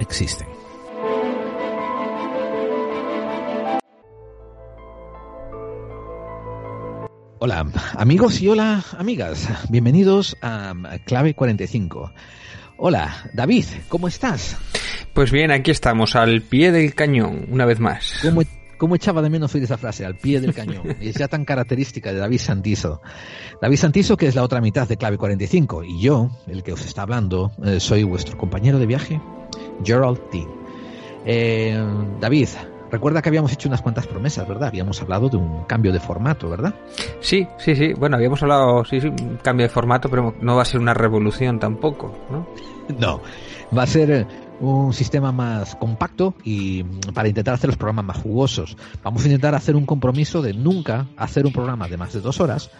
existen. Hola amigos y hola amigas, bienvenidos a Clave 45. Hola David, ¿cómo estás? Pues bien, aquí estamos, al pie del cañón, una vez más. ¿Cómo, cómo echaba de menos oír esa frase, al pie del cañón? Y es ya tan característica de David Santiso. David Santiso, que es la otra mitad de Clave 45, y yo, el que os está hablando, eh, soy vuestro compañero de viaje, Gerald T. Eh, David, Recuerda que habíamos hecho unas cuantas promesas, ¿verdad? Habíamos hablado de un cambio de formato, ¿verdad? Sí, sí, sí. Bueno, habíamos hablado, sí, sí, un cambio de formato, pero no va a ser una revolución tampoco, ¿no? No, va a ser un sistema más compacto y para intentar hacer los programas más jugosos. Vamos a intentar hacer un compromiso de nunca hacer un programa de más de dos horas.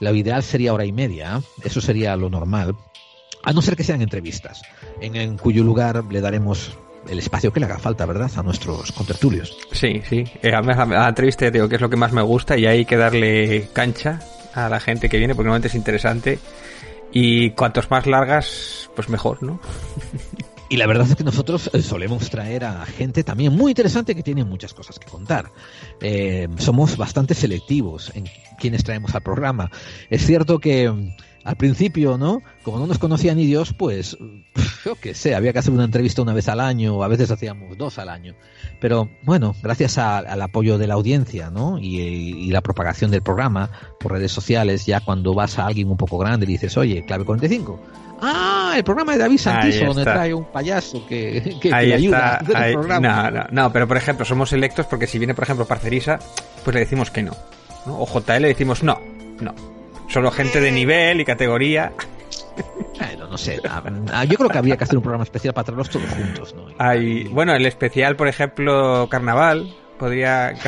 Lo ideal sería hora y media, eso sería lo normal, a no ser que sean entrevistas, en, en cuyo lugar le daremos el espacio que le haga falta, ¿verdad? A nuestros contertulios. Sí, sí. Eh, a la entrevista digo que es lo que más me gusta y hay que darle cancha a la gente que viene porque normalmente es interesante y cuantos más largas, pues mejor, ¿no? Y la verdad es que nosotros eh, solemos traer a gente también muy interesante que tiene muchas cosas que contar. Eh, somos bastante selectivos en quienes traemos al programa. Es cierto que al principio, ¿no? Como no nos conocía ni Dios, pues, yo qué sé, había que hacer una entrevista una vez al año, o a veces hacíamos dos al año. Pero bueno, gracias al apoyo de la audiencia, ¿no? Y, la propagación del programa por redes sociales, ya cuando vas a alguien un poco grande y dices, oye, clave 45. Ah, el programa de David Santiso, donde trae un payaso que, que, ayuda. No, no, no, pero por ejemplo, somos electos porque si viene, por ejemplo, Parcerisa, pues le decimos que no. ¿no? O JL le decimos no, no. Solo gente de nivel y categoría. Bueno, no sé. Yo creo que habría que hacer un programa especial para traerlos todos juntos, ¿no? Hay, bueno, el especial, por ejemplo, Carnaval, podría...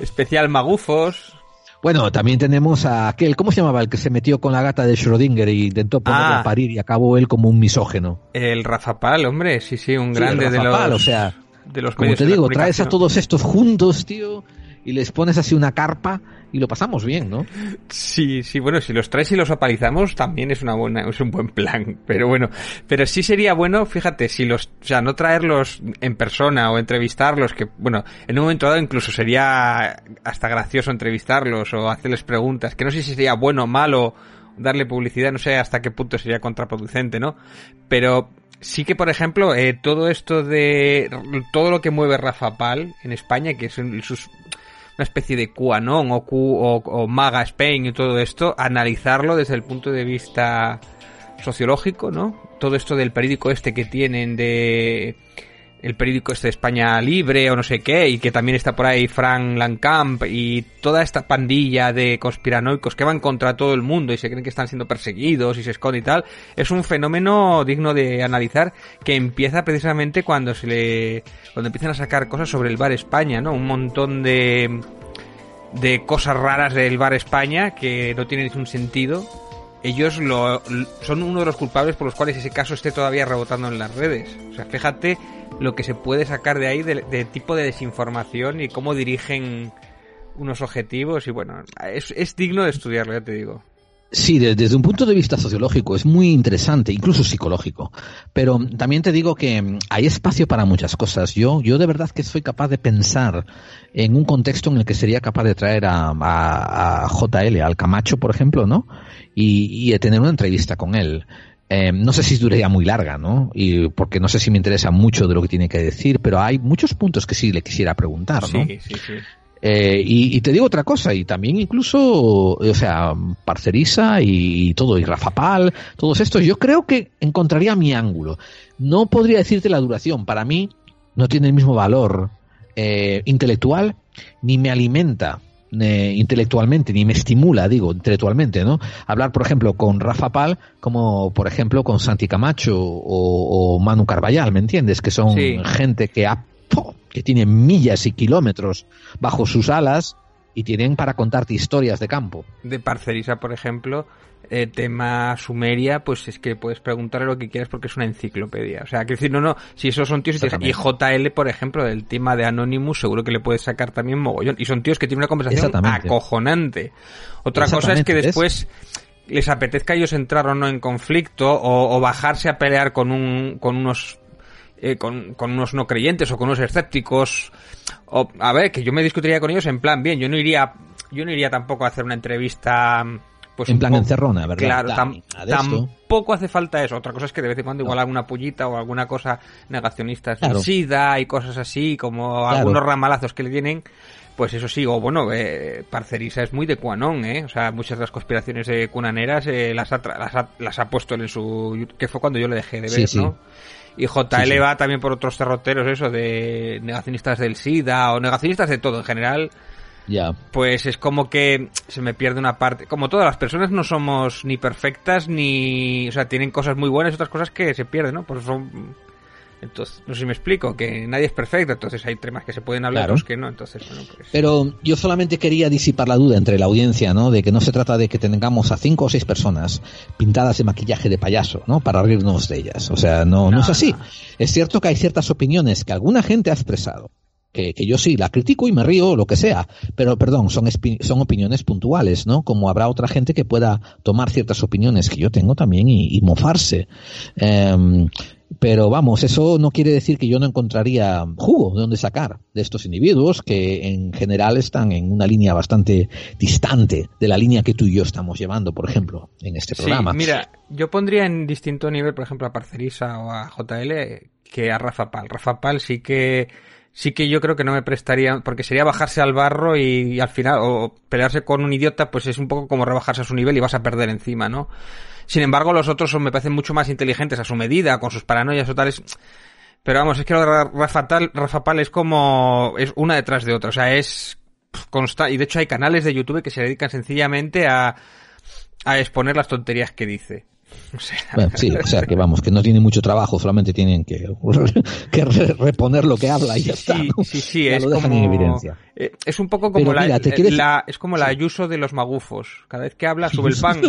especial Magufos. Bueno, también tenemos a aquel, ¿cómo se llamaba? El que se metió con la gata de Schrödinger y intentó ponerla a ah. parir y acabó él como un misógeno. El Rafa Pal, hombre, sí, sí, un grande de los... Pal, o sea, de los como te digo, traes a todos estos juntos, tío, y les pones así una carpa y lo pasamos bien, ¿no? Sí, sí, bueno, si los traes y los apalizamos también es una buena, es un buen plan, pero bueno, pero sí sería bueno, fíjate, si los, o sea, no traerlos en persona o entrevistarlos, que bueno, en un momento dado incluso sería hasta gracioso entrevistarlos o hacerles preguntas, que no sé si sería bueno o malo darle publicidad, no sé hasta qué punto sería contraproducente, ¿no? Pero sí que, por ejemplo, eh, todo esto de todo lo que mueve Rafa Pal en España, que es sus una especie de QAnon o, o, Maga Spain y todo esto, analizarlo desde el punto de vista sociológico, ¿no? Todo esto del periódico este que tienen de el periódico este de España Libre o no sé qué, y que también está por ahí Frank Lancamp y toda esta pandilla de conspiranoicos que van contra todo el mundo y se creen que están siendo perseguidos y se esconden y tal, es un fenómeno digno de analizar que empieza precisamente cuando se le cuando empiezan a sacar cosas sobre el bar España, ¿no? Un montón de de cosas raras del bar España que no tienen ningún sentido ellos lo, son uno de los culpables por los cuales ese caso esté todavía rebotando en las redes. O sea, fíjate lo que se puede sacar de ahí de, tipo de desinformación y cómo dirigen unos objetivos y bueno, es, es digno de estudiarlo, ya te digo. Sí, desde un punto de vista sociológico es muy interesante, incluso psicológico. Pero también te digo que hay espacio para muchas cosas. Yo, yo de verdad que soy capaz de pensar en un contexto en el que sería capaz de traer a, a, a JL, al Camacho, por ejemplo, ¿no? Y, y de tener una entrevista con él. Eh, no sé si duraría muy larga, ¿no? Y porque no sé si me interesa mucho de lo que tiene que decir, pero hay muchos puntos que sí le quisiera preguntar, ¿no? Sí, sí, sí. Eh, y, te digo otra cosa, y también incluso, o sea, Parcerisa y, todo, y Rafa Pal, todos estos, yo creo que encontraría mi ángulo. No podría decirte la duración, para mí no tiene el mismo valor eh, intelectual, ni me alimenta eh, intelectualmente, ni me estimula, digo, intelectualmente, ¿no? Hablar, por ejemplo, con Rafa Pal, como por ejemplo con Santi Camacho o, Manu Carballal, ¿me entiendes? Que son gente que ha que tienen millas y kilómetros bajo sus alas y tienen para contarte historias de campo. De Parcerisa, por ejemplo, eh, tema Sumeria, pues es que puedes preguntarle lo que quieras porque es una enciclopedia. O sea, que decir, no, no, si esos son tíos y, JL, por ejemplo, del tema de Anonymous, seguro que le puedes sacar también mogollón. Y son tíos que tienen una conversación acojonante. Otra cosa es que después les apetezca a ellos entrar o no en conflicto o, o bajarse a pelear con un con unos eh, con, con, unos no creyentes o con unos escépticos. O, a ver, que yo me discutiría con ellos en plan bien. Yo no iría, yo no iría tampoco a hacer una entrevista. Pues en plan encerrona, ¿verdad? Claro, tam, tampoco hace falta eso. Otra cosa es que de vez en cuando igual alguna pullita o alguna cosa negacionista claro. SIDA y cosas así, como claro. algunos ramalazos que le tienen pues eso sí, o bueno, eh, Parcerisa es muy de Cuanón, ¿eh? O sea, muchas de las conspiraciones de cunaneras eh, las, ha, las, ha, las, ha, puesto en su... que fue cuando yo le dejé de ver, sí, ¿no? Sí. Y JL sí, va también por otros terroteros, eso, de negacionistas del SIDA o negacionistas de todo en general. Ya. Pues es como que se me pierde una parte. Como todas las personas no somos ni perfectas ni. O sea, tienen cosas muy buenas y otras cosas que se pierden, ¿no? Por eso entonces, no sé si me explico, que nadie es perfecto, entonces hay temas que se pueden hablar, claro. que no, entonces, bueno, pues... Pero yo solamente quería disipar la duda entre la audiencia, ¿no? De que no se trata de que tengamos a cinco o seis personas pintadas de maquillaje de payaso, ¿no? Para reírnos de ellas. O sea, no, no, no es así. No. Es cierto que hay ciertas opiniones que alguna gente ha expresado, que, que, yo sí la critico y me río, lo que sea, pero perdón, son, son opiniones puntuales, ¿no? Como habrá otra gente que pueda tomar ciertas opiniones que yo tengo también y, y mofarse. Eh, pero vamos, eso no quiere decir que yo no encontraría jugo de donde sacar de estos individuos que en general están en una línea bastante distante de la línea que tú y yo estamos llevando, por ejemplo, en este programa. Sí, mira, yo pondría en distinto nivel, por ejemplo, a Parcerisa o a JL que a Rafa Pal. Rafa Pal sí que sí que yo creo que no me prestaría, porque sería bajarse al barro y, al final, o pelearse con un idiota, pues es un poco como rebajarse a su nivel y vas a perder encima, ¿no? Sin embargo, los otros son, me parecen mucho más inteligentes a su medida, con sus paranoias o tales. Pero vamos, es que lo de Rafa, Tal, Rafa Pal es como, es una detrás de otra, o sea, es constante, y de hecho hay canales de YouTube que se dedican sencillamente a, a exponer las tonterías que dice. O sea, bueno, sí, o sea que vamos, que no tiene mucho trabajo, solamente tienen que, que reponer lo que habla y ya sí, está. ¿no? Sí, sí, ya es lo dejan como, en evidencia. Eh, es un poco como Pero la, mira, ¿te quieres- la- es como la Ayuso de los magufos. Cada vez que habla sube el pan.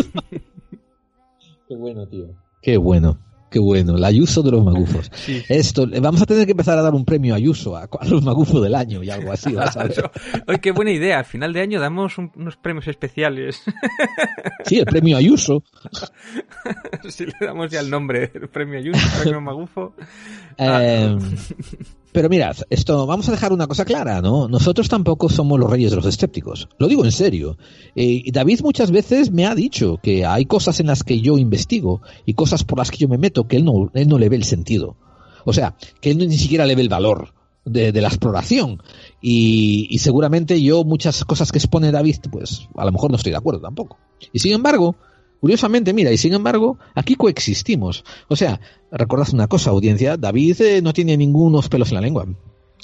Qué bueno, tío. Qué bueno, qué bueno. La Ayuso de los magufos. Sí. Esto, vamos a tener que empezar a dar un premio Ayuso a, a los magufos del año y algo así, vas a ver. Oye, qué buena idea. Al final de año damos un- unos premios especiales. Sí, el premio Ayuso. si le damos ya el nombre, el premio Ayuso, el premio Magufo. Ah. Eh, pero mirad, esto, vamos a dejar una cosa clara, ¿no? Nosotros tampoco somos los reyes de los escépticos. Lo digo en serio. Eh, David muchas veces me ha dicho que hay cosas en las que yo investigo y cosas por las que yo me meto que él no, él no le ve el sentido. O sea, que él ni siquiera le ve el valor de, de la exploración. Y, y seguramente yo muchas cosas que expone David, pues a lo mejor no estoy de acuerdo tampoco. Y sin embargo, Curiosamente, mira, y sin embargo, aquí coexistimos. O sea, recordad una cosa, audiencia, David eh, no tiene ningunos pelos en la lengua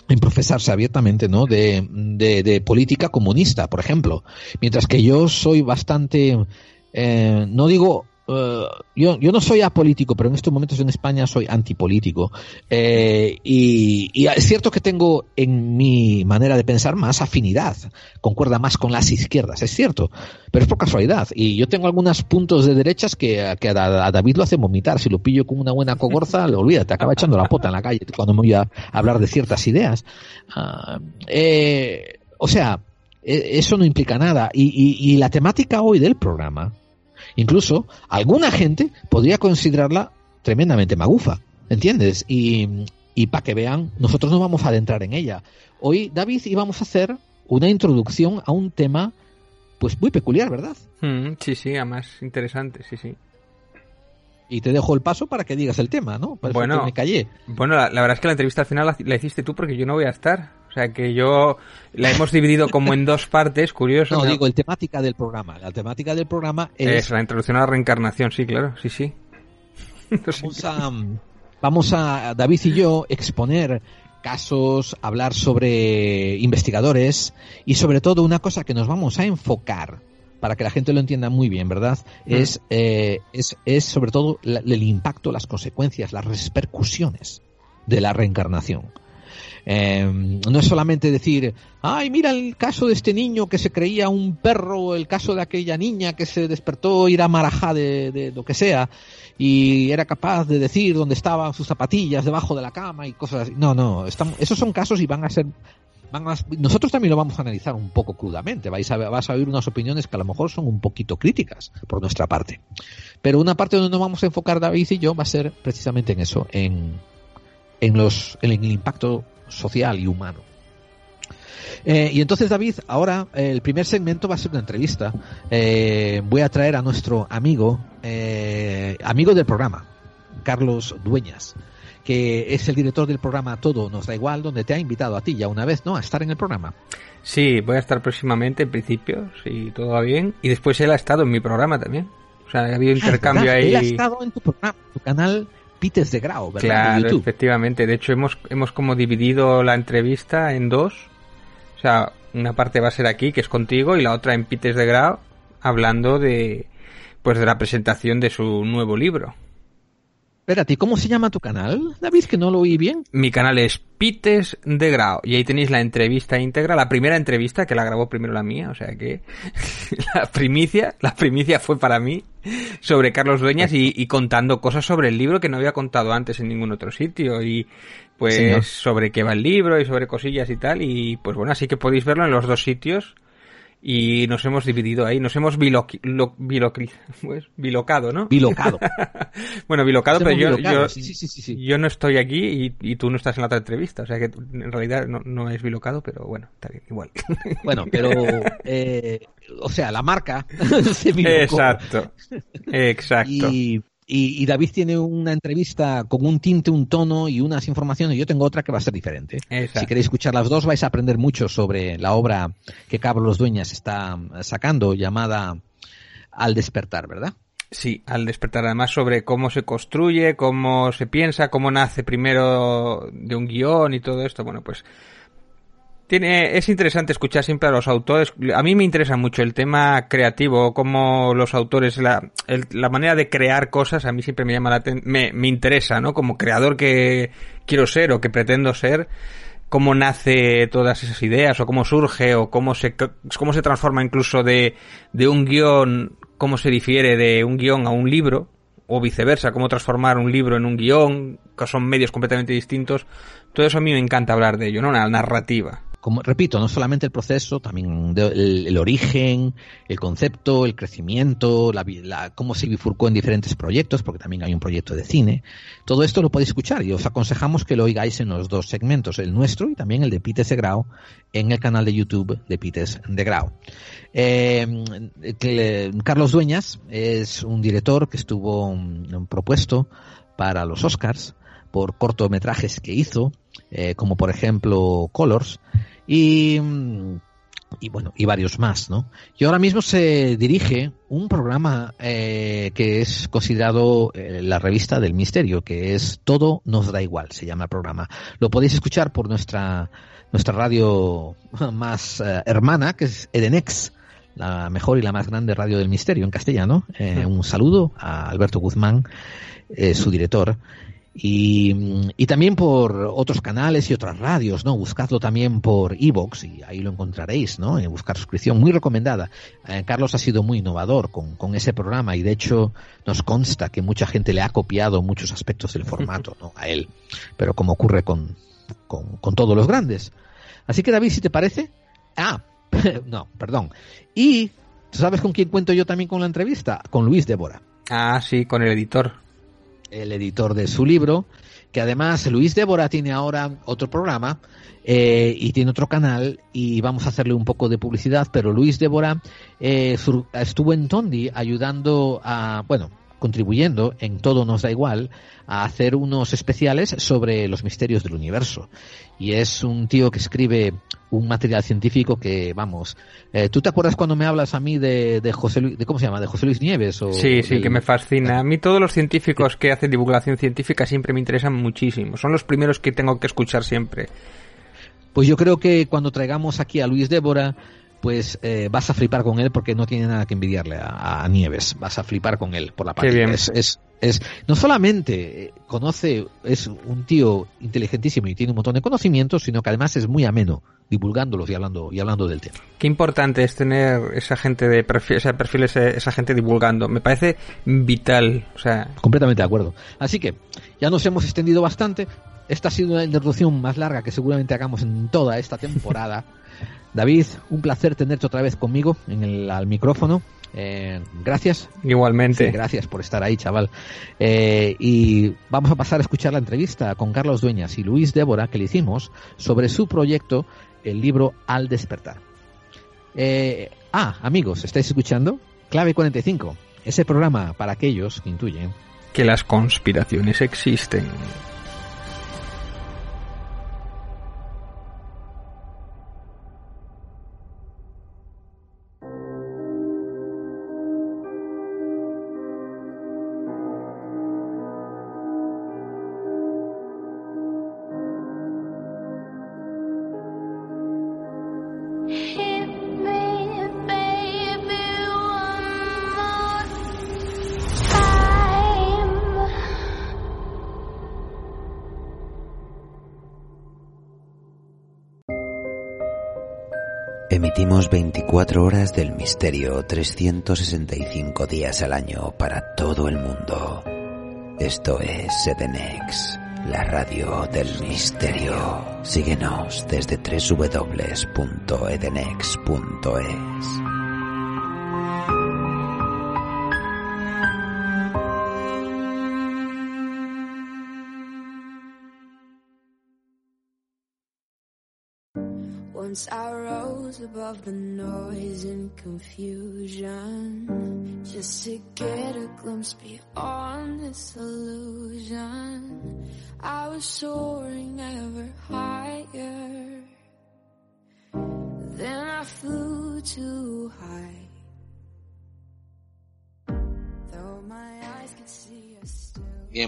en profesarse abiertamente, ¿no? De, de, de política comunista, por ejemplo. Mientras que yo soy bastante, eh, no digo, eh, yo, yo no soy apolítico, pero en estos momentos en España soy antipolítico. Eh, y, y es cierto que tengo en mi manera de pensar más afinidad, concuerda más con las izquierdas, es cierto, pero es por casualidad. Y yo tengo algunos puntos de derechas que, que a, a David lo hacen vomitar. Si lo pillo con una buena cogorza, lo olvídate, acaba echando la pota en la calle cuando me voy a hablar de ciertas ideas. Ah, eh, o sea, eh, eso no implica nada. Y, y, y la temática hoy del programa, incluso alguna gente podría considerarla tremendamente magufa, ¿entiendes? Y, y para que vean, nosotros no vamos a adentrar en ella. Hoy, David, íbamos a hacer una introducción a un tema pues muy peculiar, ¿verdad? Mm, sí, sí, además interesante, sí, sí. Y te dejo el paso para que digas el tema, ¿no? Bueno. que me callé. Bueno, la, la verdad es que la entrevista al final la, la hiciste tú porque yo no voy a estar. O sea que yo la hemos dividido como en dos partes, curioso. No, ¿no? digo, el temática del programa. La temática del programa es... Es la introducción a la reencarnación, sí, claro, sí, sí. Vamos a, vamos a, David y yo, exponer casos, hablar sobre investigadores y sobre todo una cosa que nos vamos a enfocar para que la gente lo entienda muy bien, ¿verdad? Mm. Es, eh, es, es sobre todo la- el impacto, las consecuencias, las repercusiones de la reencarnación. Eh, no es solamente decir, ay, mira el caso de este niño que se creía un perro, o el caso de aquella niña que se despertó y era marajá de, de lo que sea, y era capaz de decir dónde estaban sus zapatillas debajo de la cama y cosas así. No, no, esos son casos y van a ser nosotros también lo vamos a analizar un poco crudamente. Vais a, vas a oír unas opiniones que a lo mejor son un poquito críticas por nuestra parte. Pero una parte donde nos vamos a enfocar David y yo va a ser precisamente en eso, en, en, los, en el impacto social y humano. Eh, y entonces, David, ahora eh, el primer segmento va a ser una entrevista. Eh, voy a traer a nuestro amigo, amigo del programa, Carlos Dueñas, que es el director del programa Todo Nos Da Igual, donde te ha invitado a ti ya una vez, ¿no? A estar en el programa. Sí, voy a estar próximamente, en principio, si todo va bien. Y después él ha estado en mi programa también. O sea, ha habido ah, intercambio ahí. Él ha estado en tu programa, tu canal Pites de Grau, ¿verdad? Claro, efectivamente. De hecho, hemos, hemos como dividido la entrevista en dos. O sea, una parte va a ser aquí, que es contigo, y la otra en Pites de Grau, hablando de, pues de la presentación de su nuevo libro. Espérate, ¿cómo se llama tu canal, David? Que no lo oí bien. Mi canal es Pites de Grau y ahí tenéis la entrevista íntegra, la primera entrevista que la grabó primero la mía, o sea que la primicia, la primicia fue para mí sobre Carlos Dueñas y, contando cosas sobre el libro que no había contado antes en ningún otro sitio y pues sobre qué va el libro y sobre cosillas y tal y pues bueno, así que podéis verlo en los dos sitios y nos hemos dividido ahí, nos hemos biloqui, pues, bilocado, ¿no? Bilocado. bueno, bilocado, pero yo, yo, yo, no estoy aquí y, tú no estás en la otra entrevista, o sea que en realidad no, no es bilocado, pero bueno, está bien, igual. bueno, pero, eh, o sea, la marca se Exacto, exacto. Y, y, David tiene una entrevista con un tinte, un tono y unas informaciones. Y yo tengo otra que va a ser diferente. Si queréis escuchar las dos, vais a aprender mucho sobre la obra que Carlos Dueñas está sacando, llamada Al despertar, ¿verdad? Sí, al despertar además sobre cómo se construye, cómo se piensa, cómo nace primero de un guion y todo esto. Bueno, pues tiene, es interesante escuchar siempre a los autores. A mí me interesa mucho el tema creativo, cómo los autores, la, la manera de crear cosas, a mí siempre me llama la me, me interesa, ¿no? Como creador que quiero ser o que pretendo ser, cómo nace todas esas ideas o cómo surge o cómo se, cómo se transforma incluso de, de un guion, cómo se difiere de un guion a un libro o viceversa, cómo transformar un libro en un guion, que son medios completamente distintos. Todo eso a mí me encanta hablar de ello, ¿no? Una narrativa como repito, no solamente el proceso, también el, origen, el concepto, el crecimiento, la, cómo se bifurcó en diferentes proyectos, porque también hay un proyecto de cine. Todo esto lo podéis escuchar y os aconsejamos que lo oigáis en los dos segmentos, el nuestro y también el de Pites de Grau, en el canal de YouTube de Pites de Grau. Eh, Carlos Dueñas es un director que estuvo mm, propuesto para los Oscars por cortometrajes que hizo, eh, como por ejemplo Colors, y, y bueno, y varios más, ¿no? Y ahora mismo se dirige un programa eh, que es considerado eh, la revista del misterio, que es Todo nos da igual, se llama el programa. Lo podéis escuchar por nuestra, nuestra radio más hermana, que es Edenex la mejor y la más grande radio del misterio en castellano. un saludo a Alberto Guzmán, su director. Y, y, también por otros canales y otras radios, ¿no? Buscadlo también por Evox y ahí lo encontraréis, ¿no? En buscar suscripción, muy recomendada. Eh, Carlos ha sido muy innovador con, con, ese programa y de hecho nos consta que mucha gente le ha copiado muchos aspectos del formato, ¿no? A él. Pero como ocurre con, con, con todos los grandes. Así que David, si te parece. Ah, no, perdón. Y, ¿sabes con quién cuento yo también con la entrevista? Con Luis Débora. Ah, sí, con el editor el editor de su libro, que además Luis Débora tiene ahora otro programa eh, y tiene otro canal y vamos a hacerle un poco de publicidad, pero Luis Débora eh, estuvo en Tondi ayudando a, bueno, contribuyendo en Todo nos da igual a hacer unos especiales sobre los misterios del universo. Y es un tío que escribe un material científico que, vamos, eh, ¿tú te acuerdas cuando me hablas a mí de, de José Luis, de cómo se llama, de José Luis Nieves? O sí, sí, que me fascina. A mí todos los científicos que hacen divulgación científica siempre me interesan muchísimo. Son los primeros que tengo que escuchar siempre. Pues yo creo que cuando traigamos aquí a Luis Débora, pues eh, vas a flipar con él porque no tiene nada que envidiarle a, Nieves. Vas a flipar con él por la parte. Es, es, es, no solamente eh, conoce, es un tío inteligentísimo y tiene un montón de conocimientos, sino que además es muy ameno divulgándolos y hablando y hablando del tema. Qué importante es tener esa gente de perfil, ese perfil, esa gente divulgando. Me parece vital, o sea. Completamente de acuerdo. Así que ya nos hemos extendido bastante. esta ha sido una introducción más larga que seguramente hagamos en toda esta temporada. David, un placer tenerte otra vez conmigo en el, al micrófono. Eh, gracias. Igualmente. gracias por estar ahí, chaval. Eh, y vamos a pasar a escuchar la entrevista con Carlos Dueñas y Luis Débora que le hicimos sobre su proyecto, el libro Al despertar. Eh, ah, amigos, ¿estáis escuchando? Clave 45, ese programa para aquellos que intuyen que las conspiraciones existen. 24 horas del misterio 365 días al año para todo el mundo. Esto es Edenex, la radio del misterio. Síguenos desde www.edenex.es. confusion Just to get a glimpse beyond this illusion. I was soaring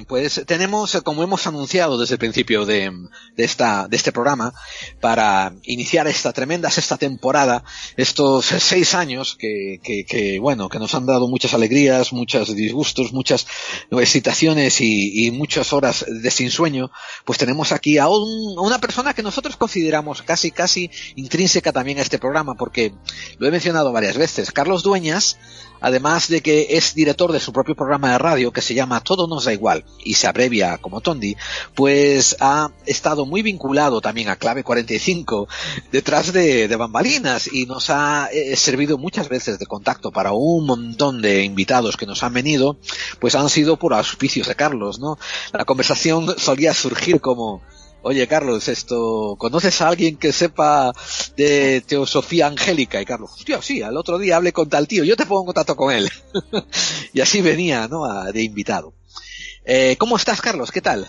pues tenemos, como hemos anunciado desde el principio de, de, esta, de este programa, para iniciar esta tremenda sexta temporada, estos seis años que, bueno, que nos han dado muchas alegrías, muchos disgustos, muchas excitaciones y, y muchas horas de sin sueño, pues tenemos aquí a, un, a una persona que nosotros consideramos casi, casi intrínseca también a este programa, porque lo he mencionado varias veces. Carlos Dueñas, además de que es director de su propio programa de radio que se llama Todo nos da igual y se abrevia como Tondi, pues ha estado muy vinculado también a Clave 45 detrás de, de bambalinas y nos ha eh, servido muchas veces de contacto para un montón de invitados que nos han venido, pues han sido por auspicios de Carlos, ¿no? La conversación solía surgir como Oye, Carlos, esto, ¿conoces a alguien que sepa de teosofía angélica? Y Carlos, hostia, sí, al otro día hablé con tal tío, yo te pongo en contacto con él. y así venía, ¿no? A, de invitado. Eh, ¿Cómo estás, Carlos? ¿Qué tal?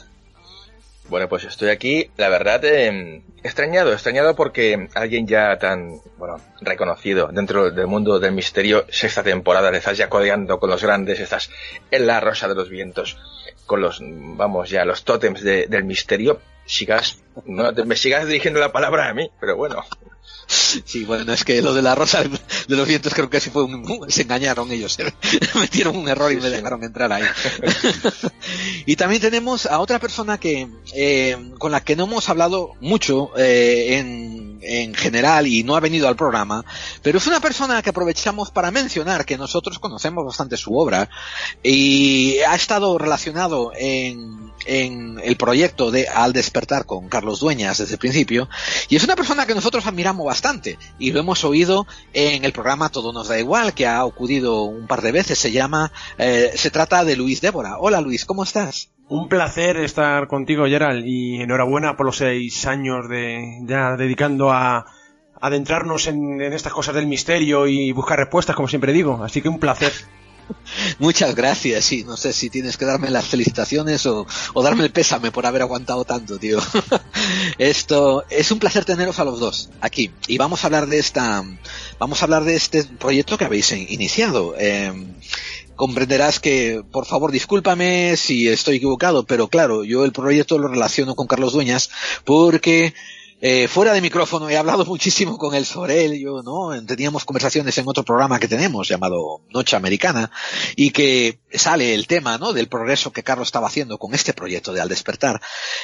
Bueno, pues estoy aquí, la verdad, eh, extrañado, extrañado porque alguien ya tan, bueno, reconocido dentro del mundo del misterio, sexta temporada, le estás ya codeando con los grandes, estás en la rosa de los vientos, con los, vamos, ya, los tótems de, del misterio, sigas, no, me sigas dirigiendo la palabra a mí, pero bueno. Sí, bueno, es que lo de la rosa de los vientos creo que sí fue un, se engañaron ellos, metieron un error y me dejaron entrar ahí. y también tenemos a otra persona que eh, con la que no hemos hablado mucho eh, en, en general y no ha venido al programa, pero es una persona que aprovechamos para mencionar que nosotros conocemos bastante su obra y ha estado relacionado en, en el proyecto de Al despertar con Carlos Dueñas desde el principio y es una persona que nosotros admiramos bastante y lo hemos oído en el programa Todo nos da igual que ha acudido un par de veces se llama eh, se trata de Luis Débora. Hola Luis cómo estás un placer estar contigo Gerald y enhorabuena por los seis años de ya dedicando a adentrarnos en, en estas cosas del misterio y buscar respuestas como siempre digo. Así que un placer Muchas gracias, sí, no sé si tienes que darme las felicitaciones o, o darme el pésame por haber aguantado tanto, tío. Esto es un placer teneros a los dos aquí y vamos a hablar de esta, vamos a hablar de este proyecto que habéis iniciado. Eh, comprenderás que, por favor, discúlpame si estoy equivocado, pero claro, yo el proyecto lo relaciono con Carlos Dueñas porque eh, fuera de micrófono he hablado muchísimo con él sobre él, yo, ¿no? Teníamos conversaciones en otro programa que tenemos llamado Noche Americana y que sale el tema, ¿no? Del progreso que Carlos estaba haciendo con este proyecto de Al Despertar.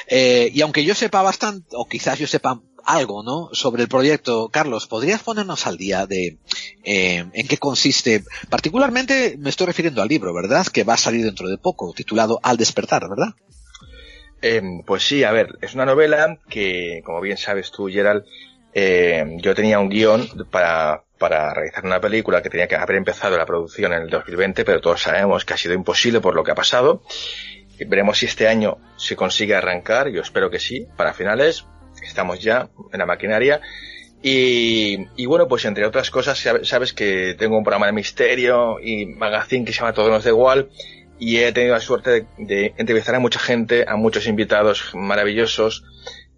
Eh, y aunque yo sepa bastante, o quizás yo sepa algo, ¿no? Sobre el proyecto, Carlos, ¿podrías ponernos al día de eh, en qué consiste? Particularmente me estoy refiriendo al libro, ¿verdad? Que va a salir dentro de poco, titulado Al Despertar, ¿verdad? Eh, pues sí, a ver, es una novela que, como bien sabes tú, Gerald, eh, yo tenía un guion para, para realizar una película que tenía que haber empezado la producción en el 2020, pero todos sabemos que ha sido imposible por lo que ha pasado. Veremos si este año se consigue arrancar, yo espero que sí, para finales. Estamos ya en la maquinaria. Y, bueno, pues entre otras cosas, sabes que tengo un programa de misterio y magazine que se llama Todos nos da igual y he tenido la suerte de, de, entrevistar a mucha gente, a muchos invitados maravillosos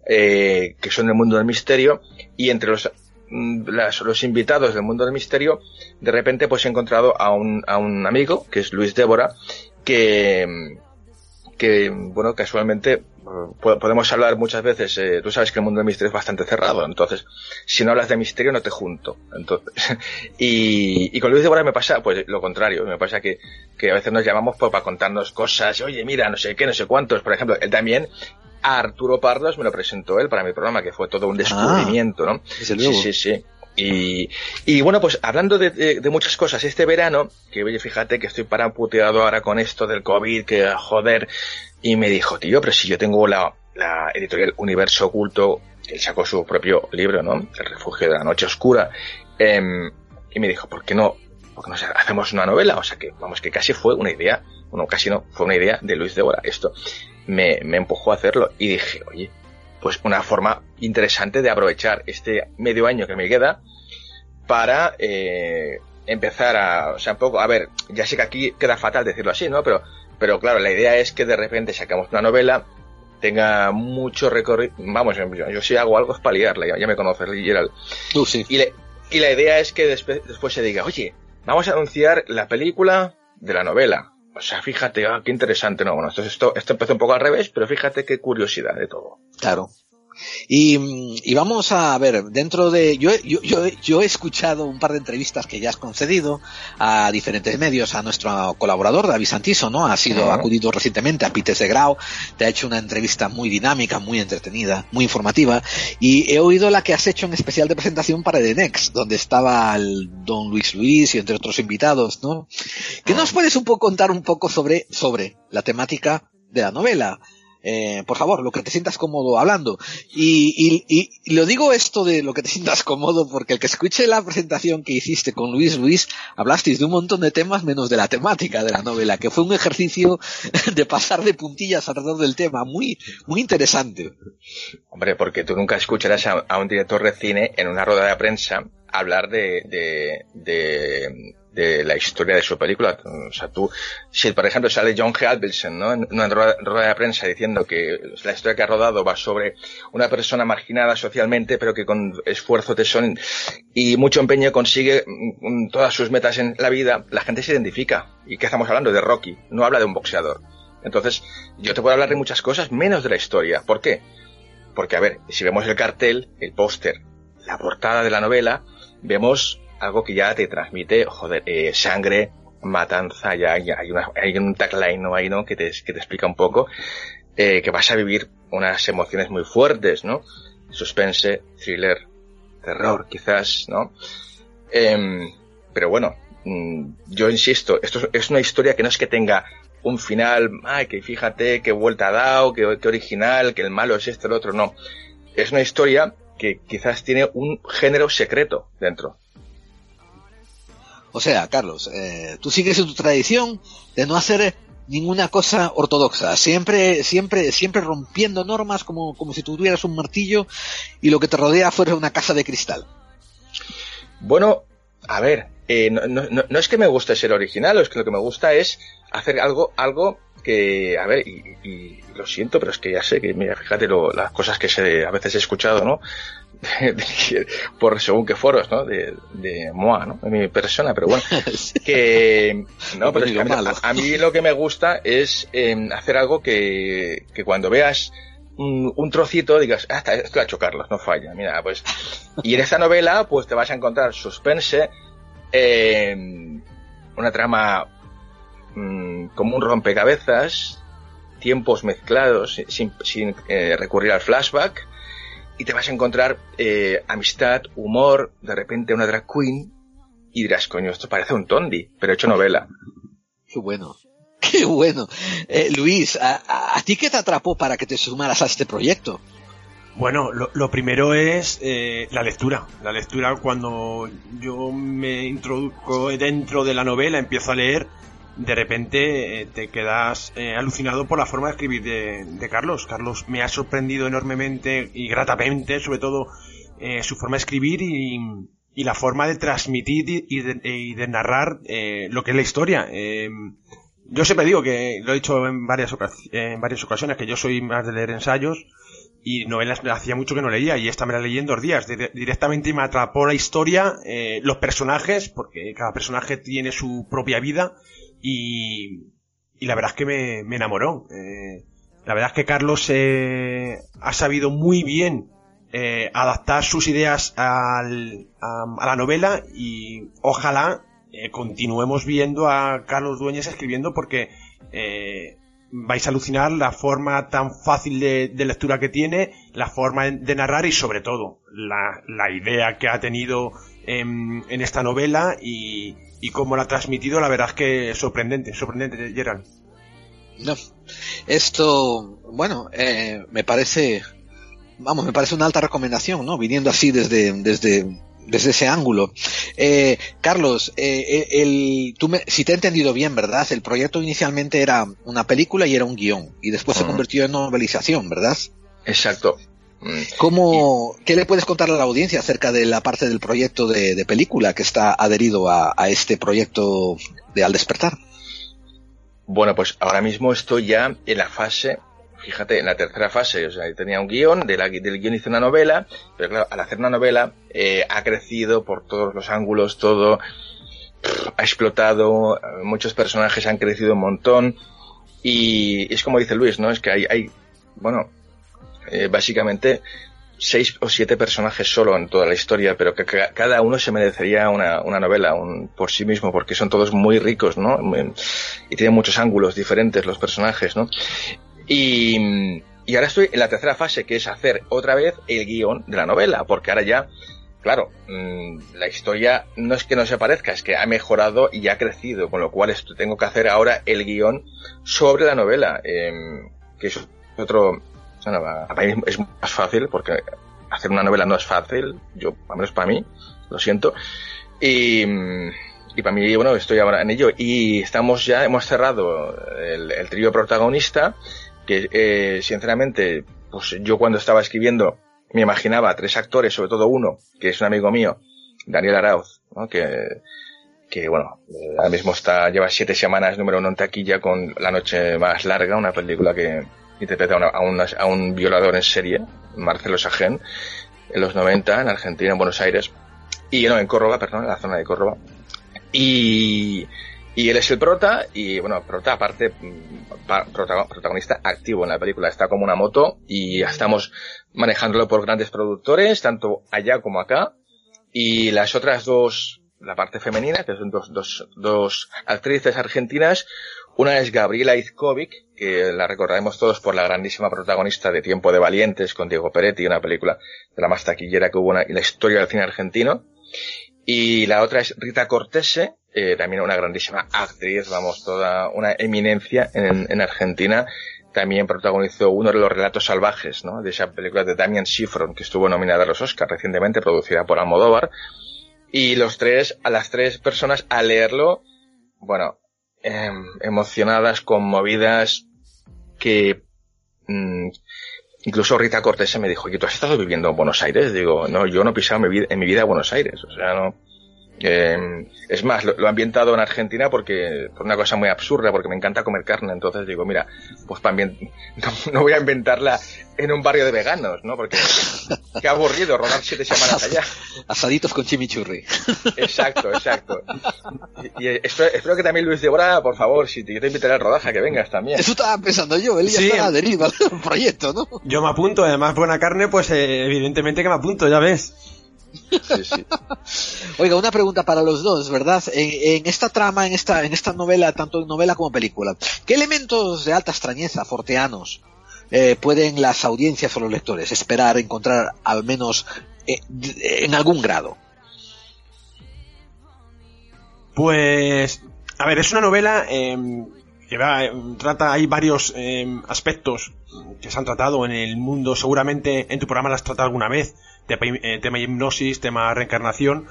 eh, que son del mundo del misterio y entre los, mm, las, los invitados del mundo del misterio de repente pues he encontrado a un, a un amigo que es Luis Débora que que bueno casualmente podemos hablar muchas veces, eh, tú sabes que el mundo del misterio es bastante cerrado, entonces, si no hablas de misterio no te junto. Entonces, y, y con Luis de Bora me pasa, pues lo contrario, me pasa que, que a veces nos llamamos pues, para contarnos cosas, oye, mira, no sé qué, no sé cuántos, por ejemplo, él también, a Arturo Pardos me lo presentó él para mi programa, que fue todo un descubrimiento, ah, ¿no? Sí, sí, sí. Y, bueno, pues hablando de, de, de, muchas cosas, este verano, que oye, fíjate que estoy paraputeado ahora con esto del COVID, que joder, y me dijo, tío, pero si yo tengo la, editorial Universo Oculto, él sacó su propio libro, ¿no? El refugio de la noche oscura, eh, y me dijo, ¿por qué no, por qué no hacemos una novela? O sea que, vamos, que casi fue una idea, bueno, casi no, fue una idea de Luis de Bora. Esto me, me empujó a hacerlo y dije, oye, pues una forma interesante de aprovechar este medio año que me queda para eh, empezar a, o sea, un poco, a ver, ya sé que aquí queda fatal decirlo así, ¿no? Pero, pero claro, la idea es que de repente sacamos una novela, tenga mucho recorrido, vamos, yo, yo si hago algo es paliarla, ya, ya me conoces, Gerald. Sí. Y, le, y la idea es que después, después se diga, oye, vamos a anunciar la película de la novela. O sea, fíjate, ah, qué interesante, ¿no? Bueno, esto, esto, esto empezó un poco al revés, pero fíjate qué curiosidad de todo. Claro. Y, y, vamos a ver, dentro de. Yo, yo, yo, yo, he escuchado un par de entrevistas que ya has concedido a diferentes medios, a nuestro colaborador David Santiso, ¿no? Ha sido uh -huh. acudido recientemente a Pites de Grau, te ha hecho una entrevista muy dinámica, muy entretenida, muy informativa, y he oído la que has hecho en especial de presentación para The Next, donde estaba el don Luis Luis y entre otros invitados, ¿no? ¿Qué nos puedes un poco contar un poco sobre, sobre la temática de la novela? Eh, por favor, lo que te sientas cómodo hablando. Y, y, y, y, lo digo esto de lo que te sientas cómodo porque el que escuche la presentación que hiciste con Luis Luis, hablasteis de un montón de temas menos de la temática de la novela, que fue un ejercicio de pasar de puntillas alrededor del tema, muy, muy interesante. Hombre, porque tú nunca escucharás a, a un director de cine en una rueda de prensa hablar de, de, de la historia de su película. O sea, tú, si por ejemplo sale John G. Albertson, ¿no? En una rueda de prensa diciendo que la historia que ha rodado va sobre una persona marginada socialmente, pero que con esfuerzo, tesón y mucho empeño consigue todas sus metas en la vida, la gente se identifica. ¿Y qué estamos hablando? De Rocky. No habla de un boxeador. Entonces, yo te puedo hablar de muchas cosas menos de la historia. ¿Por qué? Porque, a ver, si vemos el cartel, el póster, la portada de la novela, vemos algo que ya te transmite, joder, eh, sangre, matanza, ya, ya hay, una, hay un tagline ¿no? ahí, ¿no? Que te, que te explica un poco eh, que vas a vivir unas emociones muy fuertes, ¿no? Suspense, thriller, terror, quizás, ¿no? Eh, pero bueno, mmm, yo insisto, esto es una historia que no es que tenga un final, ay, que fíjate, qué vuelta ha dado, qué, qué original, que el malo es este, el otro, no. Es una historia que quizás tiene un género secreto dentro. O sea, Carlos, eh, tú sigues en tu tradición de no hacer ninguna cosa ortodoxa, siempre, siempre, siempre rompiendo normas como, como si tuvieras un martillo y lo que te rodea fuera una casa de cristal. Bueno, a ver, eh, no, no, no, es que me guste ser original, es que lo que me gusta es hacer algo, algo que, a ver, y, y, lo siento, pero es que ya sé que, mira, fíjate lo, las cosas que a veces he escuchado, ¿no? por según qué foros, ¿no? De, de Moa, ¿no? De mi persona, pero bueno, que, no, pero es que a, mí, a, mí lo que me gusta es eh, hacer algo que, que cuando veas un, un trocito digas, ah, esto lo ha hecho Carlos, no falla, mira, pues, y en esta novela, pues te vas a encontrar suspense, eh, una trama mmm, como un rompecabezas, tiempos mezclados sin, sin eh, recurrir al flashback, y te vas a encontrar eh, amistad, humor, de repente una drag queen, y dirás, coño, esto parece un tondi, pero hecho novela. Qué bueno. Qué bueno. Eh, Luis, ¿a, a, ti qué te atrapó para que te sumaras a este proyecto? Bueno, lo, lo primero es eh, la lectura. La lectura cuando yo me introduzco dentro de la novela, empiezo a leer, de repente eh, te quedas eh, alucinado por la forma de escribir de, de, Carlos. Carlos me ha sorprendido enormemente y gratamente, sobre todo, eh, su forma de escribir y, y, la forma de transmitir y de, y de narrar lo que es la historia. yo siempre digo que, lo he dicho en varias, en varias ocasiones, que yo soy más de leer ensayos y novelas hacía mucho que no leía y esta me la leí en dos días. directamente me atrapó la historia, eh, los personajes, porque cada personaje tiene su propia vida y, y la verdad es que me, me enamoró. Eh, la verdad es que Carlos eh, ha sabido muy bien eh, adaptar sus ideas al, a, la novela y ojalá continuemos viendo a Carlos Dueñas escribiendo porque vais a alucinar la forma tan fácil de, de, lectura que tiene, la forma de narrar y sobre todo la, la idea que ha tenido en, en esta novela y, y, cómo la ha transmitido, la verdad es que es sorprendente, sorprendente, Gerald. No, esto, bueno, eh, me parece, vamos, me parece una alta recomendación, ¿no? Viniendo así desde, desde desde ese ángulo. Eh, Carlos, eh, el, tú me, si te he entendido bien, ¿verdad? El proyecto inicialmente era una película y era un guion, y después uh -huh. se convirtió en novelización, ¿verdad? Exacto. ¿Cómo, ¿Qué le puedes contar a la audiencia acerca de la parte del proyecto de, de película que está adherido a, a, este proyecto de Al Despertar? Bueno, pues ahora mismo estoy ya en la fase fíjate, en la tercera fase, o sea, tenía un guion, de la, del guion hice una novela, pero claro, al hacer una novela eh, ha crecido por todos los ángulos, todo pff, ha explotado, muchos personajes han crecido un montón y es como dice Luis, ¿no? Es que hay, hay bueno, eh, básicamente seis o siete personajes solo en toda la historia, pero que cada uno se merecería una, una novela un, por sí mismo, porque son todos muy ricos, ¿no? Y tienen muchos ángulos diferentes los personajes, ¿no? Y, ahora estoy en la tercera fase, que es hacer otra vez el guion de la novela, porque ahora ya, claro, mmm, la historia no es que no se parezca, es que ha mejorado y ha crecido, con lo cual esto, tengo que hacer ahora el guion sobre la novela, eh, que es otro, bueno, para mí es más fácil, porque hacer una novela no es fácil, yo, al menos para mí, lo siento, y, y para mí, bueno, estoy ahora en ello, y estamos ya, hemos cerrado el, el trío protagonista, que eh, sinceramente, pues yo cuando estaba escribiendo me imaginaba tres actores, sobre todo uno, que es un amigo mío, Daniel Arauz, ¿no? que, que bueno, ahora mismo está, lleva siete semanas número uno en taquilla con La Noche Más Larga, una película que interpreta a, una, a, un violador en serie, Marcelo Sajén, en los 90, en Argentina, en Buenos Aires, y no, en Córdoba, perdón, en la zona de Córdoba. Y, y él es el prota, y bueno, prota aparte, protagonista activo en la película, está como una moto y estamos manejándolo por grandes productores, tanto allá como acá, y las otras dos, la parte femenina, que son dos, dos, dos actrices argentinas, una es Gabriela Izkovic, que la recordaremos todos por la grandísima protagonista de Tiempo de Valientes con Diego Peretti, una película de la más taquillera que hubo en la historia del cine argentino, y la otra es Rita Cortese, eh, también una grandísima actriz, vamos, toda una eminencia en, en, Argentina. También protagonizó uno de los relatos salvajes, ¿no? De esa película de Damian Schifron, que estuvo nominada a los Oscars recientemente, producida por Almodóvar. Y los tres, a las tres personas, al leerlo, bueno, eh, emocionadas, conmovidas, que, mmm, incluso Rita Cortés me dijo, ¿y tú has estado viviendo en Buenos Aires? Digo, no, yo no he pisado en mi vida, en mi vida Buenos Aires, o sea, no, eh, es más, lo, lo, he ambientado en Argentina porque, por una cosa muy absurda, porque me encanta comer carne, entonces digo, mira, pues también, no, no voy a inventarla en un barrio de veganos, ¿no? Porque qué aburrido rodar siete semanas allá. Asaditos con chimichurri. Exacto, exacto. Y, y espero, espero, que también Luis Débora, por favor, si te, yo te invitaré al rodaje, que vengas también. Eso estaba pensando yo, él ya sí. está adherido al proyecto, ¿no? Yo me apunto, además buena carne, pues eh, evidentemente que me apunto, ya ves. Oiga, una pregunta para los dos, ¿verdad? En, en, esta trama, en esta, en esta novela, tanto novela como película, ¿qué elementos de alta extrañeza, forteanos, eh, pueden las audiencias o los lectores esperar encontrar al menos eh, en algún grado? Pues, a ver, es una novela eh, que trata, hay varios eh, aspectos que se han tratado en el mundo, seguramente en tu programa las has tratado alguna vez, tema, eh, tema hipnosis, tema reencarnación,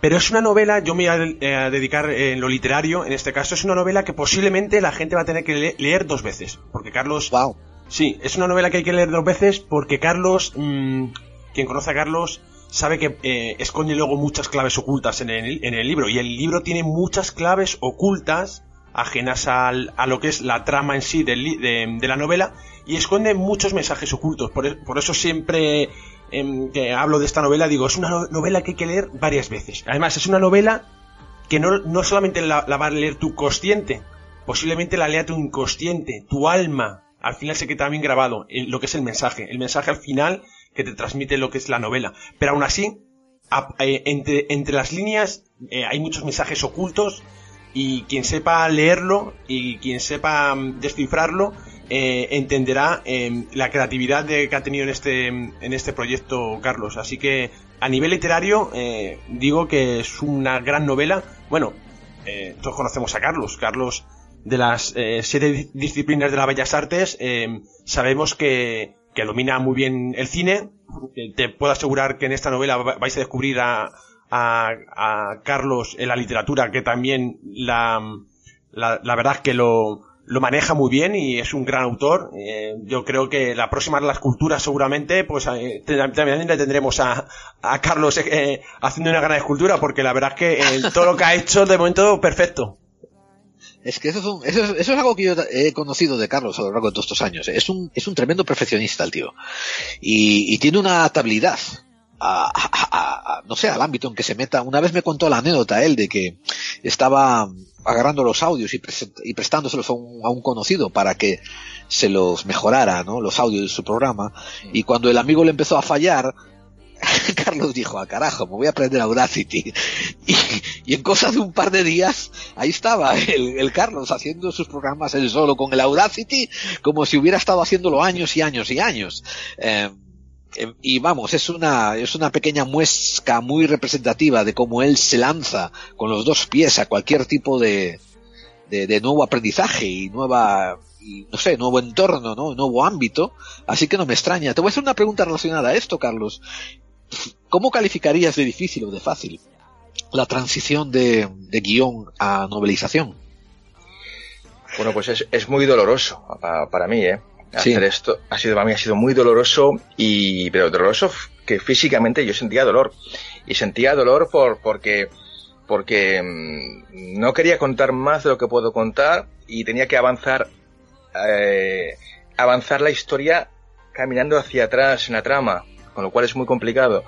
pero es una novela, yo me voy a, a, dedicar en lo literario, en este caso, es una novela que posiblemente la gente va a tener que le leer dos veces, porque Carlos... Wow. Sí, es una novela que hay que leer dos veces porque Carlos, mmm, quien conoce a Carlos, sabe que eh, esconde luego muchas claves ocultas en el, en el, libro. Y el libro tiene muchas claves ocultas, ajenas al, a lo que es la trama en sí del, de, de, la novela, y esconde muchos mensajes ocultos. Por, por eso siempre eh, que hablo de esta novela digo, es una novela que hay que leer varias veces. Además, es una novela que no, no solamente la, va a leer tu consciente, posiblemente la lea tu inconsciente, tu alma, al final se queda bien grabado lo que es el mensaje. El mensaje al final que te transmite lo que es la novela. Pero aún así, eh, entre, entre las líneas eh, hay muchos mensajes ocultos y quien sepa leerlo y quien sepa um, descifrarlo eh, entenderá eh, la creatividad de, que ha tenido en este, en este proyecto Carlos. Así que a nivel literario eh, digo que es una gran novela. Bueno, todos conocemos a Carlos. Carlos de las siete disciplinas de las bellas artes sabemos que, que domina muy bien el cine. Te puedo asegurar que en esta novela vais a descubrir a, a, a Carlos en la literatura, que también la, la, verdad que lo, lo maneja muy bien y es un gran autor. Eh, yo creo que la próxima de las culturas seguramente, pues eh, también le tendremos a, Carlos eh, haciendo una gran escultura, porque la verdad es que todo lo que ha hecho de momento perfecto. Es que eso es, un, eso, es, eso es algo que yo he conocido de Carlos a lo largo de todos estos años. Es un, es un tremendo perfeccionista el tío. Y, y tiene una adaptabilidad a, a, a, no sé, al ámbito en que se meta. Una vez me contó la anécdota él de que estaba agarrando los audios y, pre y prestándoselos a un, a un, conocido para que se los mejorara, ¿no? Los audios de su programa. Y cuando el amigo le empezó a fallar, Carlos dijo, a carajo, me voy a aprender Audacity. Y, y, en cosa de un par de días, ahí estaba el, el, Carlos haciendo sus programas él solo con el Audacity, como si hubiera estado haciéndolo años y años y años. Eh, y vamos, es una, es una pequeña muesca muy representativa de cómo él se lanza con los dos pies a cualquier tipo de, de, de nuevo aprendizaje y nueva, y, no sé, nuevo entorno, ¿no? Nuevo ámbito. Así que no me extraña. Te voy a hacer una pregunta relacionada a esto, Carlos. ¿Cómo calificarías de difícil o de fácil la transición de, de guion a novelización? Bueno, pues es, es muy doloroso para, para mí, ¿eh? Hacer esto ha sido para mí ha sido muy doloroso y pero doloroso que físicamente yo sentía dolor. Y sentía dolor por porque porque mmm, no quería contar más de lo que puedo contar y tenía que avanzar eh, avanzar la historia caminando hacia atrás en la trama con lo cual es muy complicado.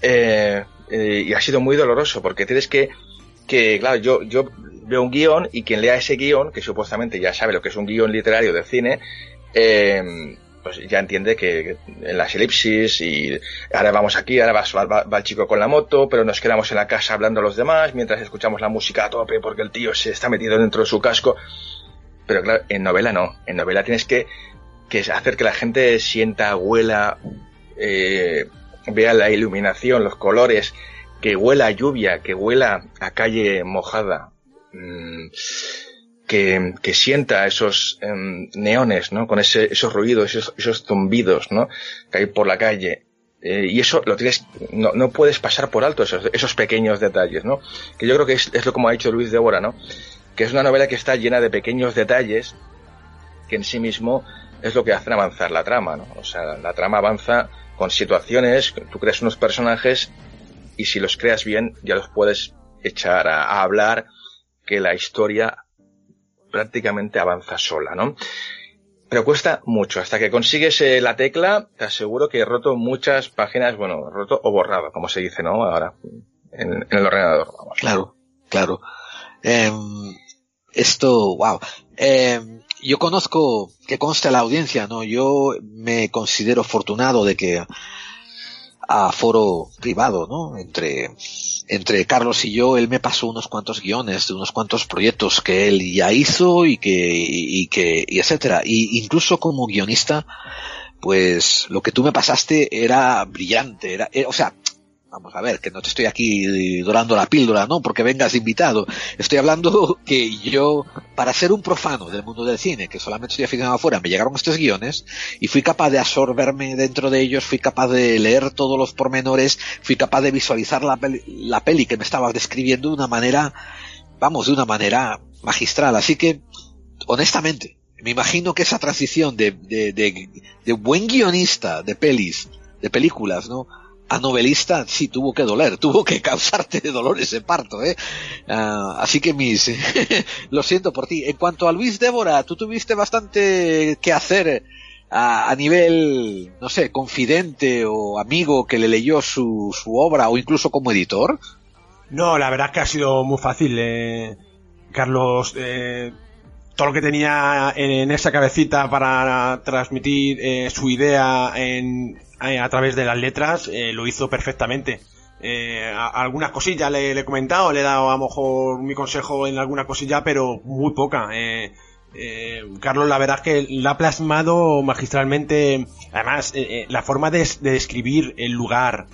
Eh, eh, y ha sido muy doloroso porque tienes que que claro yo yo veo un guion y quien lea ese guion que supuestamente ya sabe lo que es un guion literario de cine eh, pues ya entiende que en las elipsis y ahora vamos aquí, ahora va, va, el chico con la moto, pero nos quedamos en la casa hablando a los demás mientras escuchamos la música a tope porque el tío se está metido dentro de su casco. Pero claro, en novela no, en novela tienes que, que hacer que la gente sienta, huela, eh, vea la iluminación, los colores, que huela lluvia, que huela a calle mojada. Mm que, que sienta esos eh, neones, ¿no? Con ese, esos ruidos, esos, esos zumbidos, ¿no? Que hay por la calle. Eh, y eso lo tienes, no, no puedes pasar por alto esos, esos pequeños detalles, ¿no? Que yo creo que es, es lo como ha dicho Luis de Bora, ¿no? Que es una novela que está llena de pequeños detalles que en sí mismo es lo que hacen avanzar la trama, ¿no? O sea, la trama avanza con situaciones, tú creas unos personajes y si los creas bien ya los puedes echar a hablar que la historia prácticamente avanza sola, ¿no? Pero cuesta mucho. Hasta que consigues eh, la tecla, te aseguro que he roto muchas páginas, bueno, roto o borrado, como se dice, ¿no? Ahora, en, en el ordenador. Claro, claro. Eh, esto, wow. Eh, yo conozco, que consta la audiencia, ¿no? Yo me considero afortunado de que a foro privado, ¿no? Entre, entre Carlos y yo, él me pasó unos cuantos guiones de unos cuantos proyectos que él ya hizo y que, y, y que, y etcétera. Y incluso como guionista, pues lo que tú me pasaste era brillante, era, era o sea, vamos a ver, que no te estoy aquí dorando la píldora, ¿no? Porque vengas invitado. Estoy hablando que yo, para ser un profano del mundo del cine, que solamente estoy aficionado afuera, me llegaron estos guiones y fui capaz de absorberme dentro de ellos, fui capaz de leer todos los pormenores, fui capaz de visualizar la peli, la peli que me estabas describiendo de una manera, vamos, de una manera magistral. Así que, honestamente, me imagino que esa transición de, de, de, de buen guionista de pelis, de películas, ¿no? A novelista sí tuvo que doler, tuvo que causarte dolor ese parto, ¿eh? Uh, así que mis, lo siento por ti. En cuanto a Luis Débora, tú tuviste bastante que hacer a, a, nivel, no sé, confidente o amigo que le leyó su, su obra o incluso como editor. No, la verdad es que ha sido muy fácil, eh, Carlos. Eh, todo lo que tenía en, esa cabecita para transmitir eh, su idea en, eh, a través de las letras eh, lo hizo perfectamente. Eh, algunas cosillas le, he comentado, le he dado a lo mejor mi consejo en alguna cosilla, pero muy poca. Eh, eh, Carlos, la verdad es que la ha plasmado magistralmente, además, eh, la forma de, de, describir el lugar,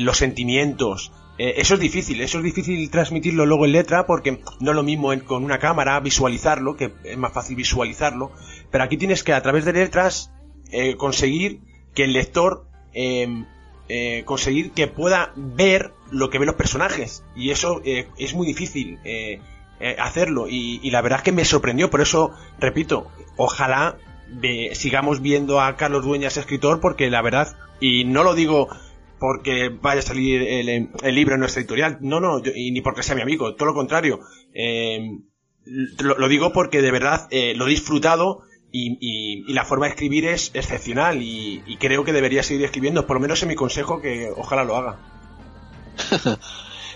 los sentimientos, eso es difícil, eso es difícil transmitirlo luego en letra porque no es lo mismo con una cámara visualizarlo, que es más fácil visualizarlo, pero aquí tienes que a través de letras conseguir que el lector eh, eh, conseguir que pueda ver lo que ven los personajes. Y eso eh, es muy difícil eh, hacerlo. Y, y, la verdad es que me sorprendió. Por eso repito ojalá sigamos viendo a Carlos Dueñas escritor porque la verdad y no lo digo porque vaya a salir el, el libro en nuestra editorial no no yo, y ni porque sea mi amigo todo lo contrario. Lo, lo, digo porque de verdad lo he disfrutado y, y, y, la forma de escribir es excepcional y, y, creo que debería seguir escribiendo, por lo menos en mi consejo que ojalá lo haga.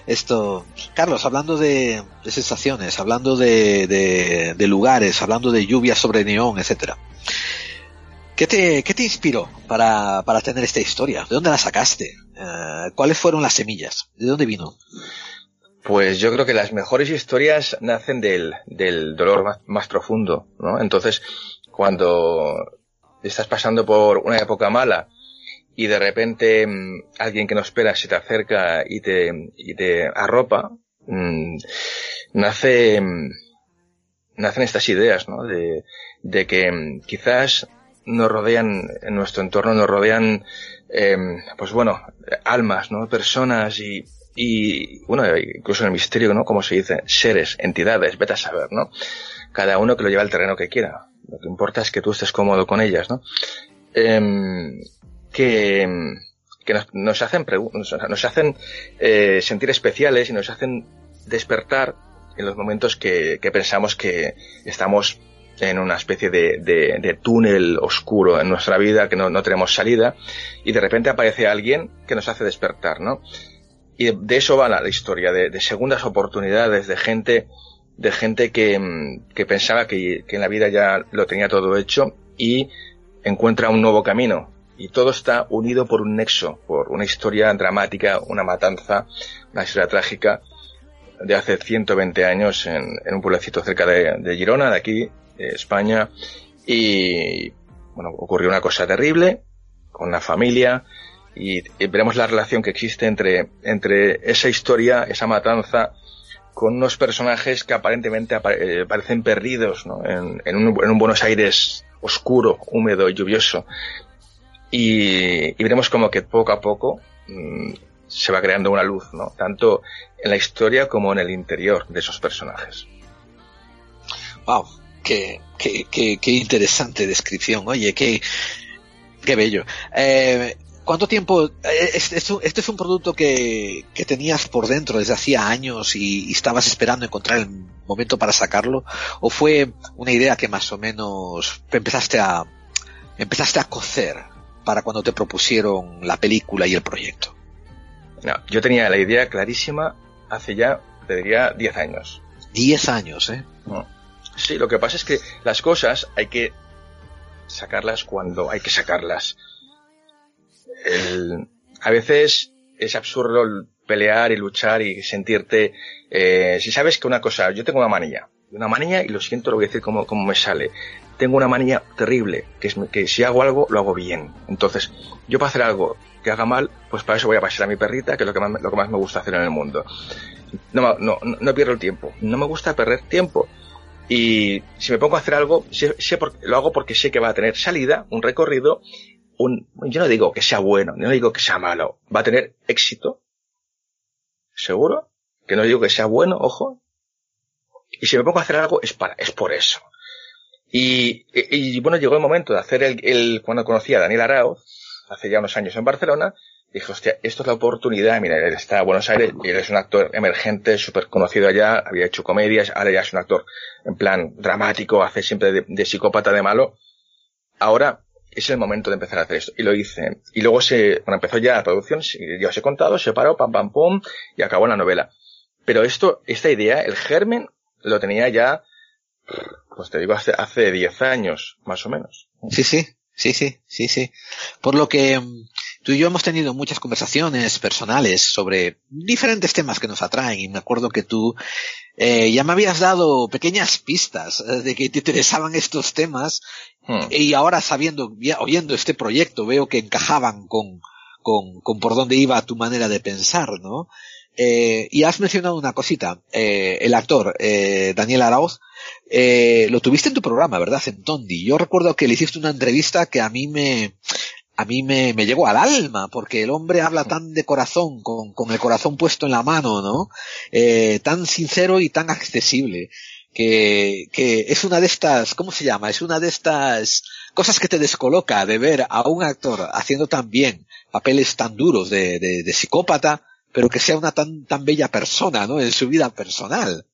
Esto, Carlos, hablando de, de sensaciones, hablando de, de, de, lugares, hablando de lluvia sobre neón, etcétera. ¿Qué te, ¿Qué te inspiró para, para tener esta historia? ¿De dónde la sacaste? Uh, ¿Cuáles fueron las semillas? ¿De dónde vino? Pues yo creo que las mejores historias nacen del, del dolor más, más profundo, ¿no? Entonces, cuando estás pasando por una época mala y de repente mmm, alguien que no esperas se te acerca y te, y te arropa, mmm, nace, mmm, nacen estas ideas, ¿no? De, que quizás nos rodean, en nuestro entorno nos rodean, eh, pues bueno, almas, ¿no? Personas y, y, bueno, incluso en el misterio, ¿no? Como se dice, seres, entidades, vete a saber, ¿no? Cada uno que lo lleva al terreno que quiera. Lo que importa es que tú estés cómodo con ellas, ¿no? Eh, que, que nos, nos, hacen nos hacen eh, sentir especiales y nos hacen despertar en los momentos que, que pensamos que estamos en una especie de, de, túnel oscuro en nuestra vida, que no, no, tenemos salida, y de repente aparece alguien que nos hace despertar, ¿no? Y de, eso va la, la historia, de, segundas oportunidades, de gente de gente que, mm, que pensaba que, que, en la vida ya lo tenía todo hecho y encuentra un nuevo camino. Y todo está unido por un nexo, por una historia dramática, una matanza, una historia trágica de hace 120 años en, un pueblecito cerca de, de, Girona, de aquí, de España. Y bueno, ocurrió una cosa terrible con la familia y, y veremos la relación que existe entre, entre esa historia, esa matanza, con unos personajes que aparentemente apare eh, parecen perdidos ¿no? en, un, en, un, Buenos Aires oscuro, húmedo y lluvioso. Y, veremos como que poco a poco mmm, se va creando una luz, ¿no? tanto en la historia como en el interior de esos personajes. Wow, qué, qué, qué, qué interesante descripción. Oye, qué, qué bello. Eh, ¿Cuánto tiempo? Este es, un, este es un producto que, que, tenías por dentro desde hacía años y, y, estabas esperando encontrar el momento para sacarlo, o fue una idea que más o menos empezaste a empezaste a cocer para cuando te propusieron la película y el proyecto. No, yo tenía la idea clarísima hace ya, te diría, 10 años. 10 años, ¿eh? No. Sí, lo que pasa es que las cosas hay que sacarlas cuando hay que sacarlas a veces es absurdo pelear y luchar y sentirte, eh, si sabes que una cosa, yo tengo una manía, una manía y lo siento, lo voy a decir como, como me sale. Tengo una manía terrible, que es que si hago algo, lo hago bien. Entonces, yo para hacer algo que haga mal, pues para eso voy a pasar a mi perrita, que es lo que más, lo que más me gusta hacer en el mundo. No, no, no pierdo el tiempo. No me gusta perder tiempo. Y si me pongo a hacer algo, sé, sé por, lo hago porque sé que va a tener salida, un recorrido, un, yo no digo que sea bueno, no digo que sea malo, va a tener éxito. ¿Seguro? Que no digo que sea bueno, ojo. Y si me pongo a hacer algo es para, es por eso. Y, y, bueno, llegó el momento de hacer el, el, cuando conocí a Daniel Arauz, hace ya unos años en Barcelona, dije, hostia, esto es la oportunidad, mira, él está en Buenos Aires, él es un actor emergente, súper conocido allá, había hecho comedias, ahora ya es un actor en plan dramático, hace siempre de, psicópata de malo. Ahora es el momento de empezar a hacer esto. Y lo hice. Y luego se, bueno, empezó ya la producción, ya os he contado, se paró, pam, pam, pum, y acabó la novela. Pero esto, esta idea, el germen, lo tenía ya, pues te digo, hace, hace 10 años, más o menos. Sí, sí, sí, sí, sí, sí. Por lo que, tú y yo hemos tenido muchas conversaciones personales sobre diferentes temas que nos atraen y me acuerdo que tú eh, ya me habías dado pequeñas pistas eh, de que te interesaban estos temas hmm. y ahora sabiendo, oyendo este proyecto veo que encajaban con, con, con por dónde iba tu manera de pensar, ¿no? Eh, y has mencionado una cosita, eh, el actor eh, Daniel Arauz, eh, lo tuviste en tu programa, ¿verdad? En Tondi. Yo recuerdo que le hiciste una entrevista que a mí me, a mí me, me llegó al alma, porque el hombre habla tan de corazón, con, con el corazón puesto en la mano, ¿no? Eh, tan sincero y tan accesible, que, que es una de estas, ¿cómo se llama? Es una de estas cosas que te descoloca de ver a un actor haciendo tan bien papeles tan duros de, de, de psicópata, pero que sea una tan, tan bella persona, ¿no? En su vida personal.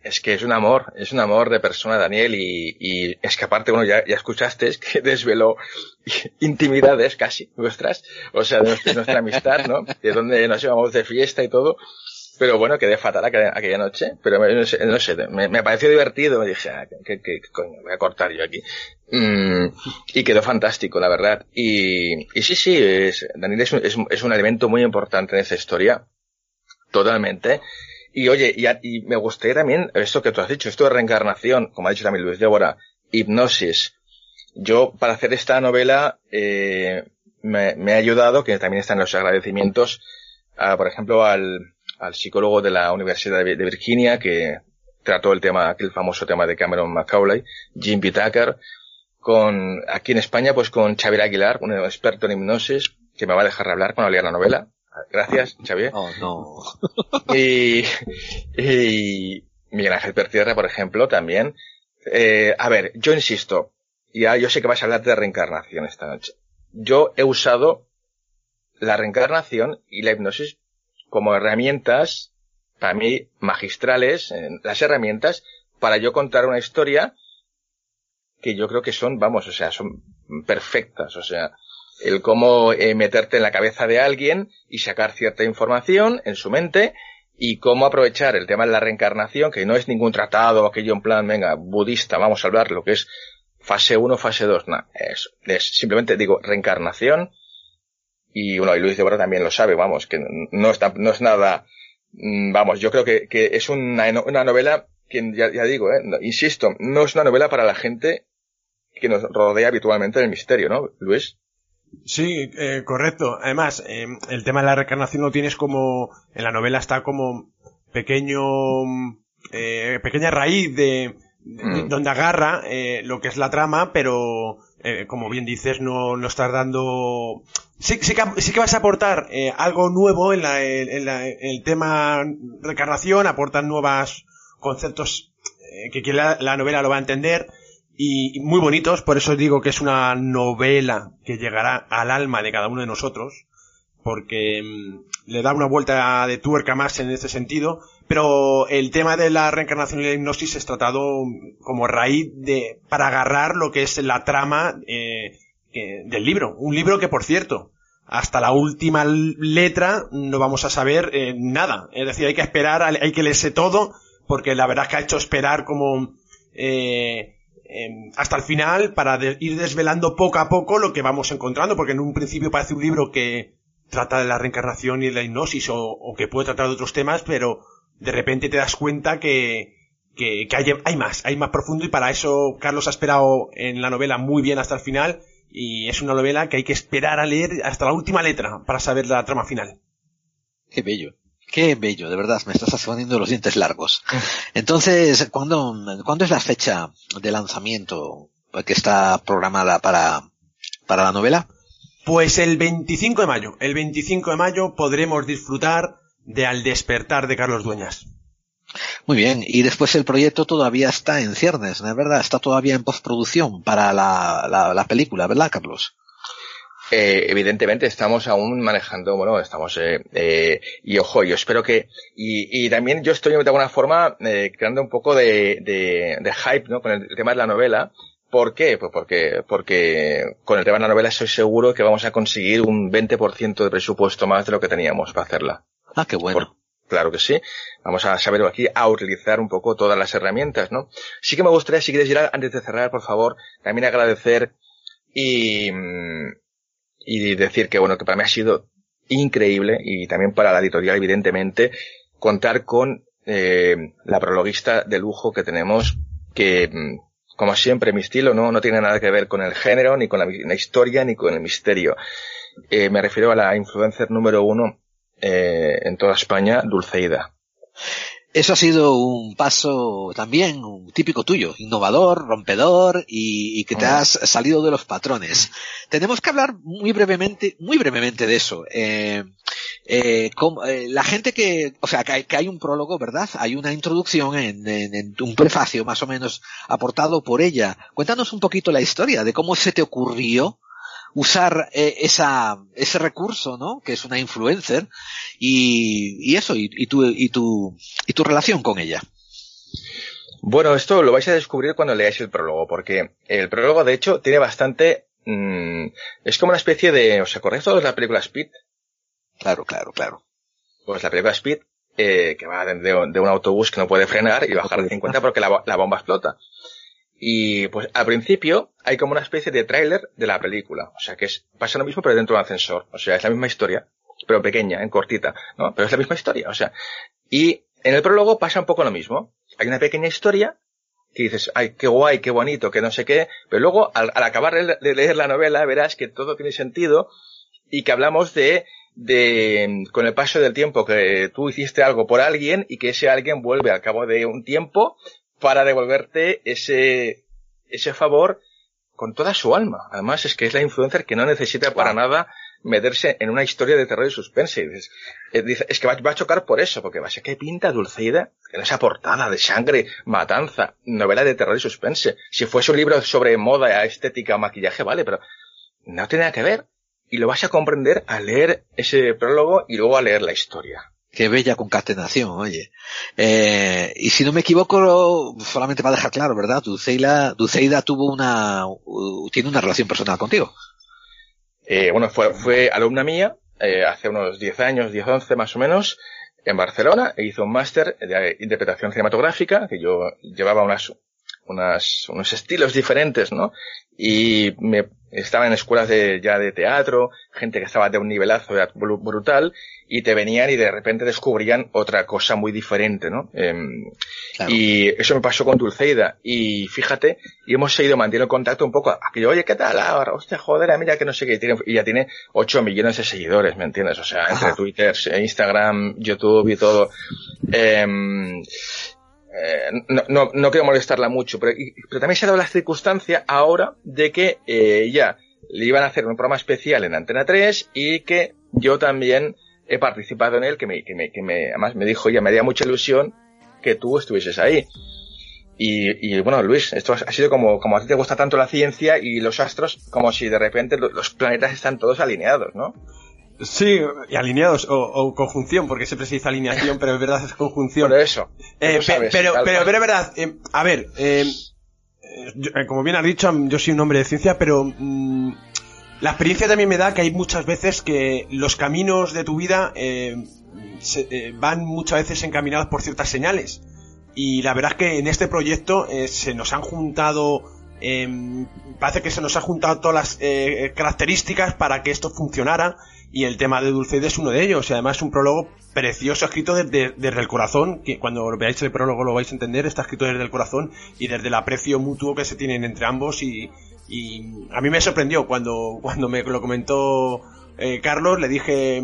Es que es un amor, es un amor de persona, Daniel, y, y es que aparte, bueno, ya, ya escuchaste que desveló intimidades casi nuestras, o sea, de nuestra, amistad, ¿no? De donde nos íbamos de fiesta y todo. Pero bueno, quedé fatal aquella, noche, pero no sé, no sé me, me, pareció divertido, me dije, ah, ¿qué, qué, coño, voy a cortar yo aquí. Mm, y quedó fantástico, la verdad. Y, sí, sí, es, Daniel es un, es, un elemento muy importante en esa historia, totalmente. Y oye, y, y, me gustaría también esto que tú has dicho, esto de reencarnación, como ha dicho también Luis Débora, hipnosis. Yo, para hacer esta novela, eh, me, me, ha ayudado, que también están los agradecimientos, a, por ejemplo, al, al psicólogo de la Universidad de Virginia que trató el tema, aquel famoso tema de Cameron McCauley, Jim B. Tucker, con, aquí en España, pues con Xavier Aguilar, un experto en hipnosis, que me va a dejar hablar cuando lea la novela. Gracias, Xavier. Oh, no. y, y Miguel Ángel Pertierra, por ejemplo, también. Eh, a ver, yo insisto, ya yo sé que vas a hablar de reencarnación esta noche. Yo he usado la reencarnación y la hipnosis como herramientas, para mí, magistrales, las herramientas para yo contar una historia que yo creo que son, vamos, o sea, son perfectas, o sea, el cómo eh, meterte en la cabeza de alguien y sacar cierta información en su mente y cómo aprovechar el tema de la reencarnación, que no es ningún tratado, aquello en plan, venga, budista, vamos a hablar lo que es fase 1, fase 2, no, es, es simplemente digo reencarnación, y bueno, y Luis de Bora también lo sabe, vamos, que no está, no es nada, mm, vamos, yo creo que, que es una, una novela que ya, ya digo, eh, insisto, no es una novela para la gente que nos rodea habitualmente del misterio, ¿no, Luis? Sí, eh, correcto. Además, eh, el tema de la reencarnación lo tienes como, en la novela está como pequeño, eh, pequeña raíz de mm. donde agarra eh, lo que es la trama, pero eh, como bien dices, no, no estás dando... Sí, sí, que, sí que vas a aportar eh, algo nuevo en, la, en, la, en, el tema reencarnación, aportan nuevos conceptos eh, que la, la, novela lo va a entender y, y, muy bonitos, por eso digo que es una novela que llegará al alma de cada uno de nosotros, porque mmm, le da una vuelta de tuerca más en este sentido, pero el tema de la reencarnación y la hipnosis es tratado como raíz de, para agarrar lo que es la trama eh, eh, del libro. Un libro que, por cierto, hasta la última letra no vamos a saber eh, nada. Es decir, hay que esperar, hay que leerse todo, porque la verdad es que ha hecho esperar como eh, hasta el final para de, ir desvelando poco a poco lo que vamos encontrando, porque en un principio parece un libro que trata de la reencarnación y la hipnosis o, o que puede tratar de otros temas, pero de repente te das cuenta que, que, que hay, hay más, hay más profundo y para eso Carlos ha esperado en la novela muy bien hasta el final y es una novela que hay que esperar a leer hasta la última letra para saber la trama final. Qué bello. Qué bello, de verdad, me estás poniendo los dientes largos. Entonces, ¿cuándo, ¿cuándo es la fecha de lanzamiento que está programada para, para la novela? Pues el 25 de mayo. El 25 de mayo podremos disfrutar de Al despertar de Carlos Dueñas. Muy bien, y después el proyecto todavía está en ciernes, ¿no es verdad? Está todavía en postproducción para la, la, la película, ¿verdad, Carlos? Eh, evidentemente estamos aún manejando, bueno, estamos, eh, eh, y ojo, yo espero que, y, y también yo estoy de alguna forma eh, creando un poco de, de, de, hype, ¿no? Con el tema de la novela. ¿Por qué? Pues porque, porque con el tema de la novela estoy seguro que vamos a conseguir un 20% de presupuesto más de lo que teníamos para hacerla. Ah, qué bueno. Claro que sí. Vamos a saber aquí a utilizar un poco todas las herramientas, ¿no? Sí que me gustaría, si quieres, Gerard, antes de cerrar, por favor, también agradecer y, y decir que bueno, que para mí ha sido increíble y también para la editorial evidentemente contar con eh, la prologuista de lujo que tenemos que como siempre mi estilo no, no tiene nada que ver con el género ni con la, la historia ni con el misterio eh, me refiero a la influencer número uno eh, en toda España Dulceida eso ha sido un paso también un típico tuyo, innovador, rompedor y, y que te has salido de los patrones. Tenemos que hablar muy brevemente, muy brevemente de eso. Eh, eh, eh, la gente que, o sea, que hay, que hay, un prólogo, ¿verdad? Hay una introducción en, en, en, un prefacio más o menos aportado por ella. Cuéntanos un poquito la historia de cómo se te ocurrió usar eh, esa, ese recurso, ¿no? Que es una influencer y, y eso, y, y, tu, y, tu, y tu relación con ella. Bueno, esto lo vais a descubrir cuando leáis el prólogo, porque el prólogo, de hecho, tiene bastante... Mmm, es como una especie de... ¿Os acordáis todos de la película Speed? Claro, claro, claro. Pues la película Speed, eh, que va de, de, un autobús que no puede frenar y bajar de 50 porque la, la bomba explota. Y pues al principio hay como una especie de tráiler de la película. O sea que es, pasa lo mismo pero dentro de un ascensor. O sea, es la misma historia, pero pequeña, en cortita, ¿no? Pero es la misma historia, o sea. Y en el prólogo pasa un poco lo mismo. Hay una pequeña historia que dices, ay, qué guay, qué bonito, que no sé qué, pero luego al, al acabar de leer la novela verás que todo tiene sentido y que hablamos de de con el paso del tiempo que tú hiciste algo por alguien y que ese alguien vuelve al cabo de un tiempo para devolverte ese, ese favor con toda su alma. Además es que es la influencer que no necesita para nada meterse en una historia de terror y suspense. Y dices, eh, es que va, va, a chocar por eso, porque va a ser que pinta Dulceida en esa portada de sangre, matanza, novela de terror y suspense. Si fuese un libro sobre moda, estética, maquillaje, vale, pero no tiene nada que ver. Y lo vas a comprender al leer ese prólogo y luego a leer la historia. Qué bella concatenación, oye. Eh, y si no me equivoco, solamente para dejar claro, ¿verdad? Dulceida, Dulceida tuvo una, uh, tiene una relación personal contigo. Eh, bueno, fue, fue alumna mía, eh, hace unos 10 años, 10, 11 más o menos, en Barcelona, e hizo un máster de interpretación cinematográfica, que yo llevaba unas, unas, unos estilos diferentes, ¿no? Y me, estaba en escuelas de, ya de teatro, gente que estaba de un nivelazo brutal, y te venían y de repente descubrían otra cosa muy diferente, ¿no? Eh, claro. Y eso me pasó con Dulceida. Y fíjate, y hemos seguido manteniendo contacto un poco. Aquello, oye, ¿qué tal? Ahora, hostia, joder, mira que no sé qué. Tiene, y ya tiene 8 millones de seguidores, ¿me entiendes? O sea, entre Ajá. Twitter, Instagram, YouTube y todo. Eh, eh, no, no, no, quiero molestarla mucho, pero, pero, también se ha dado la circunstancia ahora de que eh, ya le iban a hacer un programa especial en Antena 3 y que yo también he participado en él, que me, que me, que me además me dijo, ya me haría mucha ilusión que tú estuvieses ahí. Y, y, bueno, Luis, esto ha sido como, como a ti te gusta tanto la ciencia y los astros, como si de repente los planetas están todos alineados, ¿no? Sí, y alineados, o, o, conjunción, porque siempre se dice alineación, pero es verdad es conjunción. Por eso. Eh, sabes, pero, pero, pero, es verdad, eh, a ver, eh, yo, eh, como bien has dicho, yo soy un hombre de ciencia, pero mmm, la experiencia también me da que hay muchas veces que los caminos de tu vida eh, se, eh, van muchas veces encaminados por ciertas señales. Y la verdad es que en este proyecto eh, se nos han juntado, parece que se nos han juntado todas las características para que esto funcionara y el tema de Dulceida es uno de ellos. Y además un prólogo precioso, escrito desde, desde el corazón, que cuando veáis el prólogo lo vais a entender, está escrito desde el corazón y desde el aprecio mutuo que se tienen entre ambos y, y a mí me sorprendió cuando, cuando me lo comentó eh, Carlos, le dije,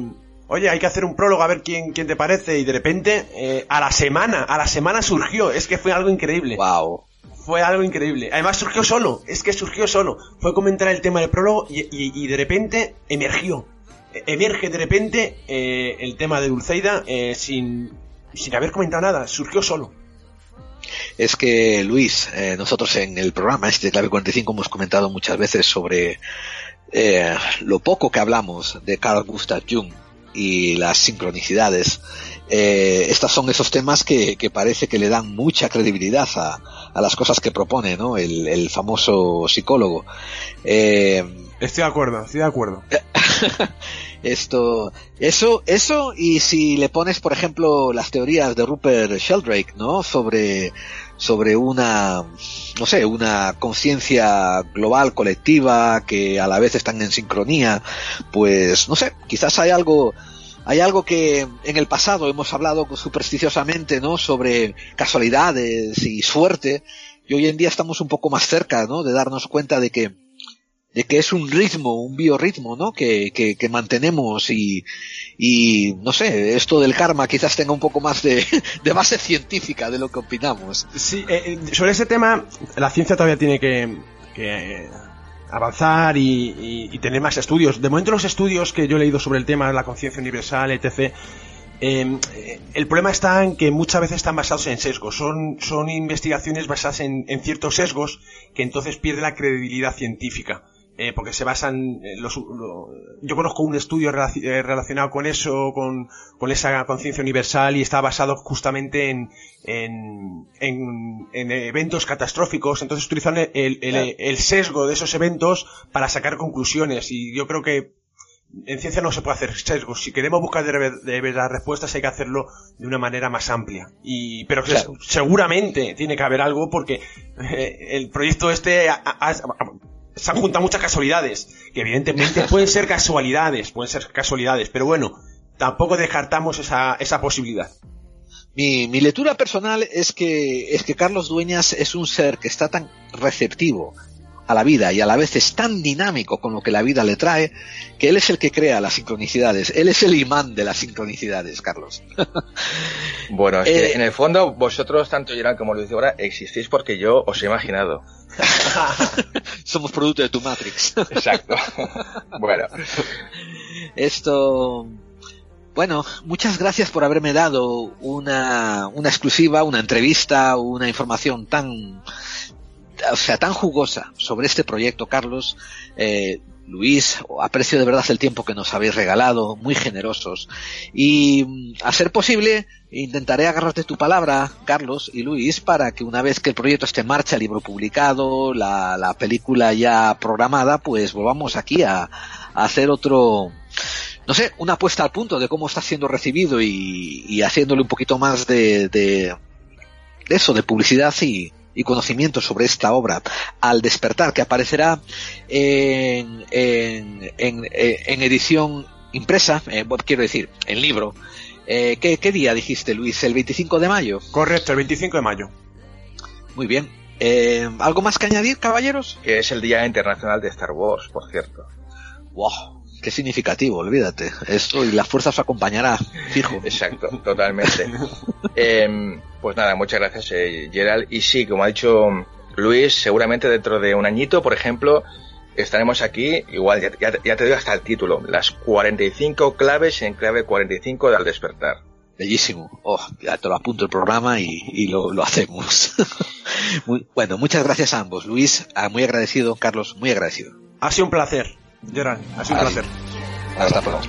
oye, hay que hacer un prólogo a ver quién, quién te parece y de repente eh, a la semana, a la semana surgió, es que fue algo increíble. Wow. Fue algo increíble. Además surgió solo, es que surgió solo. Fue comentar el tema del prólogo y, y- y de repente emergió. Emerge de repente eh, el tema de Dulceida eh, sin, sin haber comentado nada, surgió solo. Es que, Luis, eh, nosotros en el programa este Clave 45 hemos comentado muchas veces sobre eh, lo poco que hablamos de Carl Gustav Jung y las sincronicidades. Eh, estos son esos temas que, que parece que le dan mucha credibilidad a, a las cosas que propone ¿no? el, el famoso psicólogo. Eh, Estoy de acuerdo, estoy de acuerdo. esto, eso, eso, y si le pones, por ejemplo, las teorías de Rupert Sheldrake, ¿no? Sobre, sobre una, no sé, una conciencia global, colectiva, que a la vez están en sincronía, pues, no sé, quizás hay algo, hay algo que en el pasado hemos hablado supersticiosamente, ¿no? Sobre casualidades y suerte, y hoy en día estamos un poco más cerca, ¿no? De darnos cuenta de que, de que es un ritmo, un biorritmo, ¿no? Que, que, que mantenemos y, y, no sé, esto del karma quizás tenga un poco más de, de base científica de lo que opinamos. Sí, eh, eh, sobre ese tema, la ciencia todavía tiene que, que, avanzar y, y- tener más estudios. De momento los estudios que yo he leído sobre el tema de la conciencia universal, etc., eh, eh, el problema está en que muchas veces están basados en sesgos. Son, son investigaciones basadas en, en ciertos sesgos que entonces pierde la credibilidad científica. Eh, porque se basan eh, los, lo- yo conozco un estudio eh, relacionado con eso con, con esa conciencia universal y está basado justamente en en, en, en eventos catastróficos entonces utilizan el, el- el- el sesgo de esos eventos para sacar conclusiones y yo creo que en ciencia no se puede hacer sesgos. Si queremos buscar de, ver- de verdad respuestas hay que hacerlo de una manera más amplia. Y, pero seguramente tiene que haber algo porque eh, el proyecto este ha- ha- ha- se han juntado muchas casualidades. Que evidentemente pueden ser casualidades, pueden ser casualidades. Pero bueno, tampoco descartamos esa, esa posibilidad. Mi, mi lectura personal es que, es que Carlos Dueñas es un ser que está tan receptivo a la vida y a la vez es tan dinámico con lo que la vida le trae que él es el que crea las sincronicidades. Él es el imán de las sincronicidades, Carlos. Bueno, es Eh, que en el fondo vosotros, tanto Gerard como Luis ahora, existís porque yo os he imaginado. Somos producto de tu Matrix. Exacto. bueno, Esto, bueno, muchas gracias por haberme dado una, una exclusiva, una entrevista, una información tan, o sea, tan jugosa sobre este proyecto, Carlos. Eh, Luis, aprecio de verdad el tiempo que nos habéis regalado, muy generosos. Y mm, a ser posible, intentaré agarrarte tu palabra, Carlos y Luis, para que una vez que el proyecto esté en marcha, el libro publicado, la, la película ya programada, pues volvamos aquí a, a hacer otro, no sé, una puesta al punto de cómo está siendo recibido y, y haciéndole un poquito más de, de, de eso, de publicidad y, y conocimiento sobre esta obra al despertar que aparecerá en, en, en, en edición impresa, eh, quiero decir, en libro. Eh, ¿qué, ¿Qué día dijiste, Luis? ¿El 25 de mayo? Correcto, el 25 de mayo. Muy bien. Eh, ¿Algo más que añadir, caballeros? que es el Día Internacional de Star Wars, por cierto. ¡Wow! Qué significativo, olvídate. Esto y la fuerza os acompañará, fijo. Exacto, totalmente. Em, pues nada, muchas gracias, eh, Gerald. Y sí, como ha dicho Luis, seguramente dentro de un añito, por ejemplo, estaremos aquí, igual, ya, ya- ya te digo hasta el título, las 45 claves en clave 45 de Al Despertar. Bellísimo. Oh, ya te lo apunto el programa y, y lo, lo hacemos. Muy- bueno, muchas gracias a ambos. Luis, ah, muy agradecido. Carlos, muy agradecido. Ha sido un placer, Gerard, ha sido un placer. Hasta pronto.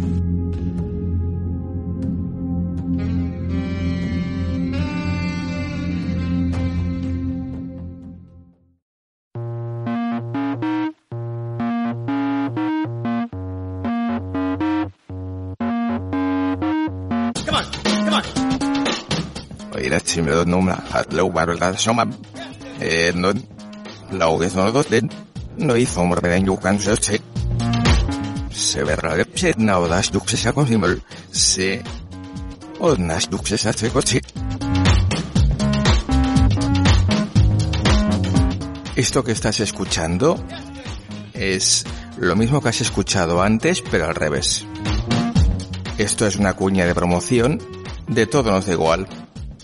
Oirat med nummer at lov var der som om eh no lo es no hizo hombre den yo kan se verá que se no das du se con simul se o nas du se se coche Esto que estás escuchando es lo mismo que has escuchado antes, pero al revés. Esto es una cuña de promoción de Todo nos da igual,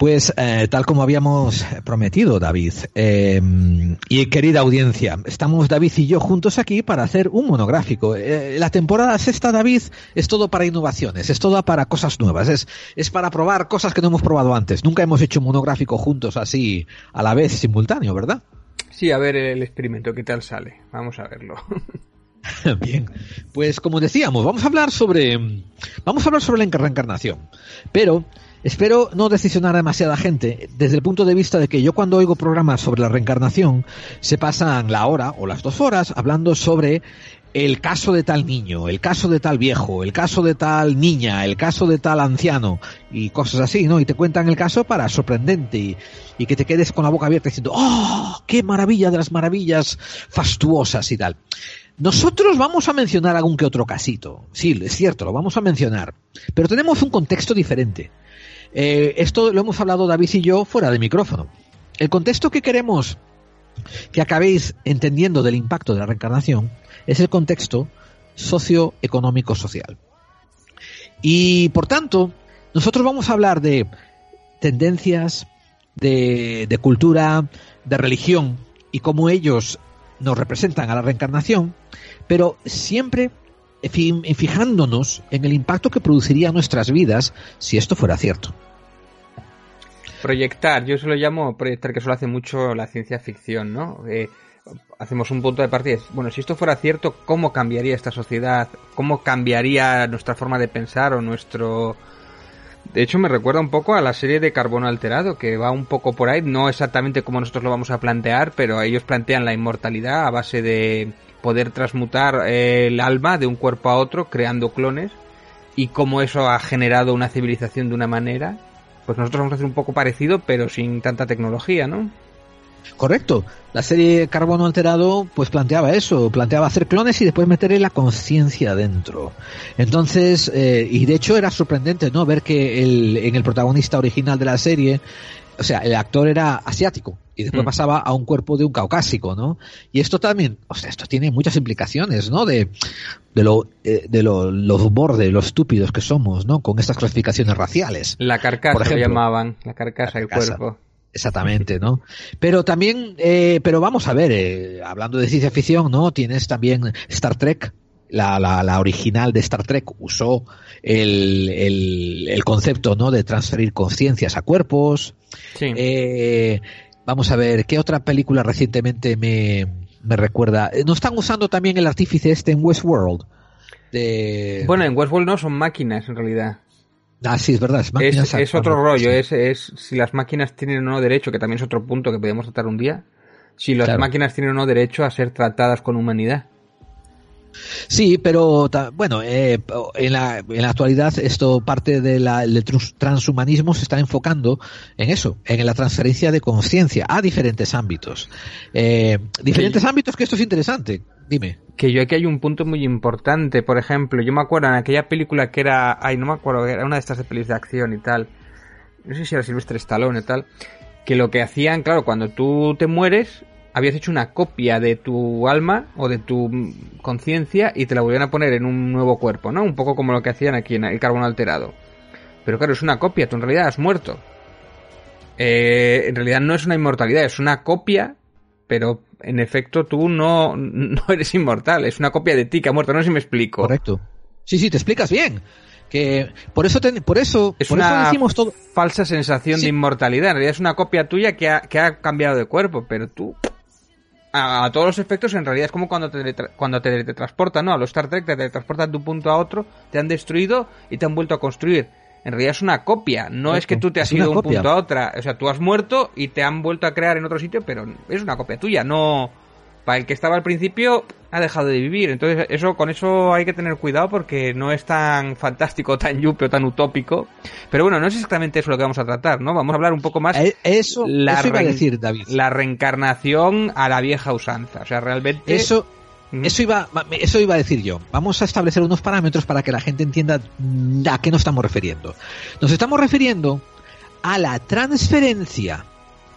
Pues eh, tal como habíamos prometido, David, eh, y querida audiencia, estamos David y yo juntos aquí para hacer un monográfico. Eh, la temporada sexta, David, es todo para innovaciones, es todo para cosas nuevas, es, es para probar cosas que no hemos probado antes. Nunca hemos hecho un monográfico juntos así a la vez, simultáneo, ¿verdad? Sí, a ver el experimento, ¿qué tal sale? Vamos a verlo. Bien, pues como decíamos, vamos a hablar sobre vamos a hablar sobre la reencarnación, pero espero no decisionar a demasiada gente desde el punto de vista de que yo cuando oigo programas sobre la reencarnación se pasan la hora o las dos horas hablando sobre el caso de tal niño, el caso de tal viejo, el caso de tal niña, el caso de tal anciano y cosas así, ¿no? Y te cuentan el caso para sorprendente y, y que te quedes con la boca abierta diciendo, ¡oh! ¡Qué maravilla de las maravillas fastuosas y tal! Nosotros vamos a mencionar algún que otro casito. Sí, es cierto, lo vamos a mencionar. Pero tenemos un contexto diferente. Eh, esto lo hemos hablado David y yo fuera de micrófono. El contexto que queremos que acabéis entendiendo del impacto de la reencarnación es el contexto socioeconómico social. Y por tanto, nosotros vamos a hablar de tendencias, de, de cultura, de religión y cómo ellos nos representan a la reencarnación, pero siempre fijándonos en el impacto que produciría nuestras vidas si esto fuera cierto. Proyectar, yo se lo llamo proyectar, que eso lo hace mucho la ciencia ficción, ¿no? Eh, hacemos un punto de partida. Bueno, si esto fuera cierto, ¿cómo cambiaría esta sociedad? ¿Cómo cambiaría nuestra forma de pensar o nuestro... De hecho, me recuerda un poco a la serie de Carbono Alterado, que va un poco por ahí, no exactamente como nosotros lo vamos a plantear, pero ellos plantean la inmortalidad a base de poder transmutar eh, el alma de un cuerpo a otro creando clones y cómo eso ha generado una civilización de una manera. Pues nosotros vamos a hacer un poco parecido, pero sin tanta tecnología, ¿no? Correcto. La serie Carbono Alterado pues planteaba eso, planteaba hacer clones y después meterle la conciencia dentro. Entonces, eh, y de hecho era sorprendente, ¿no? Ver que el, en el protagonista original de la serie, o sea, el actor era asiático y después Mm. pasaba a un cuerpo de un caucásico, ¿no? Y esto también, o sea, esto tiene muchas implicaciones, ¿no? De, de lo, eh, de lo, los bordes, los estúpidos que somos, ¿no? Con estas clasificaciones raciales. La carcasa Por lo ejemplo, llamaban, la carcasa, la el carcasa. cuerpo. Exactamente, ¿no? Pero también, eh, pero vamos a ver, eh, hablando de ciencia ficción, ¿no? Tienes también Star Trek, la, la, la original de Star Trek usó el, el, el concepto, ¿no? De transferir conciencias a cuerpos. Sí. Eh, vamos a ver, ¿qué otra película recientemente me, me recuerda? Eh, ¿No están usando también el artífice este en Westworld? De... Bueno, en Westworld no son máquinas en realidad. Ah, sí, es verdad. Es, máquinas es otro rollo, sí. es, es si las máquinas tienen o no derecho, que también es otro punto que podemos tratar un día, si las Claro. máquinas tienen o no derecho a ser tratadas con humanidad. Sí, pero bueno, eh, en, la, en la actualidad esto parte del trans- transhumanismo se está enfocando en eso, en la transferencia de conciencia a diferentes ámbitos. Eh, diferentes ámbitos que esto es interesante. Dime. Que yo aquí hay un punto muy importante, por ejemplo, yo me acuerdo en aquella película que era, ay, no me acuerdo, era una de estas de pelis de acción y tal, no sé si era Silvestre Stallone y tal, que lo que hacían, claro, cuando tú te mueres, habías hecho una copia de tu alma o de tu conciencia y te la volvían a poner en un nuevo cuerpo, ¿no? Un poco como lo que hacían aquí en el carbono alterado. Pero claro, es una copia, tú en realidad has muerto. Eh, en realidad no es una inmortalidad, es una copia, pero en efecto tú no, no eres inmortal, es una copia de ti que ha muerto, no sé si me explico. Correcto. Sí, sí, te explicas bien. Que por eso, te- por eso, Es por eso una decimos todo. falsa sensación Sí. de inmortalidad. En realidad es una copia tuya que ha, que ha cambiado de cuerpo, pero tú, a, a todos los efectos, en realidad es como cuando te, cuando te teletransportan, ¿no? A los Star Trek te teletransportan de un punto a otro, te han destruido y te han vuelto a construir. En realidad es una copia, no es que tú te has Es ido de un punto a otra. O sea, tú has muerto y te han vuelto a crear en otro sitio, pero es una copia tuya, no... Para el que estaba al principio ha dejado de vivir. Entonces, eso con eso hay que tener cuidado porque no es tan fantástico, tan yupe o tan utópico. Pero bueno, no es exactamente eso lo que vamos a tratar, ¿no? Vamos a hablar un poco más Eh, Eso, la eso iba a decir, David. la reencarnación a la vieja usanza. O sea, realmente. Eso, eso iba, eso iba a decir yo. Vamos a establecer unos parámetros para que la gente entienda mm, a qué nos estamos refiriendo. Nos estamos refiriendo a la transferencia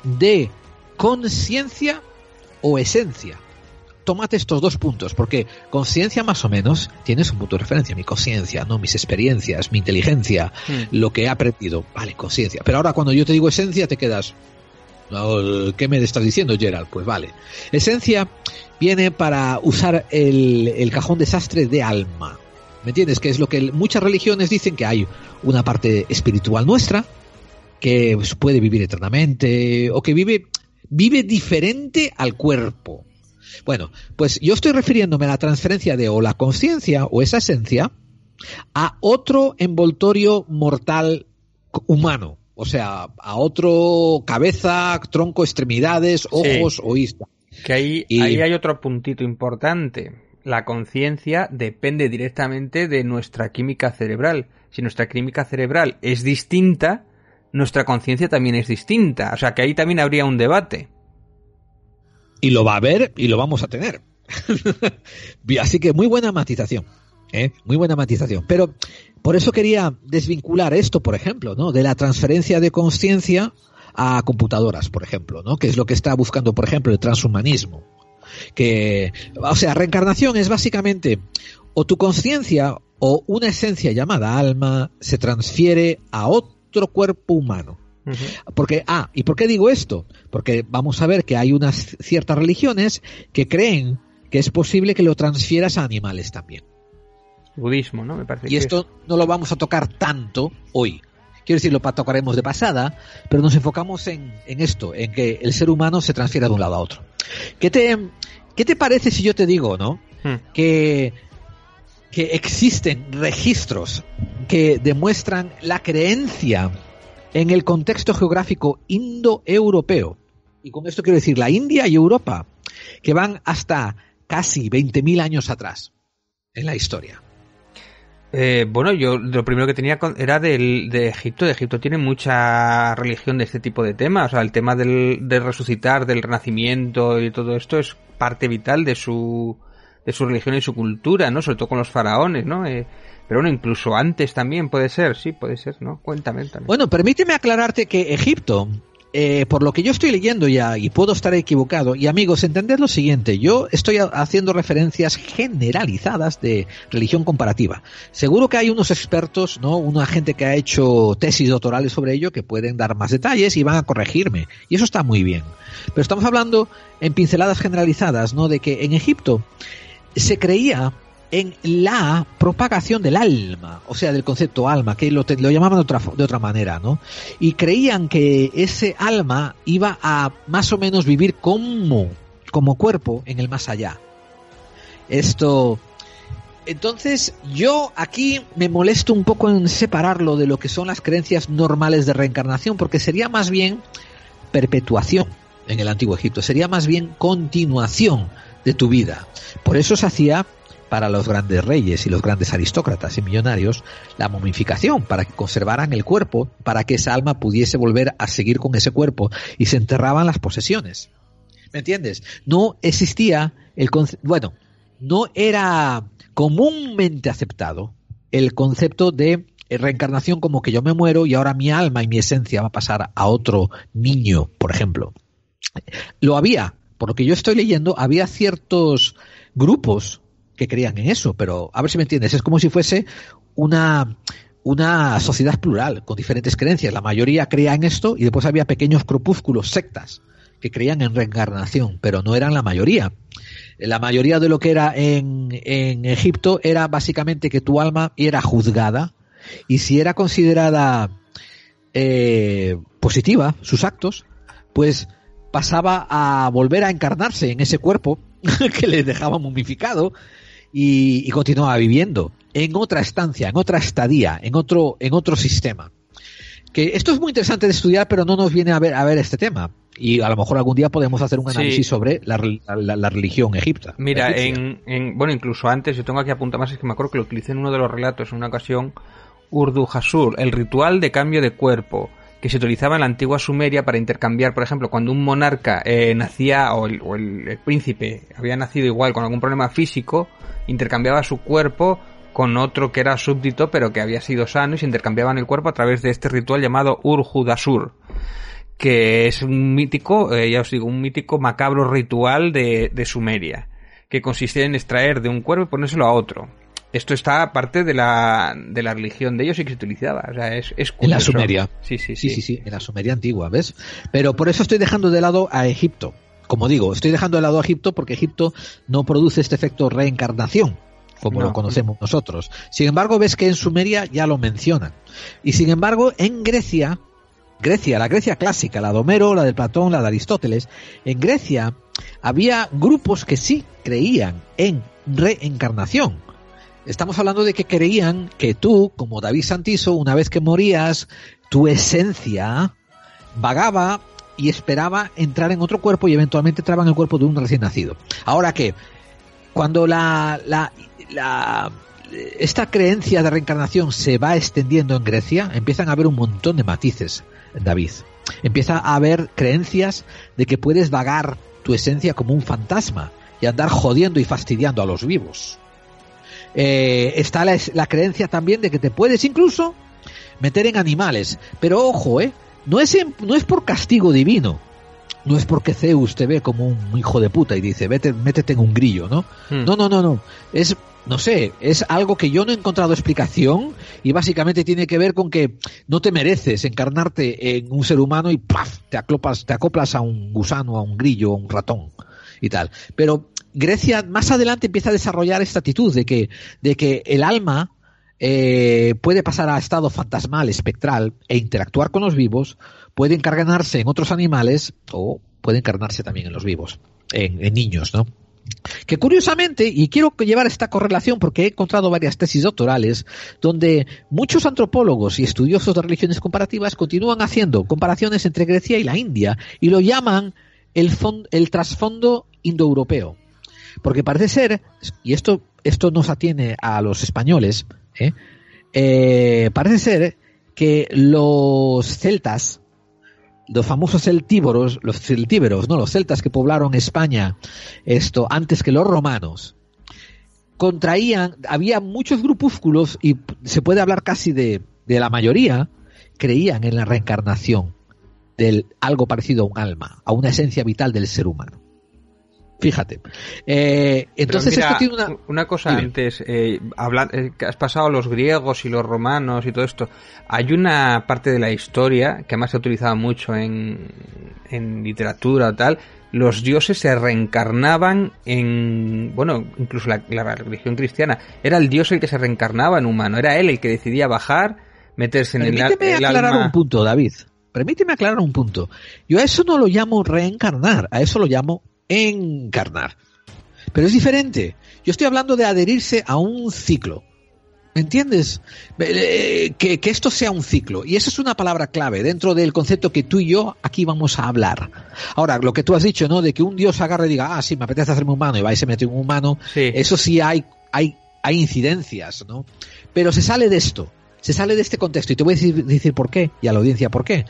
de conciencia o esencia. Tómate estos dos puntos, porque conciencia más o menos tienes un punto de referencia, mi conciencia, no mis experiencias, mi inteligencia, Mm. lo que he aprendido, vale, conciencia. Pero ahora cuando yo te digo esencia te quedas, "No, ¿qué me estás diciendo, Gerald? Pues vale. Esencia viene para usar el, el cajón desastre de alma. ¿Me entiendes? Que es lo que muchas religiones dicen que hay una parte espiritual nuestra que puede vivir eternamente o que vive, vive diferente al cuerpo. Bueno, pues yo estoy refiriéndome a la transferencia de o la conciencia o esa esencia a otro envoltorio mortal humano. O sea, a otro cabeza, tronco, extremidades, ojos o isla. Que ahí, Y- ahí hay otro puntito importante. La conciencia depende directamente de nuestra química cerebral. Si nuestra química cerebral es distinta, nuestra conciencia también es distinta. O sea que ahí también habría un debate. Y lo va a ver y lo vamos a tener. Así que muy buena matización. ¿eh? Muy buena matización. Pero por eso quería desvincular esto, por ejemplo, ¿no? De la transferencia de conciencia a computadoras, por ejemplo, ¿no? Que es lo que está buscando, por ejemplo, el transhumanismo. Que, o sea, reencarnación es básicamente o tu conciencia o una esencia llamada alma se transfiere a otro cuerpo humano. Porque, ah, ¿y por qué digo esto? Porque vamos a ver que hay unas ciertas religiones que creen que es posible que lo transfieras a animales también. Budismo, ¿no? Me parece Y que esto no lo vamos a tocar tanto hoy. Quiero decir, lo tocaremos de pasada, pero nos enfocamos en, en esto, en que el ser humano se transfiera de un lado a otro. ¿Qué te, qué te parece si yo te digo, no? Hmm. que, que existen registros que demuestran la creencia en el contexto geográfico indoeuropeo. Y con esto quiero decir la India y Europa, que van hasta casi 20.000 años atrás en la historia. Eh, bueno, yo lo primero que tenía era del, de Egipto. De Egipto tiene mucha religión de este tipo de temas. O sea, el tema del, de resucitar, del renacimiento y todo esto es parte vital de su, de su religión y su cultura, ¿no? Sobre todo con los faraones, ¿no? Eh, pero bueno, incluso antes también puede ser, sí, puede ser, ¿no? Cuéntame también. Bueno, permíteme aclararte que Egipto, eh, por lo que yo estoy leyendo ya, y puedo estar equivocado, y amigos, entended lo siguiente, yo estoy ha- haciendo referencias generalizadas de religión comparativa. Seguro que hay unos expertos, ¿no? Una gente que ha hecho tesis doctorales sobre ello que pueden dar más detalles y van a corregirme. Y eso está muy bien. Pero estamos hablando en pinceladas generalizadas, ¿no? De que en Egipto se creía en la propagación del alma, o sea, del concepto alma, que lo, lo llamaban de otra, de otra manera, ¿no? Y creían que ese alma iba a más o menos vivir como, como cuerpo en el más allá. Esto, entonces, yo aquí me molesto un poco en separarlo de lo que son las creencias normales de reencarnación, porque sería más bien perpetuación en el antiguo Egipto, sería más bien continuación de tu vida. Por eso se hacía para los grandes reyes y los grandes aristócratas y millonarios la momificación, para que conservaran el cuerpo, para que esa alma pudiese volver a seguir con ese cuerpo y se enterraban las posesiones. ¿Me entiendes? No existía el concepto, bueno, no era comúnmente aceptado el concepto de reencarnación como que yo me muero y ahora mi alma y mi esencia va a pasar a otro niño, por ejemplo. Lo había, por lo que yo estoy leyendo, había ciertos grupos que creían en eso, pero a ver si me entiendes, es como si fuese una, una sociedad plural con diferentes creencias. La mayoría creía en esto y después había pequeños grupúsculos, sectas, que creían en reencarnación, pero no eran la mayoría. La mayoría de lo que era en, en Egipto era básicamente que tu alma era juzgada y si era considerada eh, positiva, sus actos, pues pasaba a volver a encarnarse en ese cuerpo que le dejaba momificado y, y, continuaba viviendo en otra estancia, en otra estadía, en otro, en otro sistema. Que esto es muy interesante de estudiar, pero no nos viene a ver, a ver este tema. Y a lo mejor algún día podemos hacer un análisis Sí. sobre la, la- la religión egipta. Mira, en, en- bueno, incluso antes, yo tengo aquí apuntado más, es que me acuerdo que lo utilicé en uno de los relatos en una ocasión, Urdu Hasur, el ritual de cambio de cuerpo, que se utilizaba en la antigua Sumeria para intercambiar, por ejemplo, cuando un monarca eh, nacía, o, el, príncipe había nacido igual con algún problema físico, intercambiaba su cuerpo con otro que era súbdito, pero que había sido sano, y se intercambiaban el cuerpo a través de este ritual llamado Urjudasur que es un mítico, eh, ya os digo, un mítico macabro ritual de, de Sumeria, que consistía en extraer de un cuerpo y ponérselo a otro. Esto está parte de la, de la religión de ellos y que se utilizaba. O sea, es, es En la. Sumeria. Sí, sí, Sí, sí. sí, sí, en la Sumeria antigua, ¿ves? Pero por eso estoy dejando de lado a Egipto. Como digo, estoy dejando de lado a Egipto porque Egipto no produce este efecto reencarnación, como No. lo conocemos nosotros. Sin embargo, ves que en Sumeria ya lo mencionan. Y sin embargo, en Grecia, Grecia, la Grecia clásica, la de Homero, la de Platón, la de Aristóteles, en Grecia había grupos que sí creían en reencarnación. Estamos hablando de que creían que tú, como David Santiso, una vez que morías, tu esencia vagaba y esperaba entrar en otro cuerpo y eventualmente entraba en el cuerpo de un recién nacido. Ahora que, cuando la, la, la- esta creencia de reencarnación se va extendiendo en Grecia, empiezan a haber un montón de matices, David. Empieza a haber creencias de que puedes vagar tu esencia como un fantasma y andar jodiendo y fastidiando a los vivos. Eh, está la, la creencia también de que te puedes incluso meter en animales. Pero ojo, ¿eh? No es, en- no es por castigo divino. No es porque Zeus te ve como un hijo de puta y dice, vete, métete en un grillo, ¿no? Hmm. No, no, no, no. Es, no sé, es algo que yo no he encontrado explicación y básicamente tiene que ver con que no te mereces encarnarte en un ser humano y ¡paf! te acoplas, te acoplas a un gusano, a un grillo, a un ratón y tal. Pero Grecia más adelante empieza a desarrollar esta actitud de que, el alma eh, puede pasar a estado fantasmal, espectral e interactuar con los vivos, puede encarnarse en otros animales o puede encarnarse también en los vivos, en, niños, ¿no? Que curiosamente, y quiero llevar esta correlación porque he encontrado varias tesis doctorales donde muchos antropólogos y estudiosos de religiones comparativas continúan haciendo comparaciones entre Grecia y la India y lo llaman el, el trasfondo indoeuropeo. Porque parece ser, y esto, esto nos atiene a los españoles, ¿eh? Eh, parece ser que los celtas, los famosos celtíberos, los celtíberos, no, los celtas que poblaron España, esto antes que los romanos, contraían, había muchos grupúsculos y se puede hablar casi de, de la mayoría, creían en la reencarnación del algo parecido a un alma, a una esencia vital del ser humano. Fíjate. Eh, entonces mira, esto tiene una... una cosa Dime. antes, eh, habla- eh, que has pasado los griegos y los romanos y todo esto. Hay una parte de la historia que además se ha utilizado mucho en, en literatura o tal. Los dioses se reencarnaban en, bueno, incluso la, la religión cristiana. Era el dios el que se reencarnaba en humano. Era él el que decidía bajar, meterse en el, Permíteme el aclarar alma. un punto, David. Permíteme aclarar un punto. Yo a eso no lo llamo reencarnar, a eso lo llamo encarnar. Pero es diferente. Yo estoy hablando de adherirse a un ciclo. ¿Me entiendes? Eh, Que, que esto sea un ciclo. Y esa es una palabra clave dentro del concepto que tú y yo aquí vamos a hablar. Ahora, lo que tú has dicho, ¿no? De que un dios agarre y diga, ah, sí, me apetece hacerme humano y va y se mete un humano. Sí. Eso sí hay, hay, hay incidencias, ¿no? Pero se sale de esto. Se sale de este contexto. Y te voy a decir, decir por qué. Y a la audiencia por qué.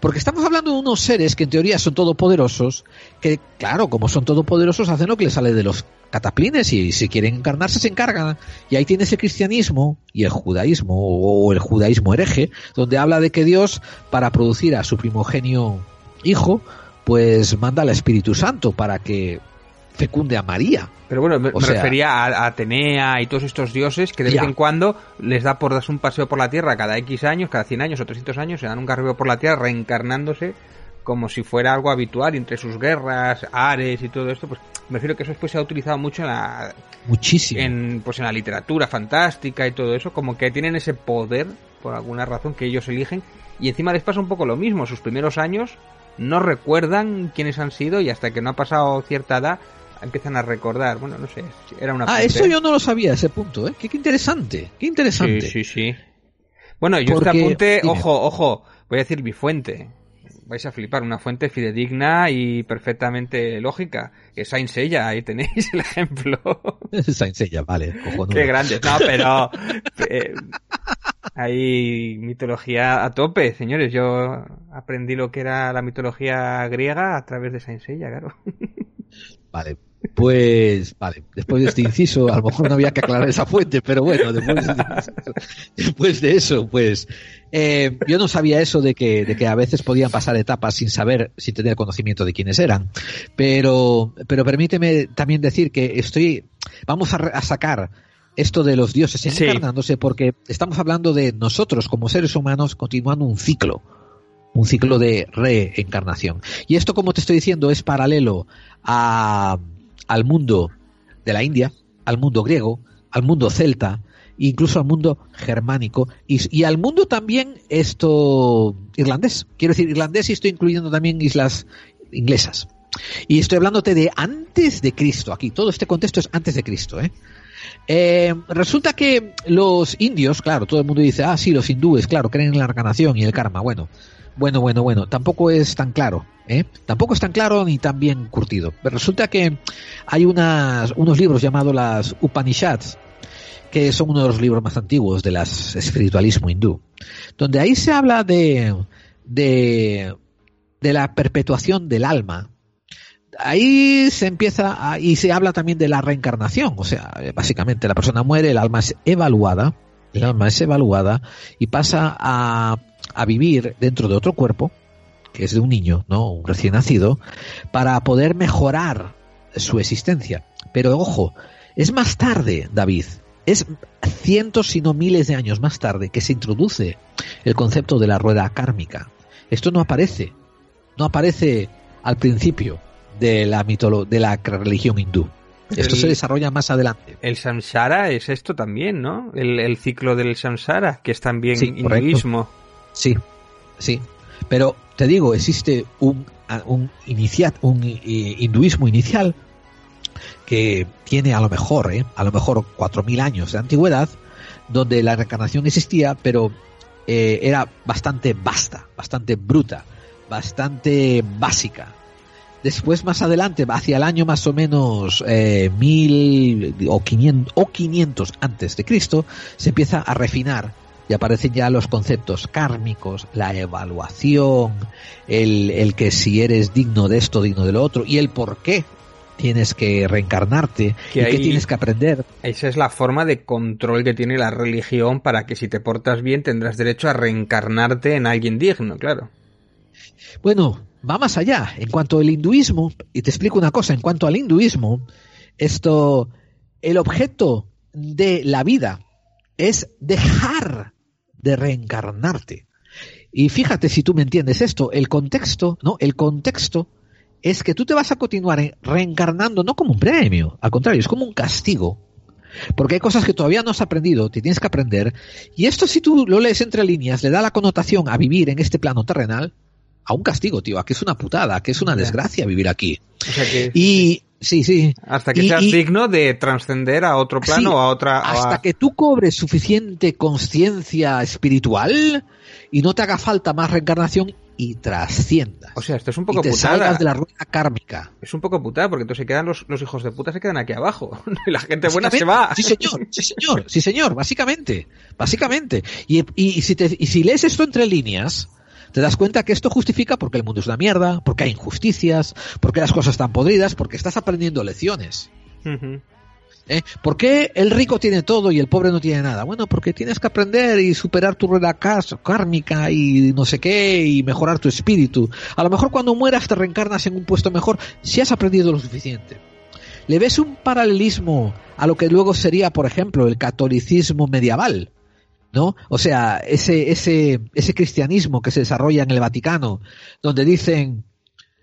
Porque estamos hablando de unos seres que en teoría son todopoderosos, que claro, como son todopoderosos, hacen lo que les sale de los cataplines y si quieren encarnarse se encargan. Y ahí tienes el cristianismo y el judaísmo, o el judaísmo hereje, donde habla de que Dios, para producir a su primogenio hijo, pues manda al Espíritu Santo para que fecunde a María. Pero bueno, me, O me sea- refería a, a Atenea y todos estos dioses que de Ya. vez en cuando les da por darse un paseo por la Tierra cada X años, cada 100 años o 300 años, se dan un carreo por la Tierra reencarnándose como si fuera algo habitual entre sus guerras, Ares y todo esto, pues me refiero que eso después se ha utilizado mucho en la, Muchísimo. en, pues en la literatura fantástica y todo eso, como que tienen ese poder por alguna razón que ellos eligen y encima les pasa un poco lo mismo, sus primeros años no recuerdan quiénes han sido y hasta que no ha pasado cierta edad empiezan a recordar, bueno, no sé, era una Ah, eso yo no lo sabía, ese punto, ¿eh? Qué, qué interesante, qué interesante. Sí, sí, sí. Bueno, yo Porque- este apunte, dime. ojo, ojo, voy a decir mi fuente. Vais a flipar, una fuente fidedigna y perfectamente lógica. Que es Saint Seiya, ahí tenéis el ejemplo. Saint Seiya, vale, cojonudo. Qué grande. No, pero eh, hay mitología a tope, señores. Yo aprendí lo que era la mitología griega a través de Saint Seiya, claro. Vale, pues, vale, después de este inciso, a lo mejor no había que aclarar esa fuente, pero bueno, después de, después de eso, pues, eh, yo no sabía eso de que, de que a veces podían pasar etapas sin saber, sin tener conocimiento de quiénes eran, pero, pero permíteme también decir que estoy, vamos a, a sacar esto de los dioses Sí. encarnándose porque estamos hablando de nosotros como seres humanos continuando un ciclo un ciclo de reencarnación. Y esto, como te estoy diciendo, es paralelo a, al mundo de la India, al mundo griego, al mundo celta, incluso al mundo germánico y, al mundo también esto irlandés. Quiero decir irlandés y estoy incluyendo también islas inglesas. Y estoy hablándote de antes de Cristo aquí. Todo este contexto es antes de Cristo, ¿eh? Eh, resulta que los indios, claro, todo el mundo dice, ah, sí, los hindúes, claro, creen en la reencarnación y el karma. Bueno, bueno, bueno, bueno, tampoco es tan claro, ¿eh? Tampoco es tan claro ni tan bien curtido. Pero resulta que hay unas, unos libros llamados las Upanishads, que son uno de los libros más antiguos del espiritualismo hindú, donde ahí se habla de, de, de la perpetuación del alma, ahí se empieza a- y se habla también de la reencarnación, o sea, básicamente la persona muere, el alma es evaluada, el alma es evaluada y pasa a, a vivir dentro de otro cuerpo, que es de un niño, ¿no? Un recién nacido, para poder mejorar su existencia. Pero ojo, es más tarde, David, es cientos si no miles de años más tarde que se introduce el concepto de la rueda kármica. Esto no aparece, no aparece al principio de la mitolo de la religión hindú. Esto El- se desarrolla más adelante. El samsara es esto también, ¿no? El, el ciclo del samsara, que es también Sí, hinduismo. Sí, sí. Pero te digo, existe un, un, inicia- un eh, hinduismo inicial que tiene a lo mejor, ¿eh? a lo mejor 4.000 años de antigüedad, donde la reencarnación existía, pero eh, era bastante vasta, bastante bruta, bastante básica. Después, más adelante, hacia el año más o menos eh, mil o 500, o 500 antes de Cristo, se empieza a refinar y aparecen ya los conceptos kármicos, la evaluación, el, el que si eres digno de esto, digno de lo otro, y el por qué tienes que reencarnarte Que y qué tienes que aprender. Esa es la forma de control que tiene la religión para que si te portas bien tendrás derecho a reencarnarte en alguien digno, claro. Bueno, va más allá. En cuanto al hinduismo, y te explico una cosa, en cuanto al hinduismo, esto, el objeto de la vida es dejar de reencarnarte. Y fíjate si tú me entiendes esto, el contexto, ¿no? El contexto es que tú te vas a continuar en- reencarnando no como un premio, al contrario, es como un castigo. Porque hay cosas que todavía no has aprendido, te tienes que aprender. Y esto si tú lo lees entre líneas, le da la connotación a vivir en este plano terrenal a un castigo, tío, a que es una putada, a que es una desgracia vivir aquí. O sea que Y, Sí, sí. Hasta que Y- seas y- digno de trascender a otro plano Sí, o a otra. hasta a- que tú cobres suficiente conciencia espiritual y no te haga falta más reencarnación y trasciendas. O sea, esto es un y poco te putada. salgas de la rueda kármica. Es un poco putada, porque entonces se quedan los, los hijos de puta se quedan aquí abajo. y la gente buena se va. Sí, señor, sí, señor, sí, señor, básicamente. Básicamente. Y, y- y si te- y si lees esto entre líneas, te das cuenta que esto justifica porque el mundo es una mierda, porque hay injusticias, porque las cosas están podridas, porque estás aprendiendo lecciones. ¿eh? ¿Por qué el rico tiene todo y el pobre no tiene nada? Bueno, porque tienes que aprender y superar tu rueda kármica y no sé qué y mejorar tu espíritu. A lo mejor cuando mueras te reencarnas en un puesto mejor si has aprendido lo suficiente. ¿Le ves un paralelismo a lo que luego sería, por ejemplo, el catolicismo medieval? ¿No? O sea, ese, ese, ese cristianismo que se desarrolla en el Vaticano, donde dicen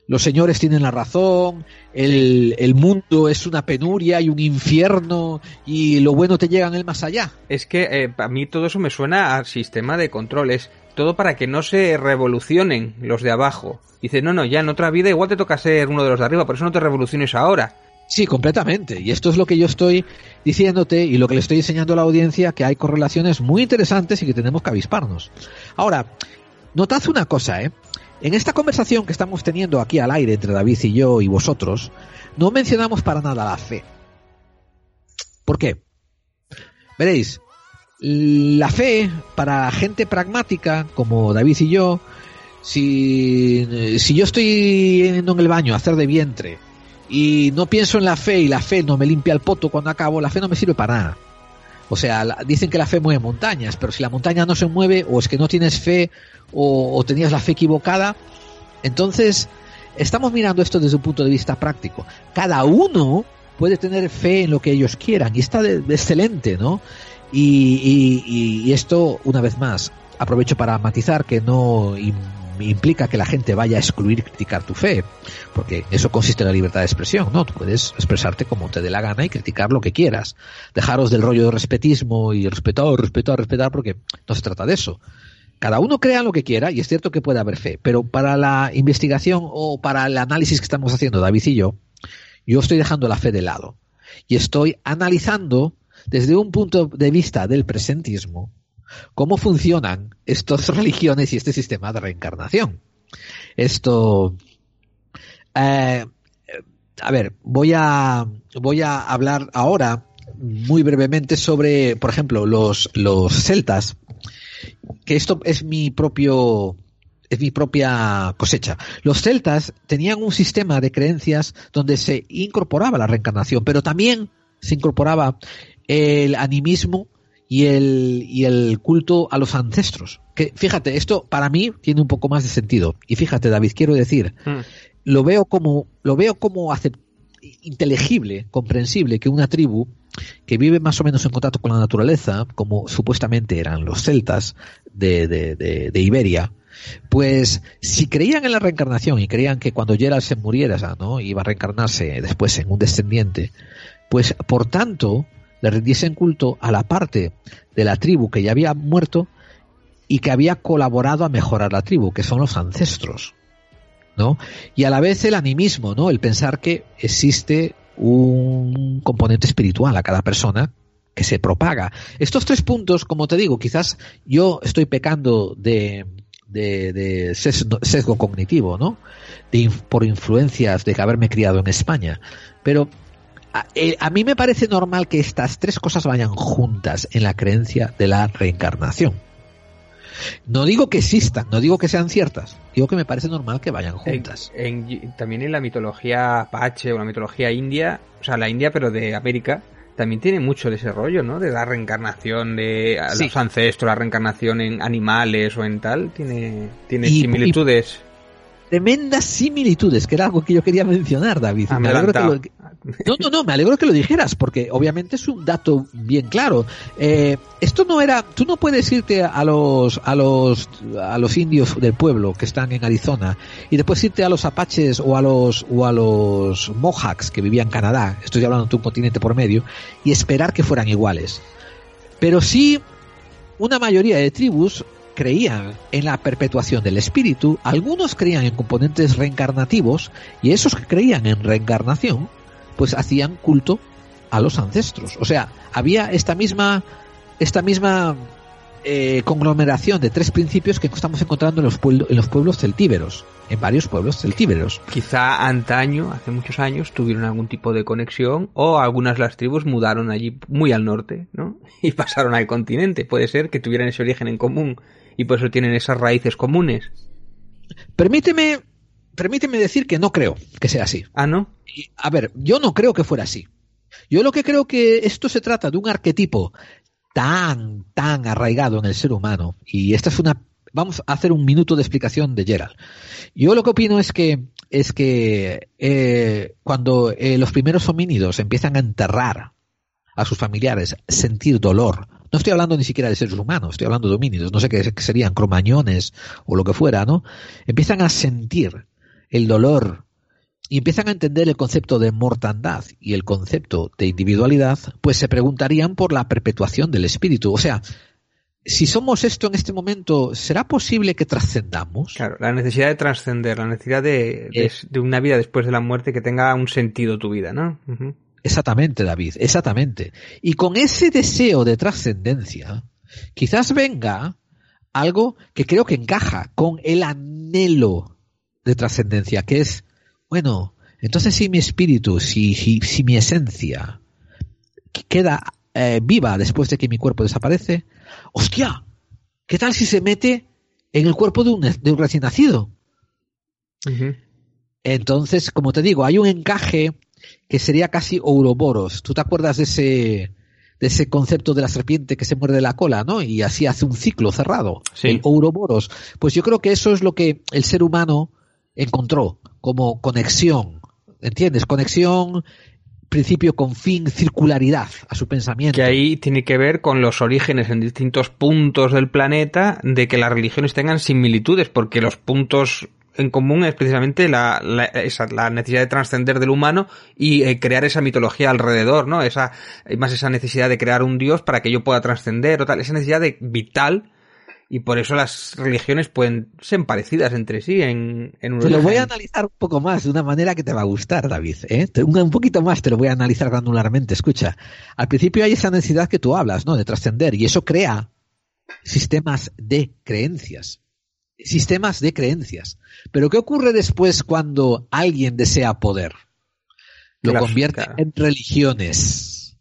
los señores tienen la razón, el, el mundo es una penuria y un infierno y lo bueno te llega en el más allá. Es que eh, a mí todo eso me suena al sistema de controles. Todo para que no se revolucionen los de abajo. Dice, no, no, ya en otra vida igual te toca ser uno de los de arriba, por eso no te revoluciones ahora. Sí, completamente. Y esto es lo que yo estoy diciéndote y lo que le estoy enseñando a la audiencia, que hay correlaciones muy interesantes y que tenemos que avisparnos. Ahora, notad una cosa, ¿eh? En esta conversación que estamos teniendo aquí al aire entre David y yo y vosotros, no mencionamos para nada la fe. ¿Por qué? Veréis, la fe para gente pragmática como David y yo, si, si yo estoy en el baño a hacer de vientre y no pienso en la fe y la fe no me limpia el poto cuando acabo, la fe no me sirve para nada. O sea, dicen que la fe mueve montañas, pero si la montaña no se mueve o es que no tienes fe o, o tenías la fe equivocada, entonces estamos mirando esto desde un punto de vista práctico. Cada uno puede tener fe en lo que ellos quieran y está de- excelente, ¿no? Y, y- y- esto, una vez más, aprovecho para matizar que no implica que la gente vaya a excluir criticar tu fe, porque eso consiste en la libertad de expresión, ¿no? Tú puedes expresarte como te dé la gana y criticar lo que quieras. Dejaros del rollo de respetismo y respetar, respetar, respetar, porque no se trata de eso. Cada uno crea lo que quiera y es cierto que puede haber fe, pero para la investigación o para el análisis que estamos haciendo David y yo, yo estoy dejando la fe de lado y estoy analizando desde un punto de vista del presentismo cómo funcionan estas religiones y este sistema de reencarnación. Esto, eh, a ver, voy a voy a hablar ahora muy brevemente sobre, por ejemplo, los los celtas, que esto es mi propio es mi propia cosecha. Los celtas tenían un sistema de creencias donde se incorporaba la reencarnación, pero también se incorporaba el animismo y el, y el culto a los ancestros. Que fíjate, esto para mí tiene un poco más de sentido. Y fíjate, David, quiero decir, lo veo como, lo veo como inteligible, comprensible que una tribu que vive más o menos en contacto con la naturaleza, como supuestamente eran los celtas de, de, de, de Iberia, pues si creían en la reencarnación y creían que cuando Gerald se muriera, ¿no? iba a reencarnarse después en un descendiente, pues por tanto le rendiesen culto a la parte de la tribu que ya había muerto y que había colaborado a mejorar la tribu, que son los ancestros. ¿no? Y a la vez el animismo, ¿no? El pensar que existe un componente espiritual a cada persona que se propaga. Estos tres puntos, como te digo, quizás yo estoy pecando de, de, sesgo, cognitivo, ¿no? De por influencias de haberme criado en España. Pero a, eh, a mí me parece normal que estas tres cosas vayan juntas en la creencia de la reencarnación. No digo que existan, no digo que sean ciertas, digo que me parece normal que vayan juntas. En- en- también en la mitología apache o la mitología india, o sea, la India pero de América, también tiene mucho de ese rollo, ¿no? De la reencarnación de Sí. los ancestros, la reencarnación en animales o en tal, tiene, tiene Y- similitudes. Tremendas similitudes, que era algo que yo quería mencionar, David. Me alegro que adelantado. lo- No, no, no, me alegro que lo dijeras, porque obviamente es un dato bien claro. Eh, esto no era, tú no puedes irte a los, a los, a los indios del pueblo que están en Arizona y después irte a los apaches o a los, o a los mohawks que vivían en Canadá, estoy hablando de un continente por medio, y esperar que fueran iguales. Pero sí, una mayoría de tribus creían en la perpetuación del espíritu, algunos creían en componentes reencarnativos, y esos que creían en reencarnación, pues hacían culto a los ancestros. O sea, había esta misma, esta misma eh, conglomeración de tres principios que estamos encontrando en los, en los pueblos celtíberos, en varios pueblos celtíberos. Quizá antaño, hace muchos años, tuvieron algún tipo de conexión o algunas de las tribus mudaron allí muy al norte, ¿no? Y pasaron al continente. Puede ser que tuvieran ese origen en común y por eso tienen esas raíces comunes. Permíteme, permíteme decir que no creo que sea así. Ah, ¿no? Y, a ver, yo no creo que fuera así. Yo lo que creo que esto se trata de un arquetipo tan, tan arraigado en el ser humano. Y esta es una. Vamos a hacer un minuto de explicación de Gerald. Yo lo que opino es que es que eh, cuando eh, los primeros homínidos empiezan a enterrar a sus familiares, sentir dolor. No estoy hablando ni siquiera de seres humanos, estoy hablando de homínidos, no sé qué serían, cromañones o lo que fuera, ¿no? Empiezan a sentir el dolor y empiezan a entender el concepto de mortandad y el concepto de individualidad, pues se preguntarían por la perpetuación del espíritu. O sea, si somos esto en este momento, ¿será posible que trascendamos? Claro, la necesidad de trascender, la necesidad de, de, de, una vida después de la muerte que tenga un sentido tu vida, ¿no? Uh -huh. Exactamente, David, exactamente. Y con ese deseo de trascendencia, quizás venga algo que creo que encaja con el anhelo de trascendencia, que es, bueno, entonces si mi espíritu, si, si, si mi esencia queda eh, viva después de que mi cuerpo desaparece, hostia, ¿qué tal si se mete en el cuerpo de un, de un recién nacido? Uh -huh. Entonces, como te digo, hay un encaje que sería casi Ouroboros. ¿Tú te acuerdas de ese, de ese concepto de la serpiente que se muerde la cola, ¿no? Y así hace un ciclo cerrado. Sí. El Ouroboros. Pues yo creo que eso es lo que el ser humano encontró como conexión. ¿Entiendes? Conexión, principio con fin, circularidad a su pensamiento. Que ahí tiene que ver con los orígenes en distintos puntos del planeta de que las religiones tengan similitudes, porque los puntos en común es precisamente la, la, esa, la necesidad de trascender del humano y eh, crear esa mitología alrededor, ¿no? Esa, más esa necesidad de crear un dios para que yo pueda trascender o tal, esa necesidad de vital y por eso las religiones pueden ser parecidas entre sí en, en un Te lo voy a analizar un poco más de una manera que te va a gustar, David. ¿eh? Un, un poquito más te lo voy a analizar granularmente. Escucha, al principio hay esa necesidad que tú hablas, ¿no? De trascender y eso crea sistemas de creencias sistemas de creencias. Pero ¿qué ocurre después cuando alguien desea poder? Lo claro, convierte claro. en religiones.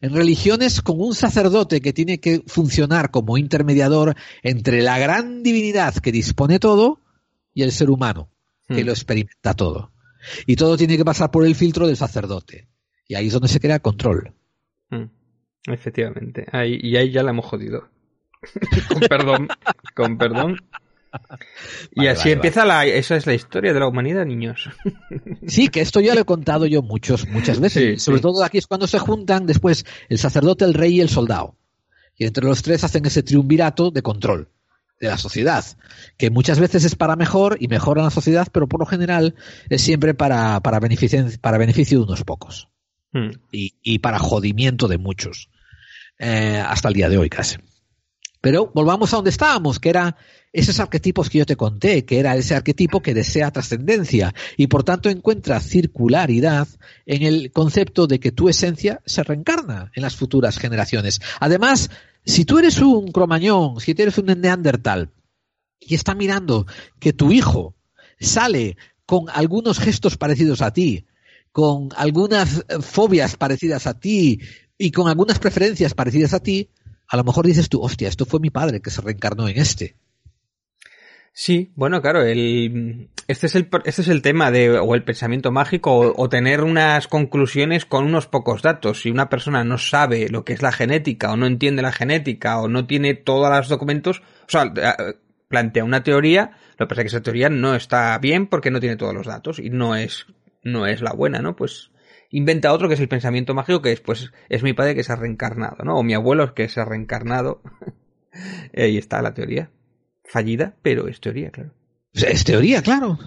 En religiones con un sacerdote que tiene que funcionar como intermediador entre la gran divinidad que dispone todo y el ser humano que hmm. lo experimenta todo. Y todo tiene que pasar por el filtro del sacerdote. Y ahí es donde se crea control. Hmm. Efectivamente. Ahí, y ahí ya la hemos jodido. con perdón. con perdón. Y vale, así vale, empieza vale. la, esa es la historia de la humanidad, niños. Sí, que esto ya lo he contado yo muchos, muchas veces. Sí, Sobre sí. todo aquí es cuando se juntan después el sacerdote, el rey y el soldado. Y entre los tres hacen ese triunvirato de control de la sociedad, que muchas veces es para mejor y mejora la sociedad, pero por lo general es siempre para, para, beneficio, para beneficio de unos pocos. Hmm. Y, y, para jodimiento de muchos. Eh, hasta el día de hoy casi. Pero volvamos a donde estábamos, que era esos arquetipos que yo te conté, que era ese arquetipo que desea trascendencia y por tanto encuentra circularidad en el concepto de que tu esencia se reencarna en las futuras generaciones. Además, si tú eres un cromañón, si tú eres un neandertal y está mirando que tu hijo sale con algunos gestos parecidos a ti, con algunas fobias parecidas a ti y con algunas preferencias parecidas a ti, a lo mejor dices tú, hostia, esto fue mi padre que se reencarnó en este. Sí, bueno, claro, el, este, es el, este es el tema de, o el pensamiento mágico, o, tener unas conclusiones con unos pocos datos. Si una persona no sabe lo que es la genética, o no entiende la genética, o no tiene todos los documentos, o sea, plantea una teoría, lo que pasa es que esa teoría no está bien porque no tiene todos los datos, y no es, no es la buena, ¿no? Pues inventa otro que es el pensamiento mágico, que después es mi padre que se ha reencarnado, ¿no? O mi abuelo que se ha reencarnado. Ahí está la teoría. Fallida, pero es teoría, claro. Es teoría, claro.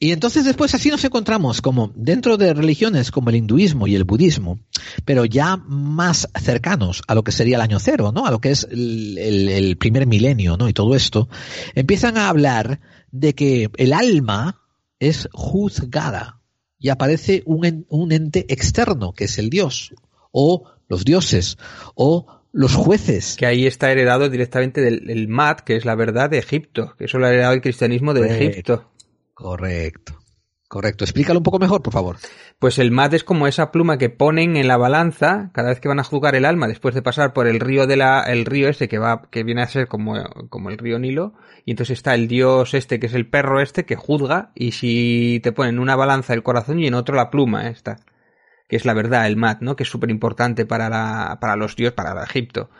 Y entonces después así nos encontramos como dentro de religiones como el hinduismo y el budismo, pero ya más cercanos a lo que sería el año cero, ¿no? A lo que es el, primer milenio, ¿no? Y todo esto, empiezan a hablar de que el alma es juzgada y aparece un, un ente externo, que es el dios, o los dioses, o los jueces. Que ahí está heredado directamente del el Mat, que es la verdad de Egipto, que eso lo ha heredado el cristianismo de Correcto. Egipto. Correcto. Correcto. Explícalo un poco mejor, por favor. Pues el mat es como esa pluma que ponen en la balanza cada vez que van a juzgar el alma después de pasar por el río de la el río este que va que viene a ser como, como el río Nilo y entonces está el dios este que es el perro este que juzga y si te ponen una balanza el corazón y en otro la pluma esta que es la verdad el mat no que es súper importante para para los dioses para Egipto.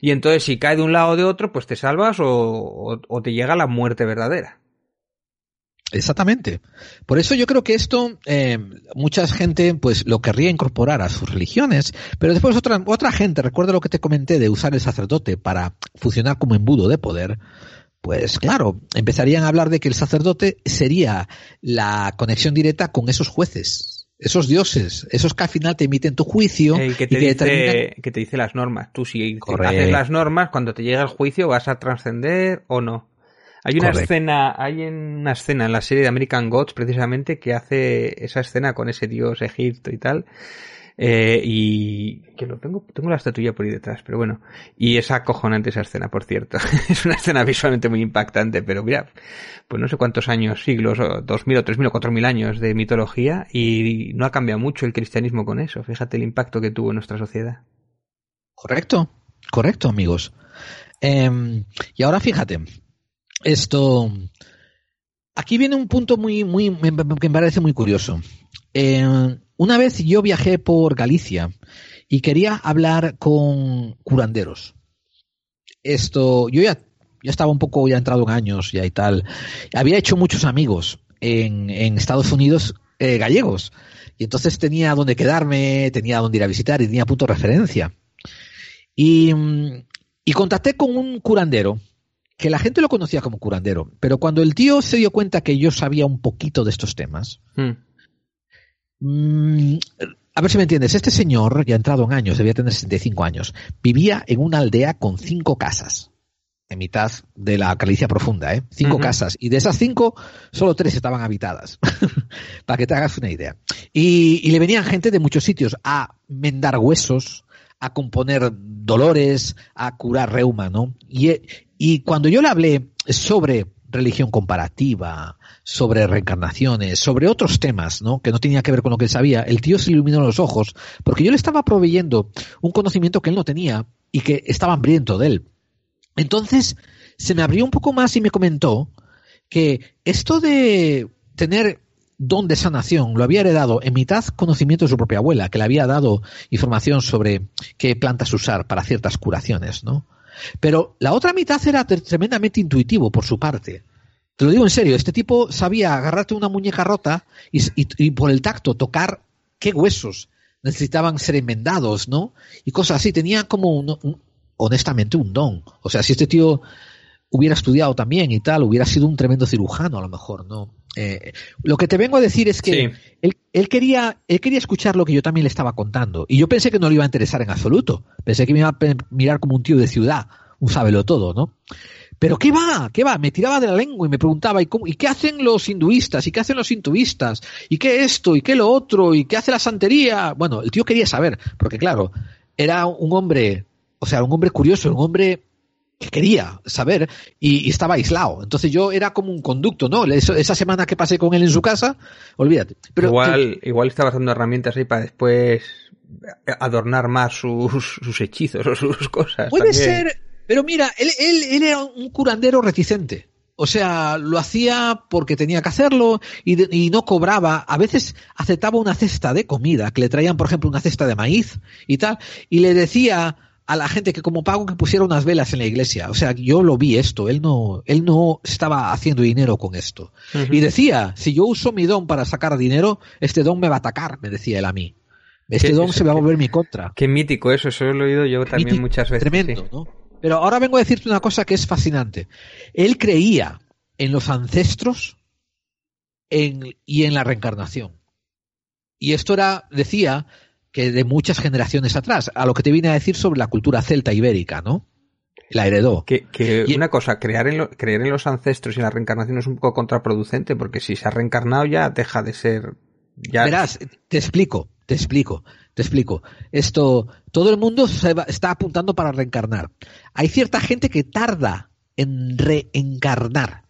Y entonces si cae de un lado o de otro pues te salvas o te llega la muerte verdadera. Exactamente. Por eso yo creo que esto eh, mucha gente pues lo querría incorporar a sus religiones, pero después otra otra gente, recuerda lo que te comenté de usar el sacerdote para funcionar como embudo de poder, pues claro, empezarían a hablar de que el sacerdote sería la conexión directa con esos jueces, esos dioses, esos que al final te emiten tu juicio El que y te, que dice, determinan- que te dice las normas. Tú si haces las normas, cuando te llega el juicio vas a trascender o no. Hay una escena, hay en una escena en la serie de American Gods precisamente que hace esa escena con ese dios Egipto y tal. Eh, y que lo tengo, tengo la estatuilla por ahí detrás, pero bueno. Y es acojonante esa escena, por cierto. es una escena visualmente muy impactante, pero mira, pues no sé cuántos años, siglos, dos mil o tres mil o cuatro mil años de mitología y no ha cambiado mucho el cristianismo con eso. Fíjate el impacto que tuvo en nuestra sociedad. Correcto, correcto, amigos. Em, y ahora fíjate, esto. Aquí viene un punto muy, muy, que me parece muy curioso. Eh, una vez yo viajé por Galicia y quería hablar con curanderos. Esto, yo ya, ya estaba un poco ya entrado en años ya y tal. Había hecho muchos amigos en, en Estados Unidos eh, gallegos. Y entonces tenía donde quedarme, tenía donde ir a visitar y tenía punto de referencia. Y, mm, y contacté con un curandero, que la gente lo conocía como curandero, pero cuando el tío se dio cuenta que yo sabía un poquito de estos temas, Hmm. mm, a ver si me entiendes, este señor, ya entrado en años, debía tener 65 años, vivía en una aldea con cinco casas, en mitad de la Galicia profunda, ¿eh? Cinco casas, y de esas cinco, solo tres estaban habitadas, para que te hagas una idea. Y, y le venían gente de muchos sitios a mendar huesos, a componer dolores, a curar reuma, ¿no? Y, y cuando yo le hablé sobre religión comparativa, sobre reencarnaciones, sobre otros temas, ¿no? Que no tenía que ver con lo que él sabía, el tío se iluminó los ojos, porque yo le estaba proveyendo un conocimiento que él no tenía y que estaba hambriento de él. Entonces, se me abrió un poco más y me comentó que esto de tener don de sanación lo había heredado en mitad conocimiento de su propia abuela, que le había dado información sobre qué plantas usar para ciertas curaciones, ¿no? Pero la otra mitad era tre- tremendamente intuitivo por su parte. Te lo digo en serio, este tipo sabía agarrarte una muñeca rota y, por el tacto tocar qué huesos necesitaban ser enmendados, ¿no? Y cosas así. Tenía como, un- honestamente, un don. O sea, si este tío hubiera estudiado también y tal, hubiera sido un tremendo cirujano a lo mejor, ¿no? Eh, lo que te vengo a decir es que Sí. él, él quería, él quería escuchar lo que yo también le estaba contando. Y yo pensé que no le iba a interesar en absoluto. Pensé que me iba a mirar como un tío de ciudad, un sábelo todo, ¿no? Pero ¿qué va? ¿Qué va? Me tiraba de la lengua y me preguntaba, ¿y, cómo- ¿y qué hacen los hinduistas? ¿Y qué hacen los hinduistas? ¿Y qué esto? ¿Y qué lo otro? ¿Y qué hace la santería? Bueno, el tío quería saber, porque claro, era un hombre, o sea, un hombre curioso, un hombre que quería saber y, y estaba aislado. Entonces yo era como un conducto, ¿no? Eso- esa semana que pasé con él en su casa, olvídate. Pero igual, igual estabas dando herramientas ahí para después adornar más sus, sus hechizos o sus cosas. Puede también. ser, pero mira, él, él, él era un curandero reticente. O sea, lo hacía porque tenía que hacerlo y, de- y no cobraba. A veces aceptaba una cesta de comida, que le traían, por ejemplo, una cesta de maíz y tal, y le decía a la gente que como pago que pusiera unas velas en la iglesia. O sea, yo lo vi esto. Él no, él no estaba haciendo dinero con esto. Y decía, si yo uso mi don para sacar dinero, este don me va a atacar, me decía él a mí. Este don se va a volver mi contra. Qué mítico eso, eso lo he oído yo también Mítico, muchas veces. Tremendo, sí. ¿no? Pero ahora vengo a decirte una cosa que es fascinante. Él creía en los ancestros en- y en la reencarnación. Y esto era, decía, que de muchas generaciones atrás, a lo que te vine a decir sobre la cultura celta ibérica, ¿no? La heredó. Que, que Y- una cosa, crear en lo- creer en los ancestros y la reencarnación es un poco contraproducente, porque si se ha reencarnado ya deja de ser Ya, Verás, te explico, te explico, te explico. Esto, todo el mundo se va- está apuntando para reencarnar. Hay cierta gente que tarda en reencarnar.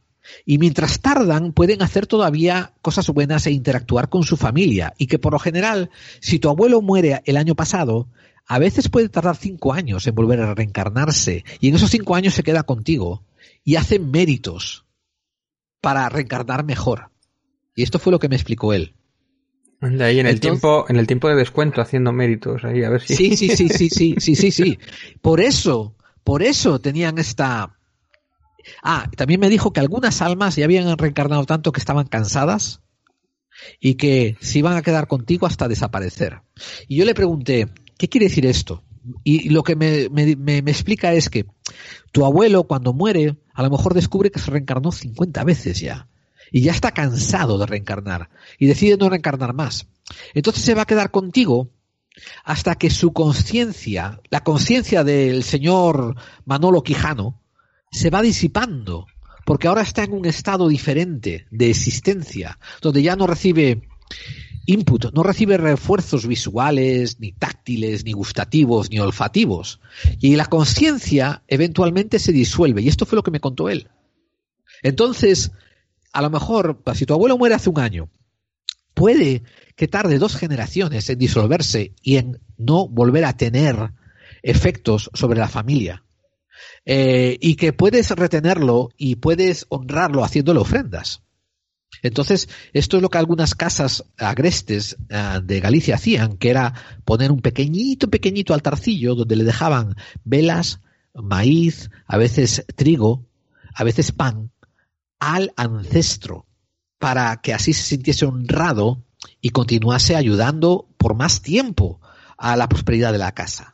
Y mientras tardan, pueden hacer todavía cosas buenas e interactuar con su familia. Y que por lo general, si tu abuelo muere el año pasado, a veces puede tardar cinco años en volver a reencarnarse. Y en esos cinco años se queda contigo. Y hace méritos para reencarnar mejor. Y esto fue lo que me explicó él. anda ahí en el Entonces- tiempo, en el tiempo de descuento haciendo méritos ahí, a ver si. Sí, sí, sí, sí, sí, sí, sí, sí. Por eso, por eso tenían esta. Ah, también me dijo que algunas almas ya habían reencarnado tanto que estaban cansadas y que se iban a quedar contigo hasta desaparecer. Y yo le pregunté, ¿qué quiere decir esto? Y lo que me, me- me- me explica es que tu abuelo cuando muere a lo mejor descubre que se reencarnó 50 veces ya y ya está cansado de reencarnar y decide no reencarnar más. Entonces se va a quedar contigo hasta que su conciencia, la conciencia del señor Manolo Quijano, se va disipando, porque ahora está en un estado diferente de existencia, donde ya no recibe input, no recibe refuerzos visuales, ni táctiles, ni gustativos, ni olfativos. Y la conciencia eventualmente se disuelve, y esto fue lo que me contó él. Entonces, a lo mejor, si tu abuelo muere hace un año, puede que tarde dos generaciones en disolverse y en no volver a tener efectos sobre la familia. Eh, y que puedes retenerlo y puedes honrarlo haciéndole ofrendas. Entonces, esto es lo que algunas casas agrestes ah, de Galicia hacían, que era poner un pequeñito, pequeñito altarcillo donde le dejaban velas, maíz, a veces trigo, a veces pan, al ancestro, para que así se sintiese honrado y continuase ayudando por más tiempo a la prosperidad de la casa.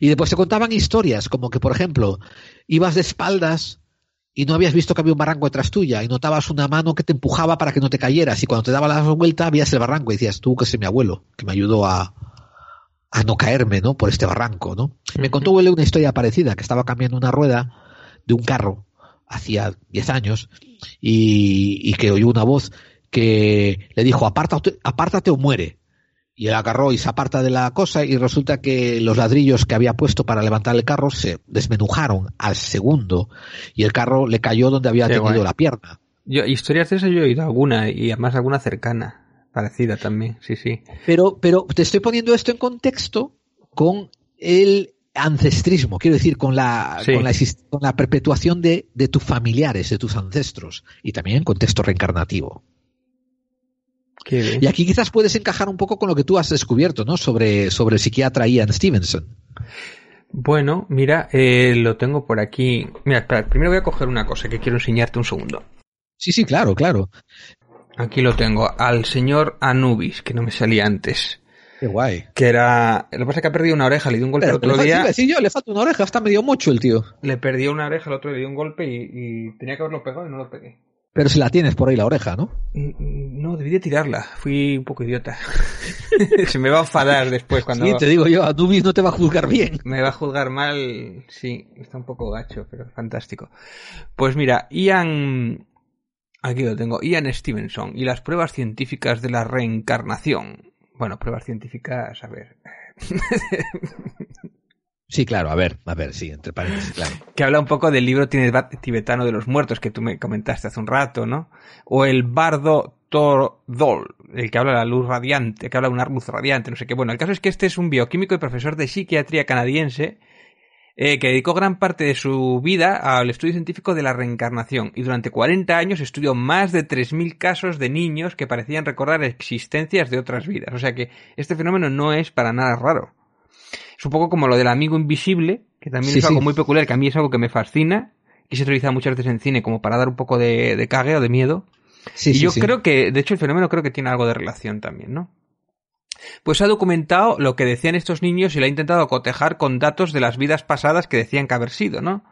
Y después se contaban historias, como que, por ejemplo, ibas de espaldas y no habías visto que había un barranco detrás tuya y notabas una mano que te empujaba para que no te cayeras y cuando te daba la vuelta veías el barranco y decías, tú que es mi abuelo, que me ayudó a, a no caerme, ¿no? Por este barranco, ¿no? Me contó él una historia parecida, que estaba cambiando una rueda de un carro hacía 10 años y, y que oyó una voz que le dijo, apártate, apártate o muere. Y él agarró y se aparta de la cosa y resulta que los ladrillos que había puesto para levantar el carro se desmenujaron al segundo y el carro le cayó donde había Qué tenido guay. la pierna. Yo, historias de esas yo he oído alguna y además alguna cercana, parecida también, sí, sí. Pero, pero te estoy poniendo esto en contexto con el ancestrismo, quiero decir, con la, Sí. con la, con la perpetuación de, de tus familiares, de tus ancestros, y también en contexto reencarnativo. Y aquí quizás puedes encajar un poco con lo que tú has descubierto, ¿no? Sobre, sobre el psiquiatra Ian Stevenson. Bueno, mira, eh, lo tengo por aquí. Mira, espera, primero voy a coger una cosa que quiero enseñarte un segundo. Sí, sí, claro, claro. Aquí lo tengo, al señor Anubis, que no me salía antes. Qué guay. Que era. Lo que pasa es que ha perdido una oreja, le dio un golpe Pero, el otro le día. decir yo, le falta una oreja, está medio mocho el tío. Le perdió una oreja, el otro le dio un golpe y, y tenía que haberlo pegado y no lo pegué. Pero si la tienes por ahí la oreja, ¿no? Mm, No, debí de tirarla. Fui un poco idiota. Se me va a enfadar después cuando. Sí, te digo yo, Anubis no te va a juzgar bien. Me va a juzgar mal. Sí, está un poco gacho, pero fantástico. Pues mira, Ian. Aquí lo tengo. Ian Stevenson y las pruebas científicas de la reencarnación. Bueno, pruebas científicas, a ver. Sí, claro, a ver, a ver, sí, entre paréntesis, claro. que habla un poco del libro tibetano de los muertos que tú me comentaste hace un rato, ¿no? O el bardo Tordol, el que habla de la luz radiante, que habla de una luz radiante, no sé qué. Bueno, el caso es que este es un bioquímico y profesor de psiquiatría canadiense eh, que dedicó gran parte de su vida al estudio científico de la reencarnación y durante 40 años estudió más de 3.000 casos de niños que parecían recordar existencias de otras vidas. O sea que este fenómeno no es para nada raro. Es un poco como lo del amigo invisible, que también Sí, es algo sí. muy peculiar, que a mí es algo que me fascina y se utiliza muchas veces en cine como para dar un poco de, de cague o de miedo. Sí, y yo creo que, de hecho, el fenómeno creo que tiene algo de relación también, ¿no? Pues ha documentado lo que decían estos niños y lo ha intentado cotejar con datos de las vidas pasadas que decían que haber sido, ¿no?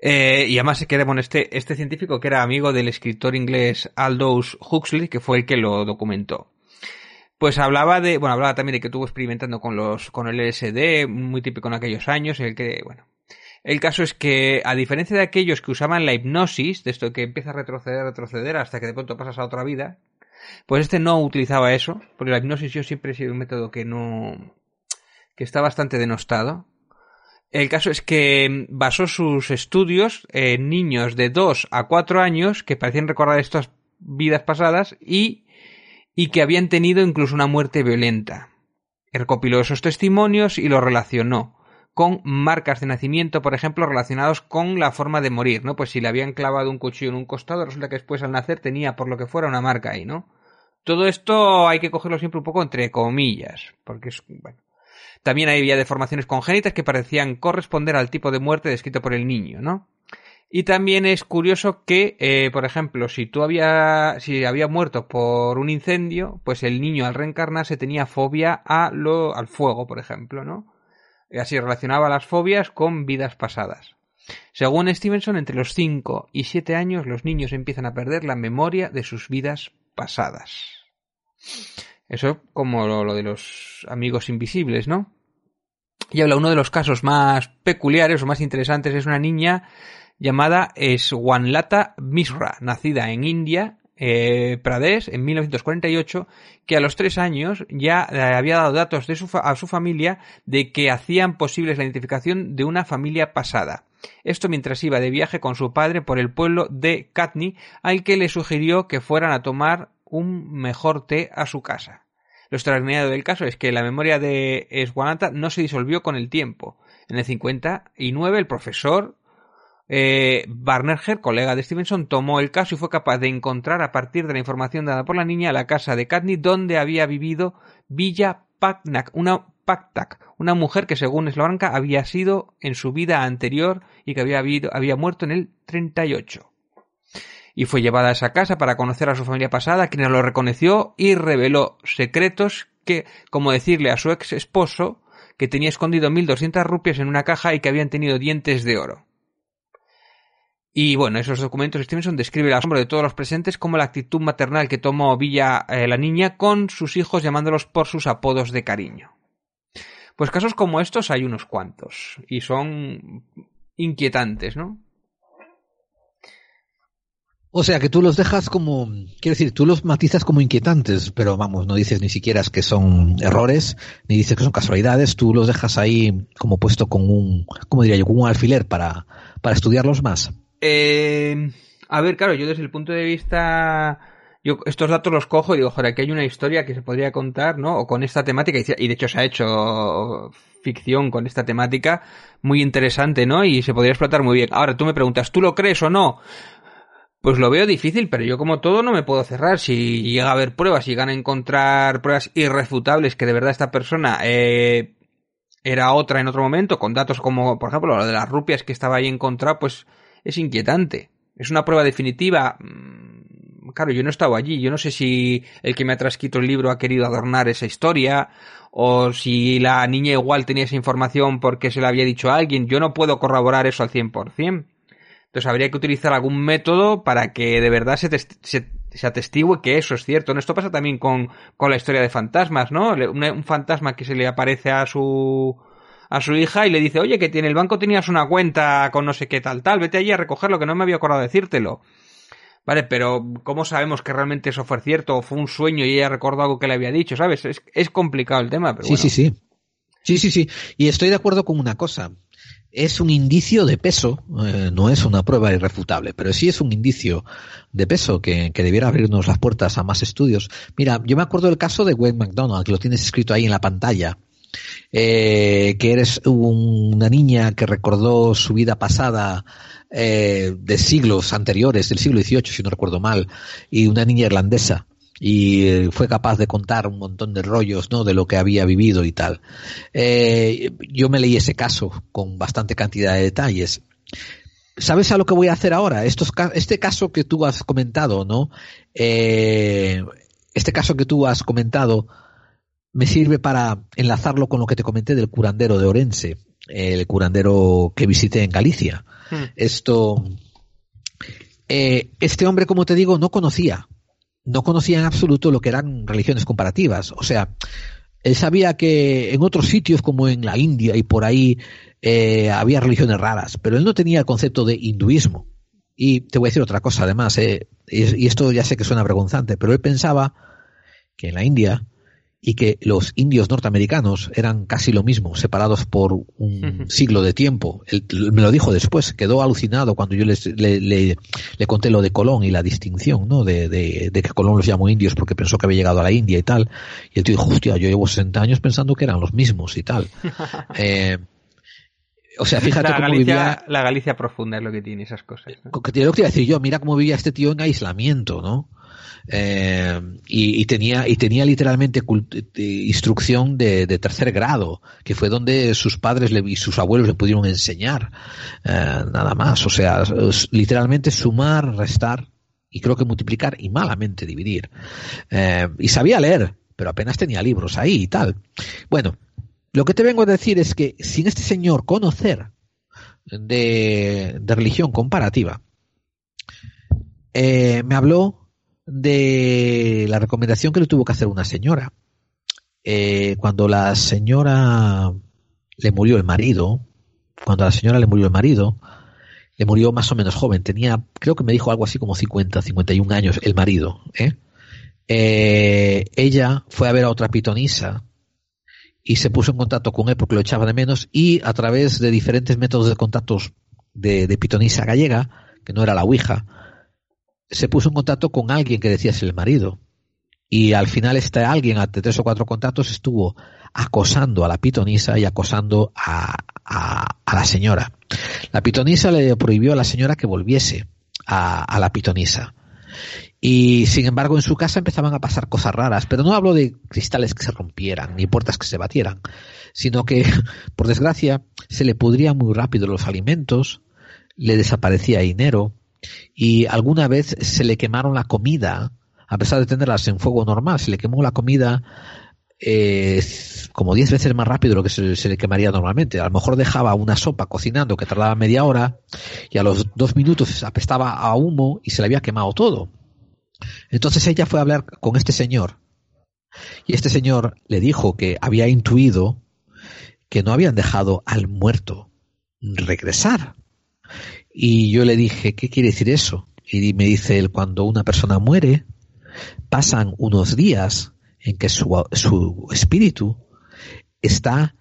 Eh, y además se queda, bueno, este, este científico que era amigo del escritor inglés Aldous Huxley, que fue el que lo documentó. Pues hablaba de, bueno, hablaba también de que estuvo experimentando con los, con el LSD, muy típico en aquellos años, el que, bueno. El caso es que, a diferencia de aquellos que usaban la hipnosis, de esto que empieza a retroceder, retroceder, hasta que de pronto pasas a otra vida, Pues este no utilizaba eso, porque la hipnosis yo siempre he sido un método que no, que está bastante denostado. El caso es que basó sus estudios en niños de 2 a 4 años que parecían recordar estas vidas pasadas y, y que habían tenido incluso una muerte violenta. Recopiló esos testimonios y los relacionó con marcas de nacimiento, por ejemplo, relacionados con la forma de morir, ¿no? Pues si le habían clavado un cuchillo en un costado, resulta que después al nacer tenía, por lo que fuera, una marca ahí, ¿no? Todo esto hay que cogerlo siempre un poco entre comillas, porque es, bueno. También había deformaciones congénitas que parecían corresponder al tipo de muerte descrito por el niño, ¿no? Y también es curioso que, eh, por ejemplo, si tú había, si había muerto por un incendio, pues el niño al reencarnarse tenía fobia a lo, al fuego, por ejemplo, ¿no? Y así relacionaba las fobias con vidas pasadas. Según Stevenson, entre los 5 y 7 años los niños empiezan a perder la memoria de sus vidas pasadas. Eso como lo, lo de los amigos invisibles, ¿no? Y habla uno de los casos más peculiares o más interesantes es una niña llamada Swanlata Misra, nacida en India, eh, Pradesh, en 1948, que a los tres años ya eh, había dado datos de su a su familia de que hacían posibles la identificación de una familia pasada. Esto mientras iba de viaje con su padre por el pueblo de Katni, al que le sugirió que fueran a tomar un mejor té a su casa. Lo extraordinario del caso es que la memoria de Swanlata no se disolvió con el tiempo. En el 59 el profesor eh, Barnerger, colega de Stevenson, tomó el caso y fue capaz de encontrar a partir de la información dada por la niña la casa de Katni donde había vivido Villa Paknak, una una mujer que según Slovanka había sido en su vida anterior y que había, había muerto en el 38. Y fue llevada a esa casa para conocer a su familia pasada, quien lo reconoció y reveló secretos que, como decirle a su ex esposo, que tenía escondido 1.200 rupias en una caja y que habían tenido dientes de oro. Y bueno, esos documentos Stevenson describe el asombro de todos los presentes como la actitud maternal que tomó Villa eh, la niña con sus hijos llamándolos por sus apodos de cariño. Pues casos como estos hay unos cuantos y son inquietantes, ¿no? O sea que tú los dejas como, quiero decir, tú los matizas como inquietantes, pero vamos, no dices ni siquiera que son errores, ni dices que son casualidades, tú los dejas ahí como puesto con un, como diría yo, con un alfiler para, para estudiarlos más. Eh, a ver, claro, yo desde el punto de vista yo estos datos los cojo y digo, joder, aquí hay una historia que se podría contar, ¿no? O con esta temática, y de hecho se ha hecho ficción con esta temática muy interesante, ¿no? Y se podría explotar muy bien. Ahora tú me preguntas, ¿tú lo crees o no? Pues lo veo difícil, pero yo como todo no me puedo cerrar. Si llega a haber pruebas y llegan a encontrar pruebas irrefutables que de verdad esta persona eh, era otra en otro momento, con datos como, por ejemplo, lo de las rupias que estaba ahí encontrado, pues es inquietante. Es una prueba definitiva. Mm, claro, yo no he estado allí. Yo no sé si el que me ha transcrito el libro ha querido adornar esa historia o si la niña igual tenía esa información porque se la había dicho a alguien. Yo no puedo corroborar eso al 100%. Entonces habría que utilizar algún método para que de verdad se, se, atestigue que eso es cierto. Esto pasa también con, con la historia de fantasmas, ¿no? Un fantasma que se le aparece a su a su hija y le dice, oye, que en el banco tenías una cuenta con no sé qué tal, tal, vete allí a recogerlo, que no me había acordado decírtelo. Vale, pero ¿cómo sabemos que realmente eso fue cierto o fue un sueño y ella recordó algo que le había dicho? ¿Sabes? Es, es complicado el tema, pero Sí, bueno. sí, sí. Sí, sí, sí. Y estoy de acuerdo con una cosa. Es un indicio de peso, eh, no es una prueba irrefutable, pero sí es un indicio de peso que, que, debiera abrirnos las puertas a más estudios. Mira, yo me acuerdo del caso de Wayne McDonald, que lo tienes escrito ahí en la pantalla eh, que eres una niña que recordó su vida pasada eh, de siglos anteriores, del siglo XVIII, si no recuerdo mal, y una niña irlandesa. Y eh, fue capaz de contar un montón de rollos no de lo que había vivido y tal. Eh, yo me leí ese caso con bastante cantidad de detalles. Sabes a lo que voy a hacer ahora Estos, este caso que tú has comentado no eh, este caso que tú has comentado me sirve para enlazarlo con lo que te comenté del curandero de Orense, el curandero que visité en Galicia. Hmm. Esto, eh, este hombre, como te digo, no conocía, no conocía en absoluto lo que eran religiones comparativas. O sea, él sabía que en otros sitios como en la India y por ahí eh, había religiones raras, pero él no tenía el concepto de hinduismo. Y te voy a decir otra cosa, además, eh, y, y esto ya sé que suena vergonzante, pero él pensaba que en la India y que los indios norteamericanos eran casi lo mismo, separados por un siglo de tiempo. Él, me lo dijo después, quedó alucinado cuando yo les, le, le, le conté lo de Colón y la distinción, ¿no? De, de, de, que Colón los llamó indios porque pensó que había llegado a la India y tal. Y el tío dijo, hostia, yo llevo 60 años pensando que eran los mismos y tal. eh, o sea, fíjate la cómo Galicia, vivía... La Galicia profunda es lo que tiene esas cosas. ¿no? Que te lo que iba a decir yo, mira cómo vivía este tío en aislamiento, ¿no? Eh, y, tenía y tenía literalmente instrucción de, tercer grado que fue donde sus padres y sus abuelos le pudieron enseñar eh, nada más. O sea literalmente sumar restar y creo que multiplicar y malamente dividir. Eh, y sabía leer pero apenas tenía libros ahí y tal. Bueno lo que te vengo a decir es que sin este señor conocer de, religión comparativa eh, me habló de la recomendación que le tuvo que hacer una señora. Eh, cuando la señora le murió el marido, cuando la señora le murió el marido, le murió más o menos joven, tenía, creo que me dijo algo así como 50, 51 años, el marido. ¿eh? Eh, ella fue a ver a otra pitonisa y se puso en contacto con él porque lo echaba de menos y a través de diferentes métodos de contactos de, de pitonisa gallega, que no era la Ouija, se puso en contacto con alguien que decía ser el marido. Y al final este alguien, ante tres o cuatro contactos, estuvo acosando a la pitonisa y acosando a, a, la señora. La pitonisa le prohibió a la señora que volviese a, a, la pitonisa. Y sin embargo en su casa empezaban a pasar cosas raras, pero no hablo de cristales que se rompieran ni puertas que se batieran, sino que, por desgracia, se le pudrían muy rápido los alimentos, le desaparecía dinero, y alguna vez se le quemaron la comida, a pesar de tenerlas en fuego normal, se le quemó la comida eh, como 10 veces más rápido de lo que se, se, le quemaría normalmente. A lo mejor dejaba una sopa cocinando que tardaba media hora y a los dos minutos apestaba a humo y se le había quemado todo. Entonces ella fue a hablar con este señor y este señor le dijo que había intuido que no habían dejado al muerto regresar. Y yo le dije, ¿qué quiere decir eso? Y me dice él, cuando una persona muere, pasan unos días en que su, su espíritu está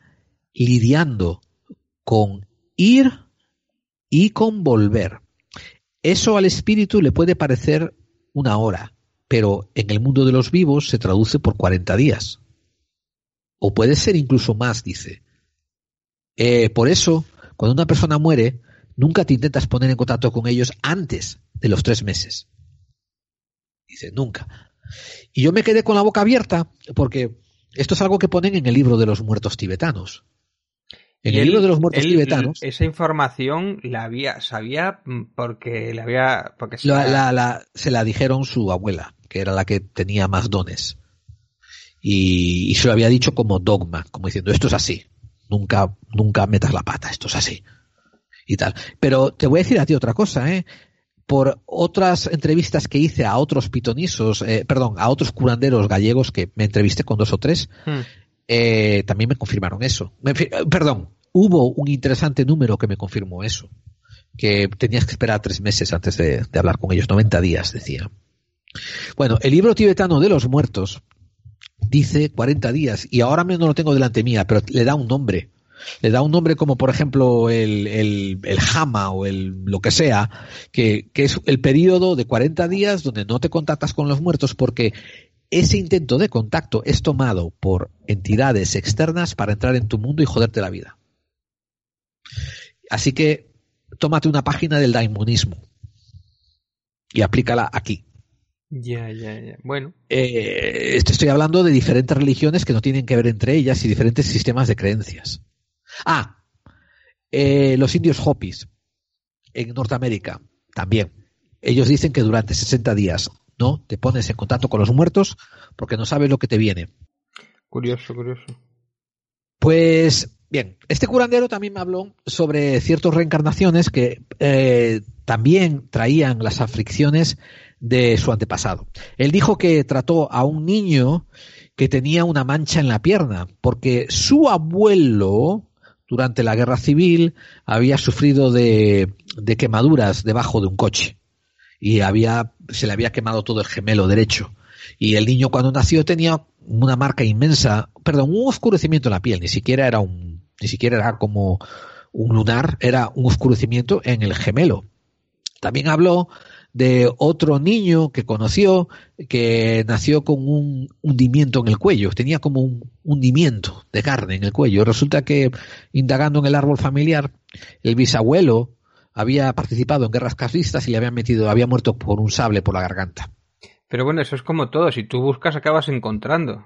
lidiando con ir y con volver. Eso al espíritu le puede parecer una hora, pero en el mundo de los vivos se traduce por 40 días. O puede ser incluso más, dice. Eh, por eso, cuando una persona muere, nunca te intentas poner en contacto con ellos antes de los tres meses. Dice, nunca. Y yo me quedé con la boca abierta porque esto es algo que ponen en el libro de los muertos tibetanos. En el libro de los muertos tibetanos. Esa información la había, sabía porque la había. Porque se la, la, la, se la dijeron su abuela, que era la que tenía más dones. Y, y, se lo había dicho como dogma, como diciendo, esto es así. Nunca, nunca metas la pata, esto es así. Y tal. Pero te voy a decir a ti otra cosa, ¿eh? por otras entrevistas que hice a otros pitonisos, eh, perdón, a otros curanderos gallegos que me entrevisté con dos o tres, hmm. eh, también me confirmaron eso. Me, perdón, hubo un interesante número que me confirmó eso, que tenías que esperar tres meses antes de, de hablar con ellos, 90 días, decía. Bueno, el libro tibetano de los muertos dice 40 días, y ahora no lo tengo delante mía, pero le da un nombre le da un nombre como por ejemplo el, el, el Hama o el lo que sea, que, que es el periodo de 40 días donde no te contactas con los muertos porque ese intento de contacto es tomado por entidades externas para entrar en tu mundo y joderte la vida. Así que tómate una página del daimonismo y aplícala aquí. Ya, ya, ya. Bueno. Eh, estoy hablando de diferentes religiones que no tienen que ver entre ellas y diferentes sistemas de creencias. Ah, eh, los indios Hopis en Norteamérica también. Ellos dicen que durante 60 días no te pones en contacto con los muertos porque no sabes lo que te viene. Curioso, curioso. Pues bien, este curandero también me habló sobre ciertas reencarnaciones que eh, también traían las aflicciones de su antepasado. Él dijo que trató a un niño que tenía una mancha en la pierna porque su abuelo durante la guerra civil había sufrido de, de quemaduras debajo de un coche. Y había se le había quemado todo el gemelo derecho. Y el niño cuando nació tenía una marca inmensa, perdón, un oscurecimiento en la piel, ni siquiera era un ni siquiera era como un lunar, era un oscurecimiento en el gemelo. También habló de otro niño que conoció que nació con un hundimiento en el cuello, tenía como un hundimiento de carne en el cuello. Resulta que indagando en el árbol familiar, el bisabuelo había participado en guerras carlistas y le habían metido, había muerto por un sable por la garganta. Pero bueno, eso es como todo, si tú buscas acabas encontrando.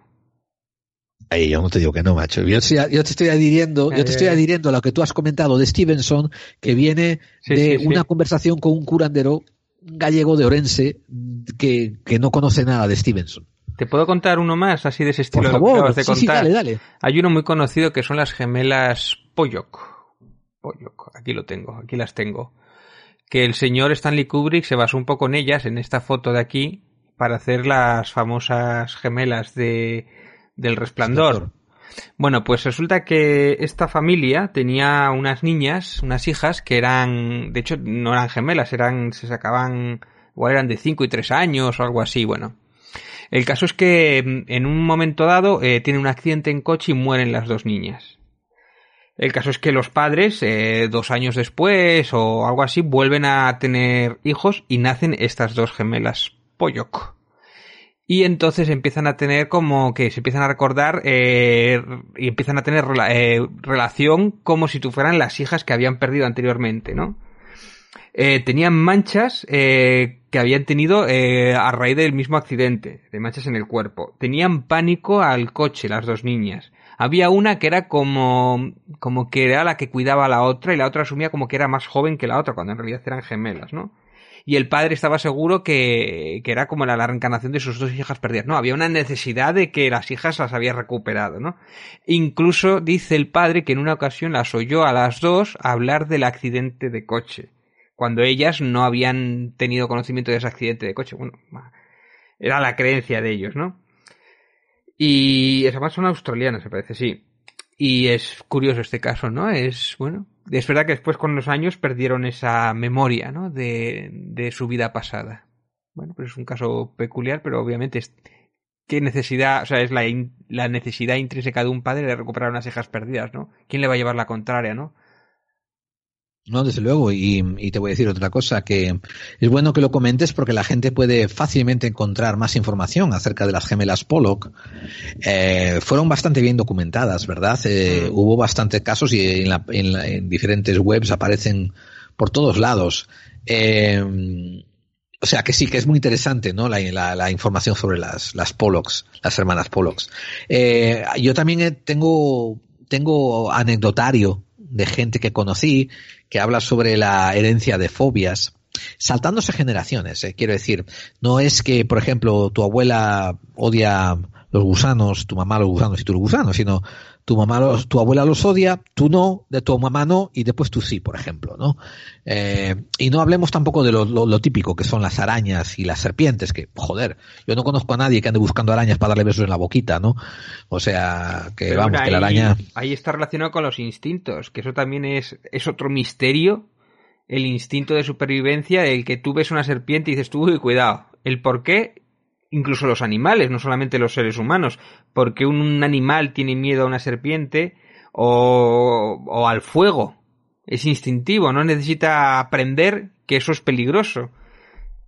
Ay, yo no te digo que no, macho. Yo, te estoy adhiriendo, yo te estoy adhiriendo a lo que tú has comentado de Stevenson, que viene Sí, de sí, sí. una conversación con un curandero gallego de Orense que, que no conoce nada de Stevenson. ¿Te puedo contar uno más, así de ese Por estilo de lo que favor, acabas de sí, sí, contar? dale, dale. Hay uno muy conocido que son las gemelas Pollock. Pollock, aquí lo tengo, aquí las tengo. Que el señor Stanley Kubrick se basó un poco en ellas, en esta foto de aquí, para hacer las famosas gemelas de, del resplandor. Bueno, pues resulta que esta familia tenía unas niñas, unas hijas, que eran, de hecho, no eran gemelas, eran, se sacaban, igual eran de 5 y 3 años o algo así, bueno. El caso es que mm, en un momento dado eh, tienen un accidente en coche y mueren las dos niñas. El caso es que los padres, eh, dos años después o algo así, vuelven a tener hijos y nacen estas dos gemelas Pollock. Y entonces empiezan a tener como que se empiezan a recordar eh, y empiezan a tener eh, relación como si tú fueran las hijas que habían perdido anteriormente, ¿no? Eh, tenían manchas eh, que habían tenido a raíz del mismo accidente, de manchas en el cuerpo. Tenían pánico al coche, las dos niñas. Había una que era como, como que era la que cuidaba a la otra y la otra asumía como que era más joven que la otra, cuando en realidad eran gemelas, ¿no? Y el padre estaba seguro que, que era como la, la reencarnación de sus dos hijas perdidas. No, había una necesidad de que las hijas las había recuperado, ¿no? Incluso dice el padre que en una ocasión las oyó a las dos hablar del accidente de coche cuando ellas no habían tenido conocimiento de ese accidente de coche. Bueno, era la creencia de ellos, ¿no? Y además son australianas, me parece, sí. Y es curioso este caso, ¿no? Es, bueno, es verdad que después con los años perdieron esa memoria, ¿no? De, de su vida pasada. Bueno, pues es un caso peculiar, pero obviamente es, ¿qué necesidad, o sea, es la, in- la necesidad intrínseca de un padre de recuperar unas hijas perdidas, ¿no? ¿Quién le va a llevar la contraria, ¿no? No, desde luego, y, y te voy a decir otra cosa, que es bueno que lo comentes porque la gente puede fácilmente encontrar más información acerca de las gemelas Pollock. Eh, fueron bastante bien documentadas, ¿verdad? Eh, Hubo bastantes casos y en, la- en la- en diferentes webs aparecen por todos lados. Eh, o sea que sí, que es muy interesante, ¿no? La, la- la información sobre las, las Pollocks, las hermanas Pollocks. Yo también tengo, tengo anecdotario de gente que conocí que habla sobre la herencia de fobias, saltándose generaciones, eh, quiero decir, no es que, por ejemplo, tu abuela odia los gusanos, tu mamá los gusanos y tú los gusanos, sino tu mamá los, tu abuela los odia, tú no, de tu mamá no, y después tú sí, por ejemplo, ¿no? Eh, y no hablemos tampoco de lo, lo- lo típico que son las arañas y las serpientes, que, joder, yo no conozco a nadie que ande buscando arañas para darle besos en la boquita, ¿no? O sea, que Pero vamos, que la araña... Ahí está relacionado con los instintos, que eso también es, es otro misterio. El instinto de supervivencia, el que tú ves una serpiente y dices tú, uy, cuidado. El por qué, incluso los animales, no solamente los seres humanos. Porque un animal tiene miedo a una serpiente o, o al fuego. Es instintivo, no necesita aprender que eso es peligroso.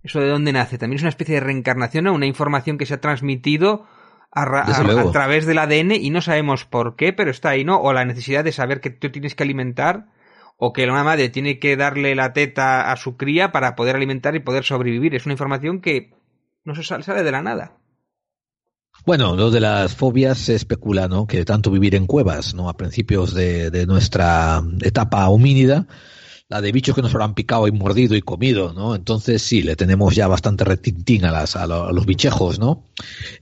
¿Eso de dónde nace? También es una especie de reencarnación o una información que se ha transmitido a, a- través del ADN y no sabemos por qué, pero está ahí, ¿no? O la necesidad de saber que tú tienes que alimentar o que una madre tiene que darle la teta a su cría para poder alimentar y poder sobrevivir. Es una información que no se sale, de la nada. Bueno, lo de las fobias se especula, ¿no? Que tanto vivir en cuevas, ¿no? A principios de, de nuestra etapa homínida, la de bichos que nos habrán picado y mordido y comido, ¿no? Entonces sí, le tenemos ya bastante retintín a, las, a, a los bichejos, ¿no?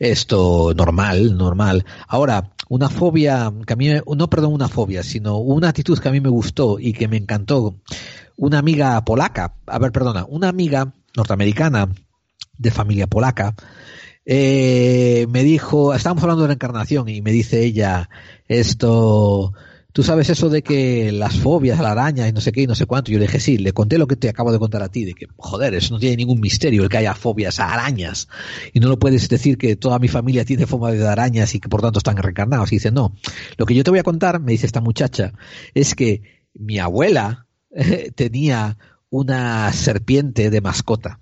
Esto normal, normal. Ahora, una fobia, que a mí, no perdón, una fobia, sino una actitud que a mí me gustó y que me encantó. Una amiga polaca, a ver, perdona, una amiga norteamericana de familia polaca, eh, me dijo, estábamos hablando de reencarnación y me dice ella, esto, Tú sabes eso de que las fobias la araña y no sé qué y no sé cuánto. Yo le dije, sí, le conté lo que te acabo de contar a ti, de que, joder, eso no tiene ningún misterio el que haya fobias a arañas. Y no lo puedes decir que toda mi familia tiene fobia de arañas y que por tanto están reencarnados. Y dice, no. Lo que yo te voy a contar, me dice esta muchacha, es que mi abuela eh, tenía una serpiente de mascota.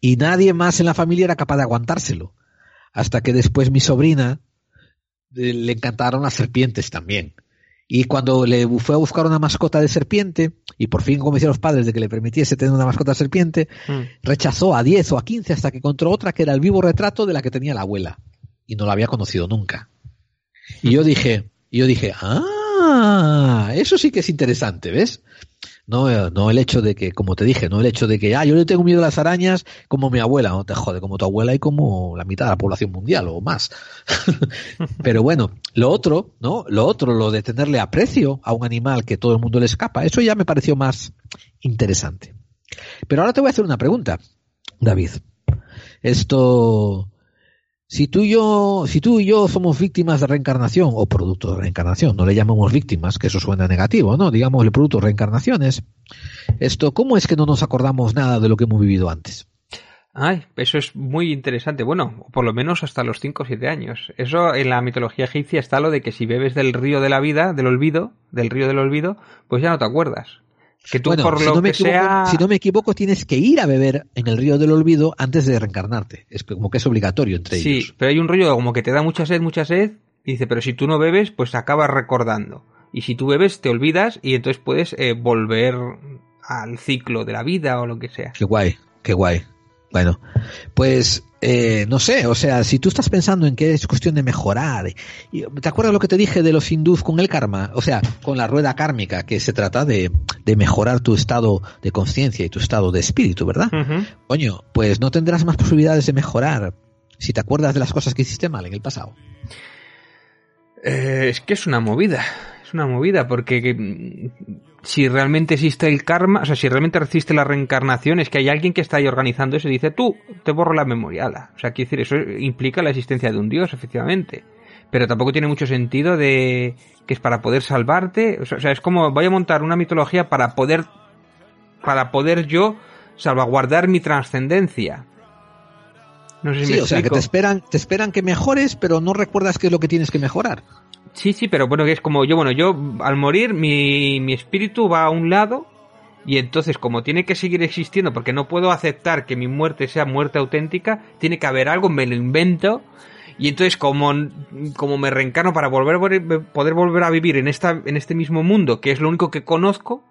Y nadie más en la familia era capaz de aguantárselo. Hasta que después mi sobrina eh, le encantaron las serpientes también. Y cuando le fue a buscar una mascota de serpiente, y por fin convenció a los padres de que le permitiese tener una mascota de serpiente, Mm. rechazó a 10 o a 15 hasta que encontró otra que era el vivo retrato de la que tenía la abuela. Y no la había conocido nunca. Y yo dije, y yo dije, ah, eso sí que es interesante, ¿ves? No, eh, no el hecho de que, como te dije, no el hecho de que, ah, yo le tengo miedo a las arañas como mi abuela, no te jode, como tu abuela y como la mitad de la población mundial o más. Pero bueno, lo otro, ¿no? Lo otro, lo de tenerle aprecio a un animal que todo el mundo le escapa, eso ya me pareció más interesante. Pero ahora te voy a hacer una pregunta, David. Esto, si tú y yo, si tú y yo somos víctimas de reencarnación o producto de reencarnación, no le llamamos víctimas, que eso suena negativo, ¿no? Digamos el producto de reencarnaciones. Esto, ¿cómo es que no nos acordamos nada de lo que hemos vivido antes? Ay, eso es muy interesante. Bueno, por lo menos hasta los 5 o 7 años. Eso en la mitología egipcia está lo de que si bebes del río de la vida, del olvido, del río del olvido, pues ya no te acuerdas. Que tú Bueno, por si lo no me que equivoco, sea... si no me equivoco, tienes que ir a beber en el río del olvido antes de reencarnarte. Es como que es obligatorio entre Sí, ellos. pero hay un rollo como que te da mucha sed, mucha sed, y dice, pero si tú no bebes, pues acabas recordando. Y si tú bebes, te olvidas y entonces puedes eh, volver al ciclo de la vida o lo que sea. Qué guay, qué guay. Bueno, pues eh, no sé, o sea, si tú estás pensando en que es cuestión de mejorar, y- ¿te acuerdas lo que te dije de los hindús con el karma? O sea, con la rueda kármica, que se trata de, de mejorar tu estado de conciencia y tu estado de espíritu, ¿verdad? Coño, pues no tendrás más posibilidades de mejorar si te acuerdas de las cosas que hiciste mal en el pasado. Eh, es que es una movida. Es una movida porque que, mm, si realmente existe el karma, o sea, si realmente existe la reencarnación, es que hay alguien que está ahí organizando eso y dice, tú, te borro la memoria. ala". O sea, quiere decir, eso implica la existencia de un dios, efectivamente. Pero tampoco tiene mucho sentido de que es para poder salvarte. O sea, es como voy a montar una mitología para poder, para poder yo salvaguardar mi trascendencia. No sé si Sí, me o sea, que te esperan, te esperan que mejores, pero no recuerdas qué es lo que tienes que mejorar. Sí, sí, pero bueno, que es como yo, bueno, yo al morir mi, mi espíritu va a un lado y entonces como tiene que seguir existiendo porque no puedo aceptar que mi muerte sea muerte auténtica, tiene que haber algo, me lo invento y entonces como, como me reencarno para volver poder volver a vivir en, esta, en este mismo mundo, que es lo único que conozco,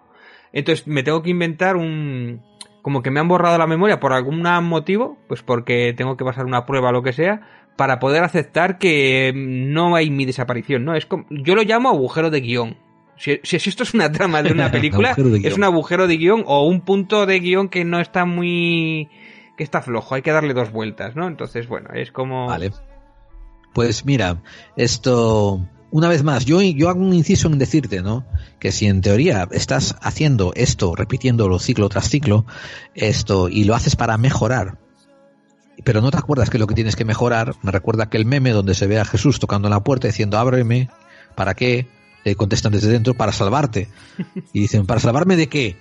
entonces me tengo que inventar un... Como que me han borrado la memoria por algún motivo, pues porque tengo que pasar una prueba o lo que sea, para poder aceptar que no hay mi desaparición, ¿no? Es como, yo lo llamo agujero de guion. Si, si esto es una trama de una película, de es un agujero de guion o un punto de guion que no está muy... que está flojo, hay que darle dos vueltas, ¿no? Entonces, bueno, es como... Vale. Pues mira, esto, una vez más, yo, yo hago un inciso en decirte, ¿no? Que si en teoría estás haciendo esto, repitiéndolo ciclo tras ciclo, esto, y lo haces para mejorar, pero no te acuerdas que lo que tienes que mejorar, me recuerda aquel meme donde se ve a Jesús tocando la puerta diciendo, ábreme, ¿para qué? Le contestan desde dentro, para salvarte. Y dicen, ¿para salvarme de qué?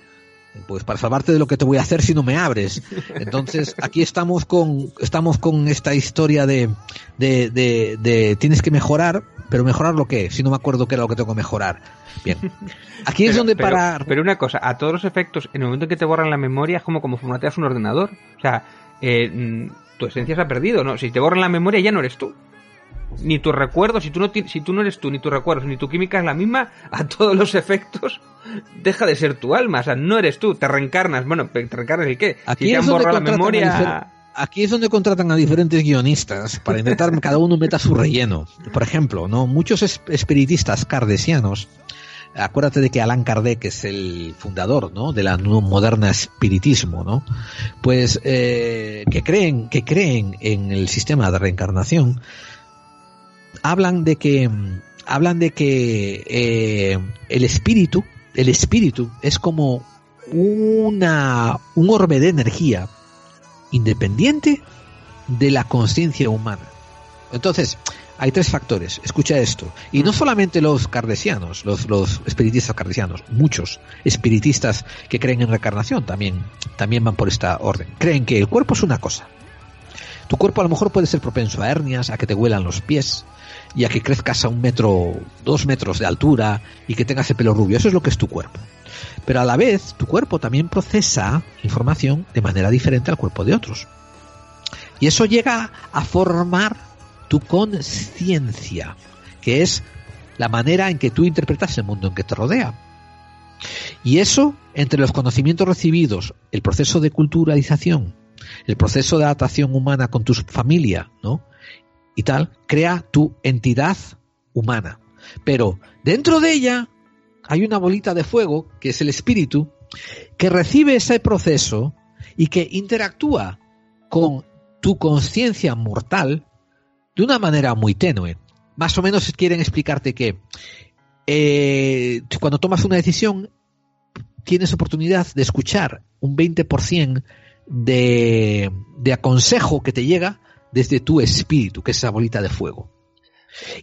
Pues para salvarte de lo que te voy a hacer si no me abres. Entonces, aquí estamos con, estamos con esta historia de, de, de tienes que mejorar, pero mejorar lo que, si no me acuerdo qué era lo que tengo que mejorar. Bien. Aquí es donde pero- para... Pero una cosa, a todos los efectos, en el momento en que te borran la memoria, es como como formateas un ordenador. O sea, eh, mm, tu esencia se ha perdido, ¿no? Si te borran la memoria, ya no eres tú. Ni tus recuerdos, si tú, no, si tú no eres tú, ni tus recuerdos, ni tu química es la misma, a todos los efectos, deja de ser tu alma. O sea, no eres tú, te reencarnas. Bueno, ¿te reencarnas el qué? Aquí si te es han borrado la memoria... Aquí es donde contratan a diferentes guionistas para intentar cada uno meta su relleno. Por ejemplo, ¿no? Muchos es- espiritistas cardesianos, acuérdate de que Alan Kardec es el fundador, ¿no? De la moderna espiritismo, ¿no? Pues eh, que creen que creen en el sistema de reencarnación, hablan de que hablan de que eh, el espíritu, el espíritu es como una un orbe de energía independiente de la conciencia humana. Entonces, hay tres factores. Escucha esto. Y no solamente los cardesianos, los, los espiritistas cardesianos, muchos espiritistas que creen en reencarnación también, también van por esta orden. Creen que el cuerpo es una cosa. Tu cuerpo a lo mejor puede ser propenso a hernias, a que te huelan los pies y a que crezcas a un metro, dos metros de altura y que tengas el pelo rubio. Eso es lo que es tu cuerpo. Pero a la vez, tu cuerpo también procesa información de manera diferente al cuerpo de otros. Y eso llega a formar tu conciencia, que es la manera en que tú interpretas el mundo en que te rodea. Y eso, entre los conocimientos recibidos, el proceso de culturalización, el proceso de adaptación humana con tu familia, ¿no? Y tal, crea tu entidad humana. Pero dentro de ella hay una bolita de fuego, que es el espíritu, que recibe ese proceso y que interactúa con tu conciencia mortal de una manera muy tenue. Más o menos quieren explicarte que eh, cuando tomas una decisión tienes oportunidad de escuchar un 20% de, de aconsejo que te llega desde tu espíritu, que es esa bolita de fuego.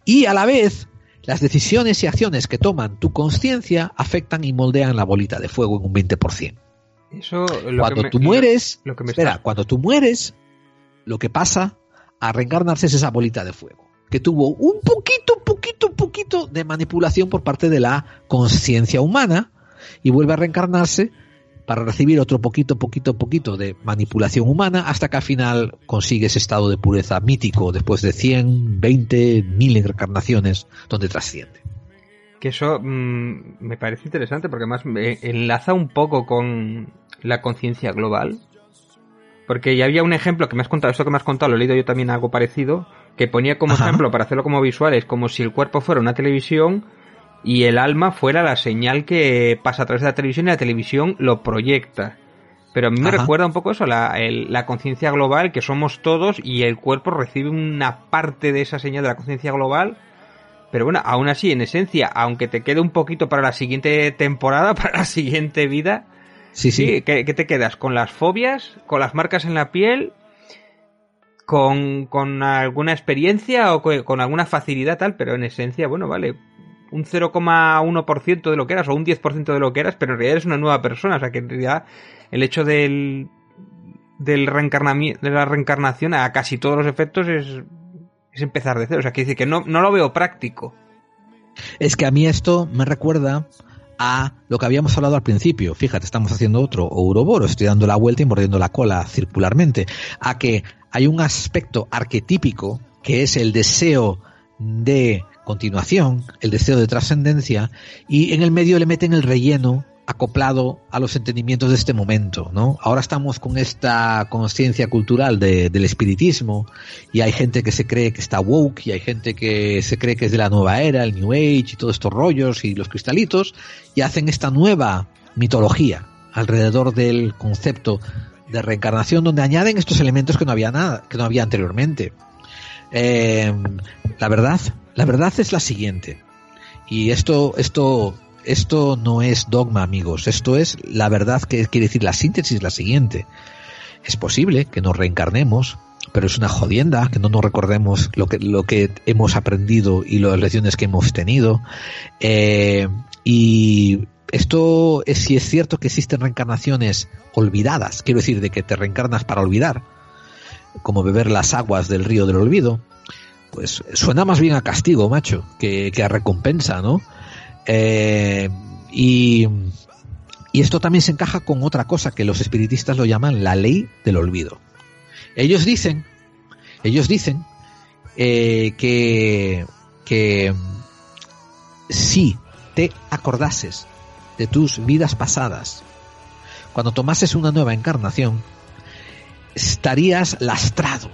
Y a la vez, las decisiones y acciones que toman tu conciencia afectan y moldean la bolita de fuego en un 20%. Eso, lo cuando que me- tú mueres, lo que me espera, está- cuando tú mueres, lo que pasa a reencarnarse es esa bolita de fuego, que tuvo un poquito, un poquito, un poquito de manipulación por parte de la conciencia humana y vuelve a reencarnarse para recibir otro poquito, poquito, poquito de manipulación humana hasta que al final consigue ese estado de pureza mítico después de 100, 20, 1000 reencarnaciones donde trasciende. Que eso mm, me parece interesante porque además me enlaza un poco con la conciencia global. Porque ya había un ejemplo que me has contado, esto que me has contado, lo he leído yo también algo parecido, que ponía como Ajá. ejemplo, para hacerlo como visuales, como si el cuerpo fuera una televisión y el alma fuera la señal que pasa a través de la televisión y la televisión lo proyecta. Pero a mí me Ajá. recuerda un poco eso, la, el- la conciencia global, que somos todos y el cuerpo recibe una parte de esa señal de la conciencia global. Pero bueno, aún así, en esencia, aunque te quede un poquito para la siguiente temporada, para la siguiente vida, Sí, sí. sí, ¿qué, qué te quedas? ¿Con las fobias? ¿Con las marcas en la piel? ¿Con, con alguna experiencia o co- con alguna facilidad tal? Pero en esencia, bueno, vale, un 0,1% de lo que eras o un 10% de lo que eras, pero en realidad eres una nueva persona. O sea que en realidad el hecho del, del de la reencarnación a casi todos los efectos es, es empezar de cero. O sea, que dice que no, no lo veo práctico. Es que a mí esto me recuerda a lo que habíamos hablado al principio. Fíjate, estamos haciendo otro Ouroboro, estoy dando la vuelta y mordiendo la cola circularmente. A que hay un aspecto arquetípico que es el deseo de continuación, el deseo de trascendencia, y en el medio le meten el relleno acoplado a los entendimientos de este momento, ¿no? Ahora estamos con esta conciencia cultural de- del espiritismo y hay gente que se cree que está woke y hay gente que se cree que es de la nueva era, el New Age y todos estos rollos y los cristalitos y hacen esta nueva mitología alrededor del concepto de reencarnación donde añaden estos elementos que no había nada, que no había anteriormente. Eh, la verdad, la verdad es la siguiente. Y esto, esto, esto no es dogma, amigos. Esto es la verdad que quiere decir la síntesis es la siguiente. Es posible que nos reencarnemos, pero es una jodienda que no nos recordemos lo que, lo que hemos aprendido y las lecciones que hemos tenido. Eh, y esto es si es cierto que existen reencarnaciones olvidadas, quiero decir, de que te reencarnas para olvidar, como beber las aguas del río del olvido, pues suena más bien a castigo, macho, que, a recompensa, ¿no? Eh, y, y esto también se encaja con otra cosa que los espiritistas lo llaman la ley del olvido. Ellos dicen, ellos dicen eh, que, que si te acordases de tus vidas pasadas, cuando tomases una nueva encarnación, estarías lastrado.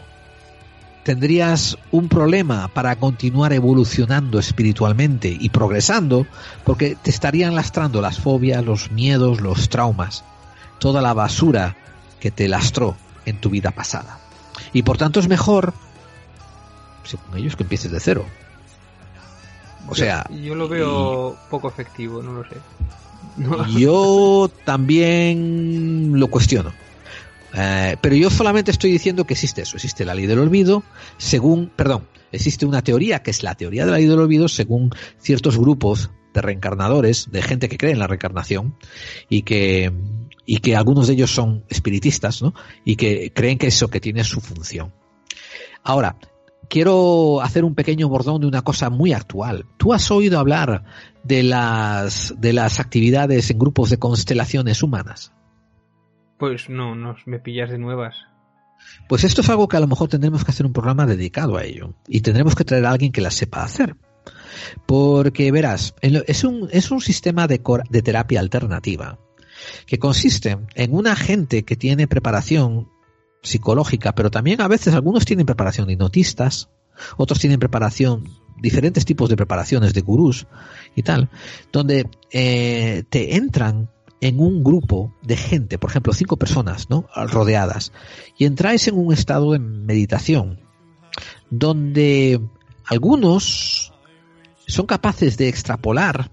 Tendrías un problema para continuar evolucionando espiritualmente y progresando porque te estarían lastrando las fobias, los miedos, los traumas, toda la basura que te lastró en tu vida pasada. Y por tanto es mejor, según ellos, que empieces de cero. O sea, yo, yo lo veo poco efectivo, no lo sé. No. Yo también lo cuestiono. Eh, pero yo solamente estoy diciendo que existe eso, existe la ley del olvido, según, perdón, existe una teoría que es la teoría de la ley del olvido según ciertos grupos de reencarnadores, de gente que cree en la reencarnación y que, y que algunos de ellos son espiritistas, ¿no? Y que creen que eso que tiene su función. Ahora, quiero hacer un pequeño bordón de una cosa muy actual. ¿Tú has oído hablar de las, de las actividades en grupos de constelaciones humanas? Pues no, no, me pillas de nuevas. Pues esto es algo que a lo mejor tendremos que hacer un programa dedicado a ello. Y tendremos que traer a alguien que las sepa hacer. Porque verás, es un, es un sistema de, de terapia alternativa que consiste en una gente que tiene preparación psicológica, pero también a veces algunos tienen preparación de hipnotistas, otros tienen preparación, diferentes tipos de preparaciones de gurús y tal, donde eh, te entran en un grupo de gente, por ejemplo, cinco personas, ¿no? Rodeadas, y entráis en un estado de meditación, donde algunos son capaces de extrapolar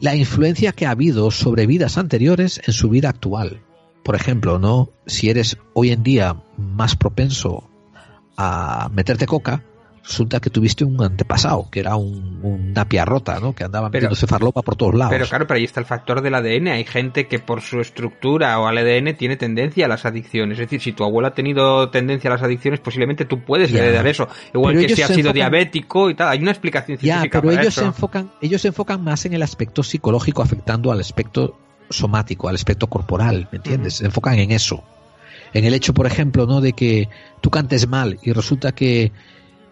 la influencia que ha habido sobre vidas anteriores en su vida actual. Por ejemplo, ¿no? Si eres hoy en día más propenso a meterte coca, resulta que tuviste un antepasado, que era un, una rota, ¿no? Que andaba metiéndose farlopa por todos lados. Pero claro, pero ahí está el factor del ADN. Hay gente que por su estructura o al ADN tiene tendencia a las adicciones. Es decir, si tu abuelo ha tenido tendencia a las adicciones, posiblemente tú puedes heredar eso. Igual que si has sido diabético y tal. Hay una explicación científica ya, pero ellos eso. se enfocan, ellos se enfocan más en el aspecto psicológico afectando al aspecto somático, al aspecto corporal, ¿me entiendes? Se enfocan en eso. En el hecho, por ejemplo, ¿no? De que tú cantes mal y resulta que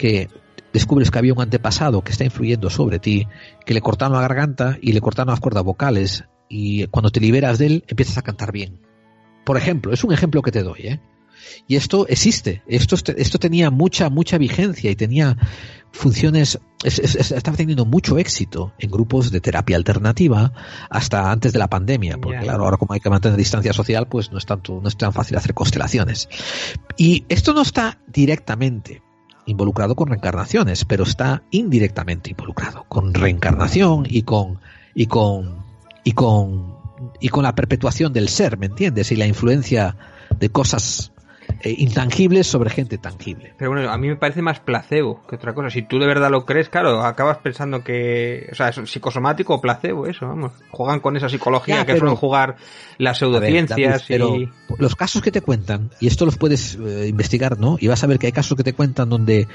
que descubres que había un antepasado que está influyendo sobre ti, que le cortaron la garganta y le cortaron las cuerdas vocales y cuando te liberas de él empiezas a cantar bien. Por ejemplo, es un ejemplo que te doy, ¿eh? Y esto existe, esto, esto tenía mucha, mucha vigencia y tenía funciones, es, es, estaba teniendo mucho éxito en grupos de terapia alternativa hasta antes de la pandemia, porque yeah. claro, ahora como hay que mantener distancia social, pues no es, tanto, no es tan fácil hacer constelaciones. Y esto no está directamente involucrado con reencarnaciones, pero está indirectamente involucrado con reencarnación y con y con y con y con la perpetuación del ser, ¿me entiendes? Y la influencia de cosas eh, intangibles sobre gente tangible. Pero bueno, a mí me parece más placebo que otra cosa. Si tú de verdad lo crees, claro, acabas pensando que, o sea, es psicosomático o placebo, eso, vamos. Juegan con esa psicología Ya, que pero- suelen jugar las pseudociencias ver, David, pero y... los casos que te cuentan, y esto los puedes eh, investigar, ¿no? Y vas a ver que hay casos que te cuentan donde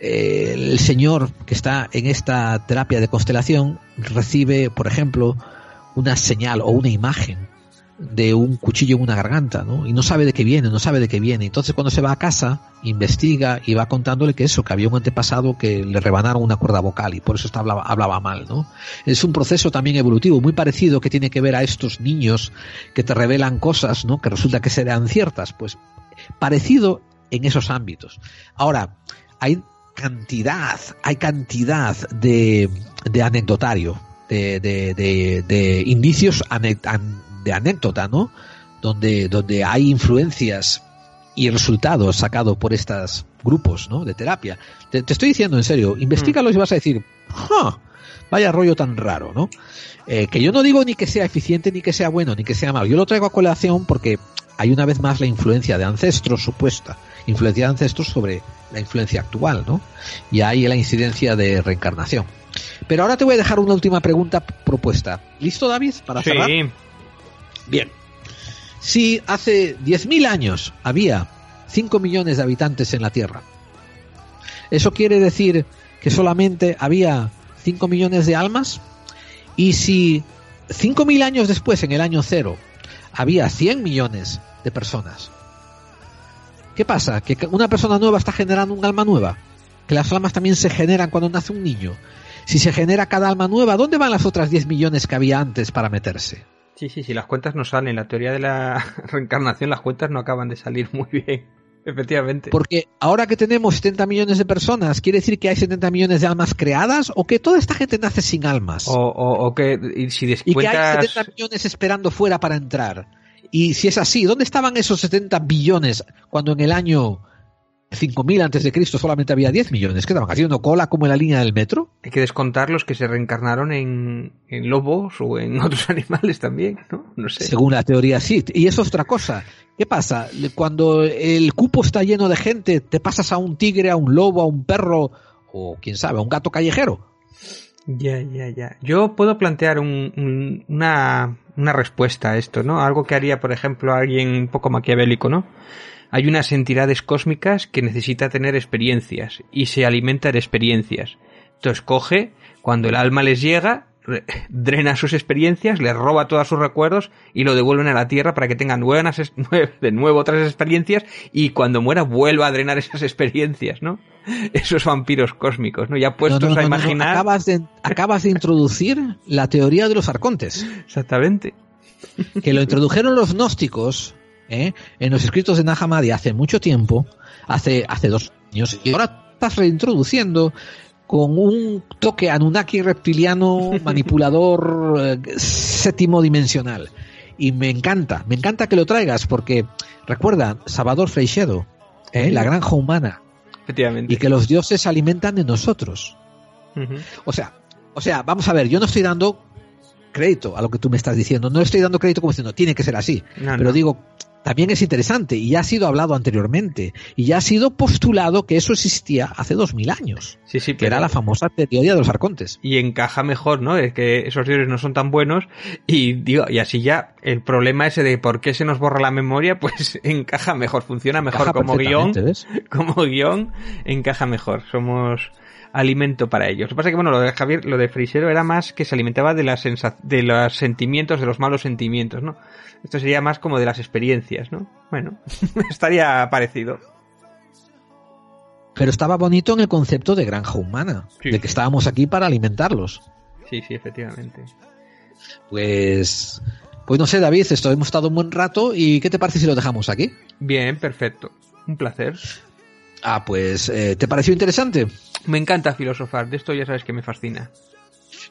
eh, el señor que está en esta terapia de constelación recibe, por ejemplo, una señal o una imagen de un cuchillo en una garganta, ¿no? Y no sabe de qué viene, no sabe de qué viene. Entonces cuando se va a casa, investiga y va contándole que eso, que había un antepasado que le rebanaron una cuerda vocal y por eso está- hablaba, hablaba mal, ¿no? Es un proceso también evolutivo muy parecido que tiene que ver a estos niños que te revelan cosas, ¿no? Que resulta que serán ciertas, pues parecido en esos ámbitos. Ahora, hay cantidad, hay cantidad de, de anecdotario, de, de, de, indicios ane- an- de anécdota, ¿no? Donde, donde hay influencias y resultados sacados por estos grupos, ¿no? De terapia. Te, te estoy diciendo en serio, investigalos y vas a decir, "Ja, vaya rollo tan raro, ¿no? Eh, que yo no digo ni que sea eficiente, ni que sea bueno, ni que sea malo. Yo lo traigo a colación porque hay una vez más la influencia de ancestros supuesta, influencia de ancestros sobre la influencia actual, ¿no? Y hay la incidencia de reencarnación. Pero ahora te voy a dejar una última pregunta propuesta. ¿Listo, David? Para Sí, cerrar. Bien. Si hace 10.000 años había 5 millones de habitantes en la Tierra, ¿eso quiere decir que solamente había 5 millones de almas? Y si 5.000 años después, en el año cero, había 100 millones de personas, ¿qué pasa? ¿Que una persona nueva está generando un alma nueva? Que las almas también se generan cuando nace un niño. Si se genera cada alma nueva, ¿dónde van las otras 10 millones que había antes para meterse? Sí, sí, sí, las cuentas no salen. La teoría de la reencarnación, las cuentas no acaban de salir muy bien. Efectivamente. Porque ahora que tenemos 70 millones de personas, ¿quiere decir que hay 70 millones de almas creadas o que toda esta gente nace sin almas? O, o, o que y si y que hay descuentas... 70 millones esperando fuera para entrar. Y si es así, ¿dónde estaban esos 70 billones cuando en el año 5000 antes de Cristo solamente había 10 millones. ¿Qué estaban haciendo cola como en la línea del metro? Hay que descontar los que se reencarnaron en, en lobos o en otros animales también, ¿no? No sé. Según la teoría, sí. Y eso es otra cosa. ¿Qué pasa? Cuando el cupo está lleno de gente, te pasas a un tigre, a un lobo, a un perro o quién sabe, a un gato callejero. Ya, ya, ya. Yo puedo plantear un- un- una, una respuesta a esto, ¿no? Algo que haría, por ejemplo, alguien un poco maquiavélico, ¿no? Hay unas entidades cósmicas que necesita tener experiencias y se alimenta de experiencias. Entonces coge, cuando el alma les llega, re- drena sus experiencias, les roba todos sus recuerdos y lo devuelven a la Tierra para que tengan buenas, es- nue- de nuevo otras experiencias y cuando muera vuelva a drenar esas experiencias, ¿no? Esos vampiros cósmicos, ¿no? Ya puestos No, no, no, a imaginar. Acabas, de, acabas de introducir la teoría de los arcontes. Exactamente. que lo introdujeron los gnósticos ¿eh? en los escritos de Nag Hammadi hace mucho tiempo, hace, hace dos años, y ahora estás reintroduciendo con un toque Anunnaki reptiliano manipulador eh, séptimo dimensional. Y me encanta, me encanta que lo traigas porque recuerda, Salvador Freixedo, ¿eh? la granja humana, Efectivamente. y que los dioses se alimentan de nosotros. O sea, o sea, vamos a ver, yo no estoy dando crédito a lo que tú me estás diciendo, no estoy dando crédito como diciendo tiene que ser así, No, pero no. digo, también es interesante y ya ha sido hablado anteriormente y ya ha sido postulado que eso existía hace dos mil años, Sí, sí, que era la famosa teoría de los arcontes. y encaja mejor, ¿no? Es que esos dioses no son tan buenos y digo, y así ya el problema ese de por qué se nos borra la memoria, pues encaja mejor, funciona mejor Encaja como guion, como guion encaja mejor. Somos alimento para ellos. Lo que pasa es que bueno, lo de Javier, lo de Frisero era más que se alimentaba de las de los sentimientos, de los malos sentimientos, ¿no? Esto sería más como de las experiencias, ¿no? Bueno, estaría parecido. Pero estaba bonito en el concepto de granja humana, Sí. de que estábamos aquí para alimentarlos. Sí, sí, efectivamente. Pues, pues no sé, David, esto hemos estado un buen rato y ¿qué te parece si lo dejamos aquí? Bien, perfecto. Un placer. Ah, pues, eh, ¿te pareció interesante? Me encanta filosofar, de esto ya sabes que me fascina.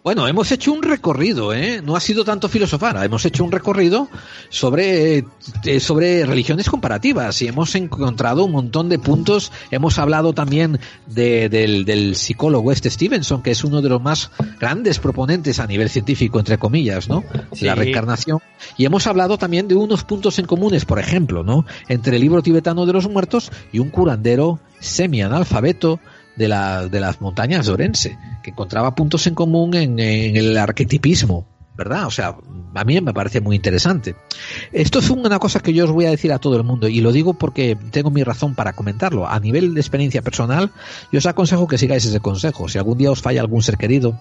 Bueno, hemos hecho un recorrido, ¿eh? No ha sido tanto filosofar, hemos hecho un recorrido sobre, eh, sobre religiones comparativas y hemos encontrado un montón de puntos. Hemos hablado también de- del, del psicólogo este Stevenson, que es uno de los más grandes proponentes a nivel científico, entre comillas, ¿no? Sí. La reencarnación. Y hemos hablado también de unos puntos en comunes, por ejemplo, ¿no? Entre el libro tibetano de los muertos y un curandero semi-analfabeto de, la, de las montañas de Orense, que encontraba puntos en común en, en el arquetipismo, ¿verdad? O sea, a mí me parece muy interesante. Esto es una cosa que yo os voy a decir a todo el mundo y lo digo porque tengo mi razón para comentarlo. A nivel de experiencia personal, yo os aconsejo que sigáis ese consejo. Si algún día os falla algún ser querido,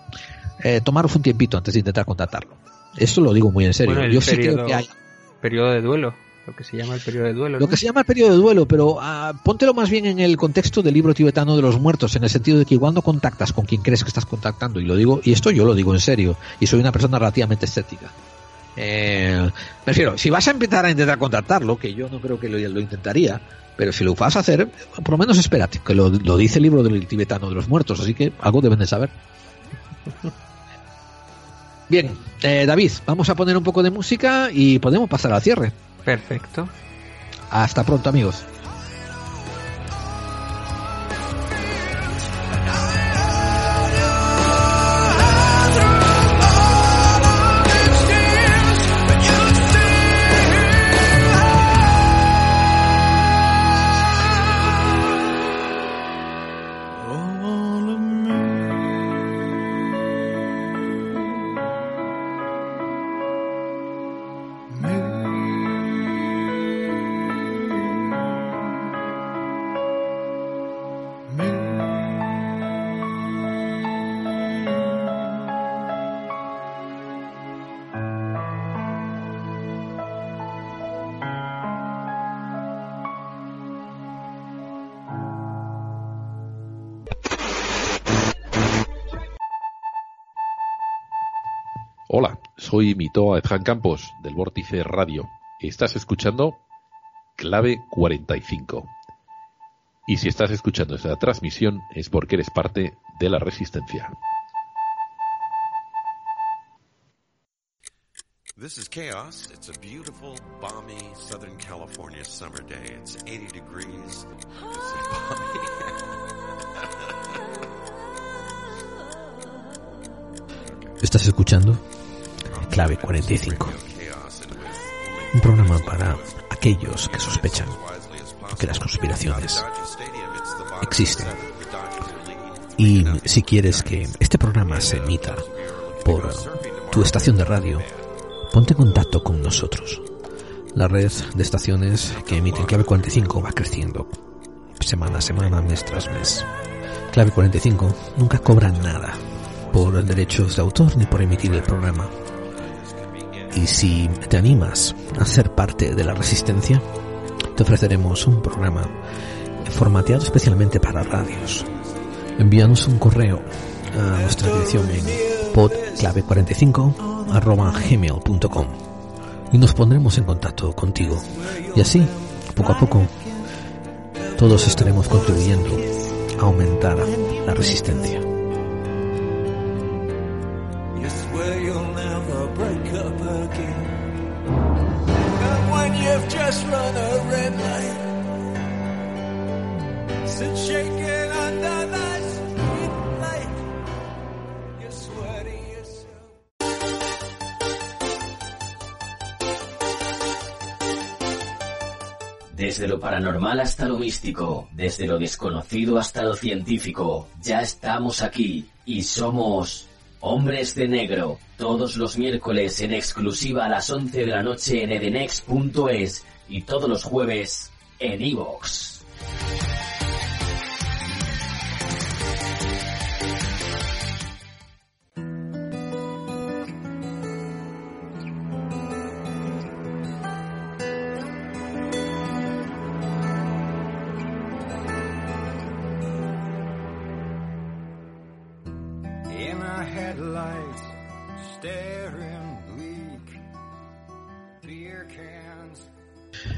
eh, tomaros un tiempito antes de intentar contactarlo. Esto lo digo muy en serio. Bueno, yo sí periodo- creo que hay Periodo de duelo, lo que se llama el periodo de duelo. lo ¿no? que se llama el periodo de duelo, pero ah, póntelo más bien en el contexto del libro tibetano de los muertos, en el sentido de que cuando contactas con quien crees que estás contactando, y lo digo, y esto yo lo digo en serio, y soy una persona relativamente escéptica. Eh, prefiero, si vas a empezar a intentar contactarlo, que yo no creo que lo, lo intentaría, pero si lo vas a hacer, por lo menos espérate, que lo, lo dice el libro del tibetano de los muertos, así que algo deben de saber. Bien, eh, David, vamos a poner un poco de música y podemos pasar al cierre. Perfecto. Hasta pronto, amigos. Hola, soy Mitoa Edjan Campos del Vórtice Radio. Estás escuchando Clave 45. Y si estás escuchando esta transmisión es porque eres parte de la resistencia. This is Chaos. It's a beautiful, balmy Southern California summer day. It's 80 degrees. It's Estás escuchando Clave 45. Un programa para aquellos que sospechan que las conspiraciones existen. Y si quieres que este programa se emita por tu estación de radio, ponte en contacto con nosotros. La red de estaciones que emiten Clave 45 va creciendo semana a semana, mes tras mes. Clave 45 nunca cobra nada por derechos de autor ni por emitir el programa. Y si te animas a ser parte de la resistencia, te ofreceremos un programa formateado especialmente para radios. Envíanos un correo a nuestra dirección en podclave45 arroba gmail.com y nos pondremos en contacto contigo. Y así, poco a poco, todos estaremos contribuyendo a aumentar la resistencia. Desde lo paranormal hasta lo místico, desde lo desconocido hasta lo científico, ya estamos aquí y somos Hombres de Negro, todos los miércoles en exclusiva a las 11 de la noche en edenex.es y todos los jueves en iVoox.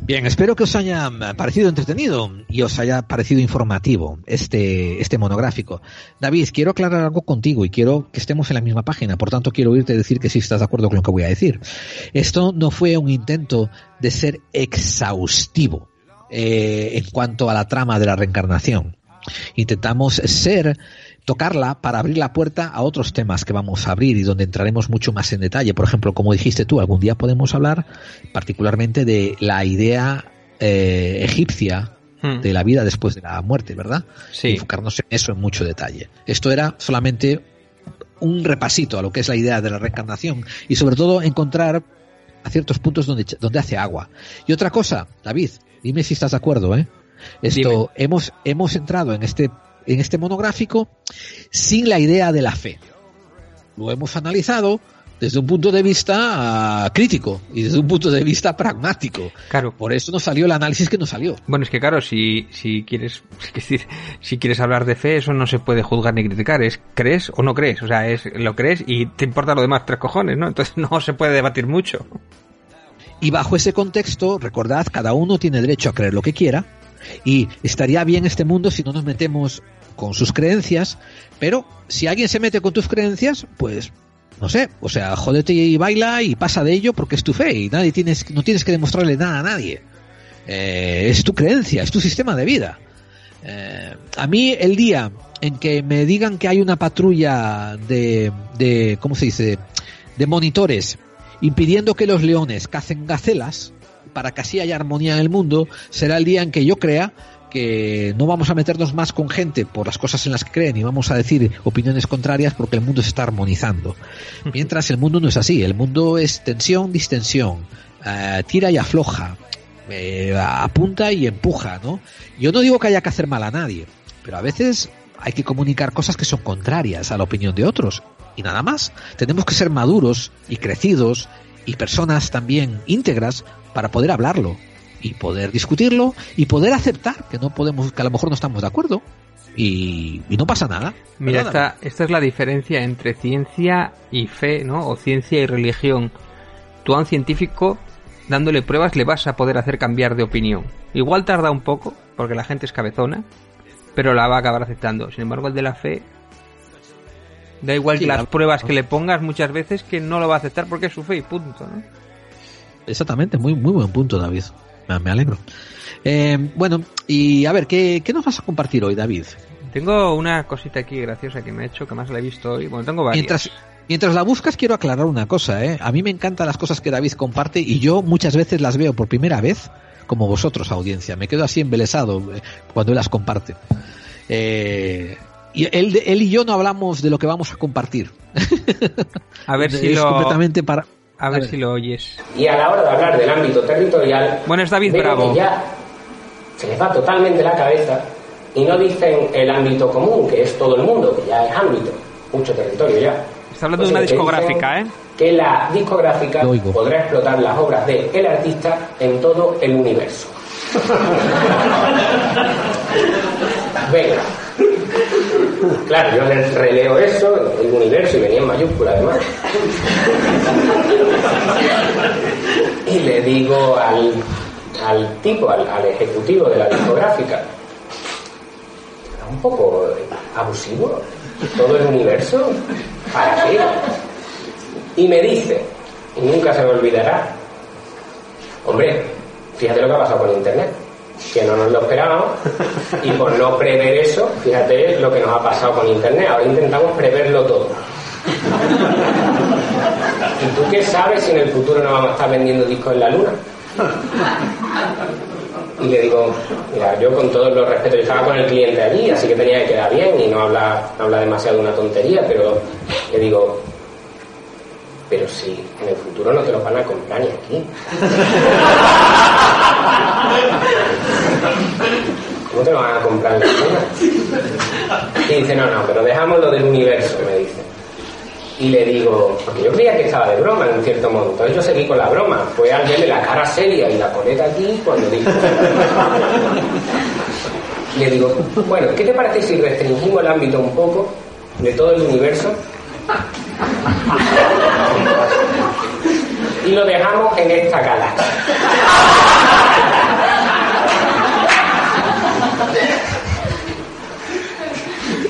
Bien, espero que os haya parecido entretenido y os haya parecido informativo este, este monográfico. David, quiero aclarar algo contigo y quiero que estemos en la misma página, por tanto quiero oírte decir que sí estás de acuerdo con lo que voy a decir. Esto no fue un intento de ser exhaustivo eh, en cuanto a la trama de la reencarnación. Intentamos ser tocarla para abrir la puerta a otros temas que vamos a abrir y donde entraremos mucho más en detalle. Por ejemplo, como dijiste tú, algún día podemos hablar particularmente de la idea eh, egipcia Hmm. de la vida después de la muerte, ¿verdad? Sí. Y enfocarnos en eso en mucho detalle. Esto era solamente un repasito a lo que es la idea de la reencarnación y sobre todo encontrar a ciertos puntos donde, donde hace agua. Y otra cosa, David, dime si estás de acuerdo, ¿eh? Esto, hemos, hemos entrado en este, en este monográfico sin la idea de la fe. Lo hemos analizado desde un punto de vista ah, crítico y desde un punto de vista pragmático. Claro. Por eso nos salió el análisis que nos salió. Bueno, es que claro, si, si quieres si quieres hablar de fe, eso no se puede juzgar ni criticar. Es crees o no crees. O sea, es lo crees y te importa lo demás tres cojones, ¿no? Entonces no se puede debatir mucho. Y bajo ese contexto, recordad, cada uno tiene derecho a creer lo que quiera. Y estaría bien este mundo si no nos metemos con sus creencias. Pero si alguien se mete con tus creencias, pues no sé, o sea, jódete y baila y pasa de ello porque es tu fe y nadie tienes, no tienes que demostrarle nada a nadie. Eh, es tu creencia, es tu sistema de vida. Eh, a mí el día en que me digan que hay una patrulla de, de ¿cómo se dice? De monitores impidiendo que los leones cacen gacelas para que así haya armonía en el mundo, será el día en que yo crea que no vamos a meternos más con gente por las cosas en las que creen y vamos a decir opiniones contrarias porque el mundo se está armonizando. Mientras el mundo no es así, el mundo es tensión, distensión, eh, tira y afloja, eh, apunta y empuja, ¿no? Yo no digo que haya que hacer mal a nadie, pero a veces hay que comunicar cosas que son contrarias a la opinión de otros y nada más. Tenemos que ser maduros y crecidos y personas también íntegras para poder hablarlo y poder discutirlo y poder aceptar que no podemos, que a lo mejor no estamos de acuerdo y, y no pasa nada. Mira, esta, esta es la diferencia entre ciencia y fe, ¿no? O ciencia y religión. Tú a un científico, dándole pruebas, le vas a poder hacer cambiar de opinión. Igual tarda un poco, porque la gente es cabezona, pero la va a acabar aceptando. Sin embargo, el de la fe Da igual Sí, las la- pruebas que le pongas muchas veces que no lo va a aceptar porque es su fe y punto, ¿no? Exactamente, muy, muy buen punto, David. Me, me alegro. Eh, bueno, y a ver, ¿qué, ¿qué nos vas a compartir hoy, David? Tengo una cosita aquí graciosa que me ha hecho, que más la he visto hoy. Bueno, tengo varias. Mientras, mientras la buscas, quiero aclarar una cosa, ¿eh? A mí me encantan las cosas que David comparte y yo muchas veces las veo por primera vez como vosotros, audiencia. Me quedo así embelesado eh, cuando él las comparte. Eh, y él, él y yo no hablamos de lo que vamos a compartir. A ver si es lo... completamente para... A ver si lo oyes. Y a la hora de hablar del ámbito territorial, Bueno, es David Bravo. que ya se les va totalmente la cabeza y no dicen el ámbito común, que es todo el mundo, que ya es ámbito, mucho territorio ya. Está hablando de una discográfica, ¿eh? Que la discográfica podrá explotar las obras de el artista en todo el universo. Venga. Claro, yo le releo eso, el universo, y venía en mayúscula además. Y le digo al, al tipo, al, al ejecutivo de la discográfica, un poco abusivo, todo el universo, ¿para qué? Y me dice, y nunca se me olvidará, hombre, fíjate lo que ha pasado con Internet, que no nos lo esperábamos, y por no prever eso, fíjate lo que nos ha pasado con Internet, ahora intentamos preverlo todo. ¿Y tú qué sabes si en el futuro no vamos a estar vendiendo discos en la luna? Y le digo, mira, yo con todos los respetos, yo estaba con el cliente allí, así que tenía que quedar bien y no hablar, no hablar demasiado de una tontería, pero le digo, pero si en el futuro no te lo van a comprar ni aquí. ¿Cómo te lo van a comprar en la? Y dice, no, no, pero dejamos lo del universo, me dice. Y le digo, porque yo creía que estaba de broma en cierto modo, entonces yo seguí con la broma. Fue al verle la cara seria y la coleta aquí cuando dijo. Le digo, bueno, ¿qué te parece si restringimos el ámbito un poco de todo el universo? Y lo dejamos en esta galaxia.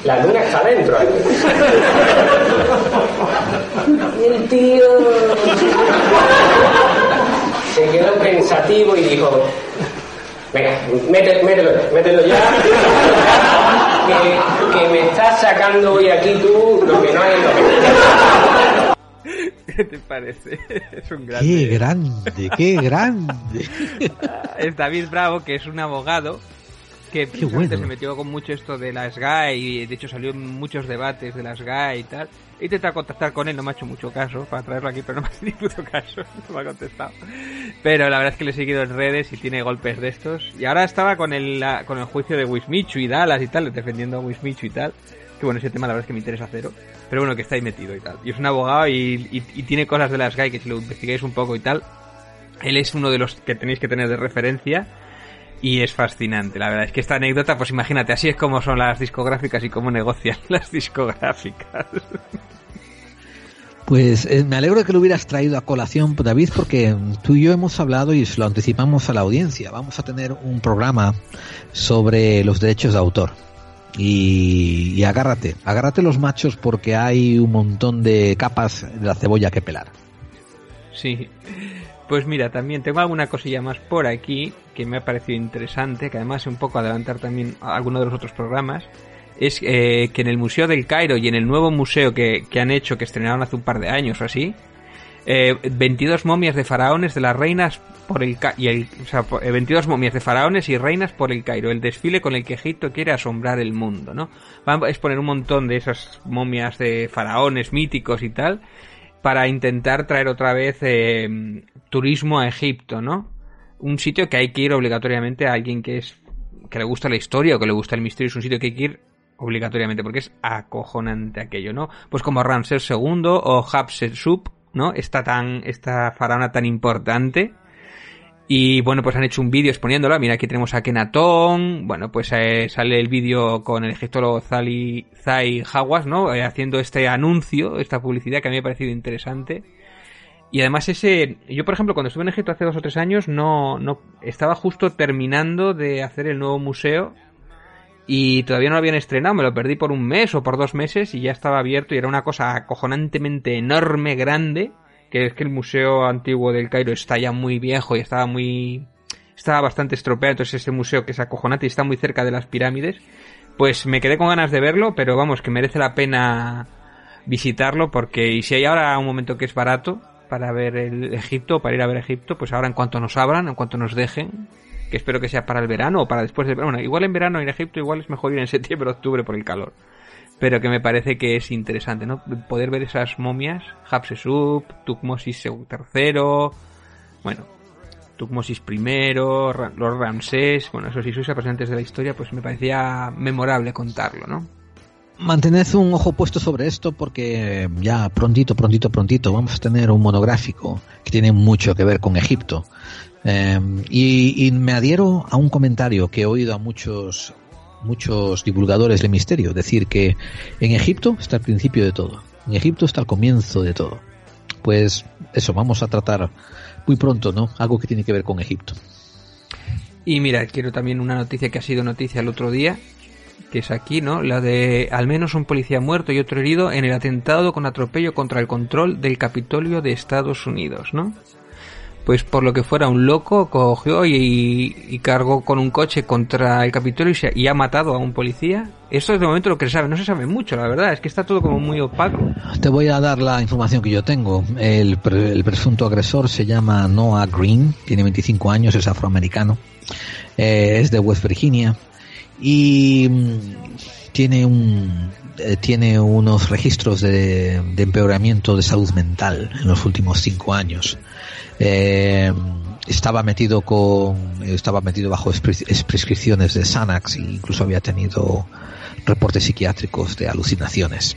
La luna está dentro ahí. Y el tío se quedó pensativo y dijo, venga, mételo, mételo ya, mételo ya, que, que me estás sacando hoy aquí tú lo que no hay en lo que... ¿Qué te parece? Es un grande. ¡Qué grande, qué grande! es David Bravo, que es un abogado que precisamente bueno. se metió con mucho esto de la SGAE y de hecho salió en muchos debates de la SGAE y tal. He intentado contactar con él, no me ha hecho mucho caso para traerlo aquí, pero no me ha hecho ni puto caso, no me ha contestado. Pero la verdad es que le he seguido en redes y tiene golpes de estos. Y ahora estaba con el, la- con el juicio de Wismichu y Dallas y tal, defendiendo a Wismichu y tal. Que bueno, ese tema la verdad es que me interesa cero. Pero bueno, que está ahí metido y tal. Y es un abogado y, y- y tiene cosas de la SGAE que si lo investigáis un poco y tal, él es uno de los que tenéis que tener de referencia y es fascinante. La verdad es que esta anécdota, pues imagínate, así es como son las discográficas y cómo negocian las discográficas. Pues eh, me alegro de que lo hubieras traído a colación, David, porque tú y yo hemos hablado y lo anticipamos a la audiencia. Vamos a tener un programa sobre los derechos de autor. Y, y agárrate, agárrate los machos porque hay un montón de capas de la cebolla que pelar. Sí. Pues mira, también tengo alguna cosilla más por aquí que me ha parecido interesante, que además es un poco adelantar también alguno de los otros programas. Es eh, que en el Museo del Cairo y en el nuevo museo que, que han hecho, que estrenaron hace un par de años o así, eh, 22 momias de faraones de las reinas por el y el, o sea, po- eh, 22 momias de faraones y reinas por el Cairo, el desfile con el que Egipto quiere asombrar el mundo, ¿no? Van a exponer un montón de esas momias de faraones míticos y tal para intentar traer otra vez eh, turismo a Egipto, ¿no? Un sitio que hay que ir obligatoriamente a alguien que es que le gusta la historia o que le gusta el misterio, es un sitio que hay que ir obligatoriamente porque es acojonante aquello, ¿no? Pues como Ramsés II o Hatshepsut, ¿no? Esta tan esta faraona tan importante y bueno, pues han hecho un vídeo exponiéndola. Mira, aquí tenemos a Kenatón. Bueno, pues eh, sale el vídeo con el egiptólogo Zali, Zai Hawass, ¿no? Eh, haciendo este anuncio, esta publicidad que a mí me ha parecido interesante. Y además ese, yo por ejemplo cuando estuve en Egipto hace dos o tres años no, no, estaba justo terminando de hacer el nuevo museo y todavía no lo habían estrenado, me lo perdí por un mes o por dos meses y ya estaba abierto y era una cosa acojonantemente enorme, grande, que es que el Museo Antiguo del Cairo está ya muy viejo y estaba muy... estaba bastante estropeado, entonces ese museo que es acojonante y está muy cerca de las pirámides, pues me quedé con ganas de verlo, pero vamos, que merece la pena visitarlo porque y si hay ahora un momento que es barato para ver el Egipto, para ir a ver Egipto, pues ahora en cuanto nos abran, en cuanto nos dejen, que espero que sea para el verano o para después del verano. Bueno, igual en verano en Egipto igual es mejor ir en septiembre o octubre por el calor. Pero que me parece que es interesante, ¿no? Poder ver esas momias, Hatshepsut, Tutmosis III, bueno, Tutmosis I, los Ramsés, bueno, esos si sois representantes de la historia, pues me parecía memorable contarlo, ¿no? Mantened un ojo puesto sobre esto porque ya prontito, prontito, prontito vamos a tener un monográfico que tiene mucho que ver con Egipto. Eh, y me adhiero a un comentario que he oído a muchos, muchos divulgadores del misterio, decir que en Egipto está el principio de todo, en Egipto está el comienzo de todo. Pues eso, vamos a tratar muy pronto, ¿no? Algo que tiene que ver con Egipto. Y mira, quiero también una noticia que ha sido noticia el otro día, que es aquí, ¿no? La de al menos un policía muerto y otro herido en el atentado con atropello contra el control del Capitolio de Estados Unidos, ¿no? Pues por lo que fuera un loco cogió y, cargó con un coche contra el Capitolio y, ha matado a un policía. Eso es de momento lo que se sabe. No se sabe mucho, la verdad. Es que está todo como muy opaco. Te voy a dar la información que yo tengo. El presunto agresor se llama Noah Green, tiene 25 años, es afroamericano, eh, es de West Virginia y mm, tiene un eh, tiene unos registros de, de empeoramiento de salud mental en los últimos cinco años. Eh, estaba metido con estaba metido bajo prescripciones de Xanax e incluso había tenido reportes psiquiátricos de alucinaciones.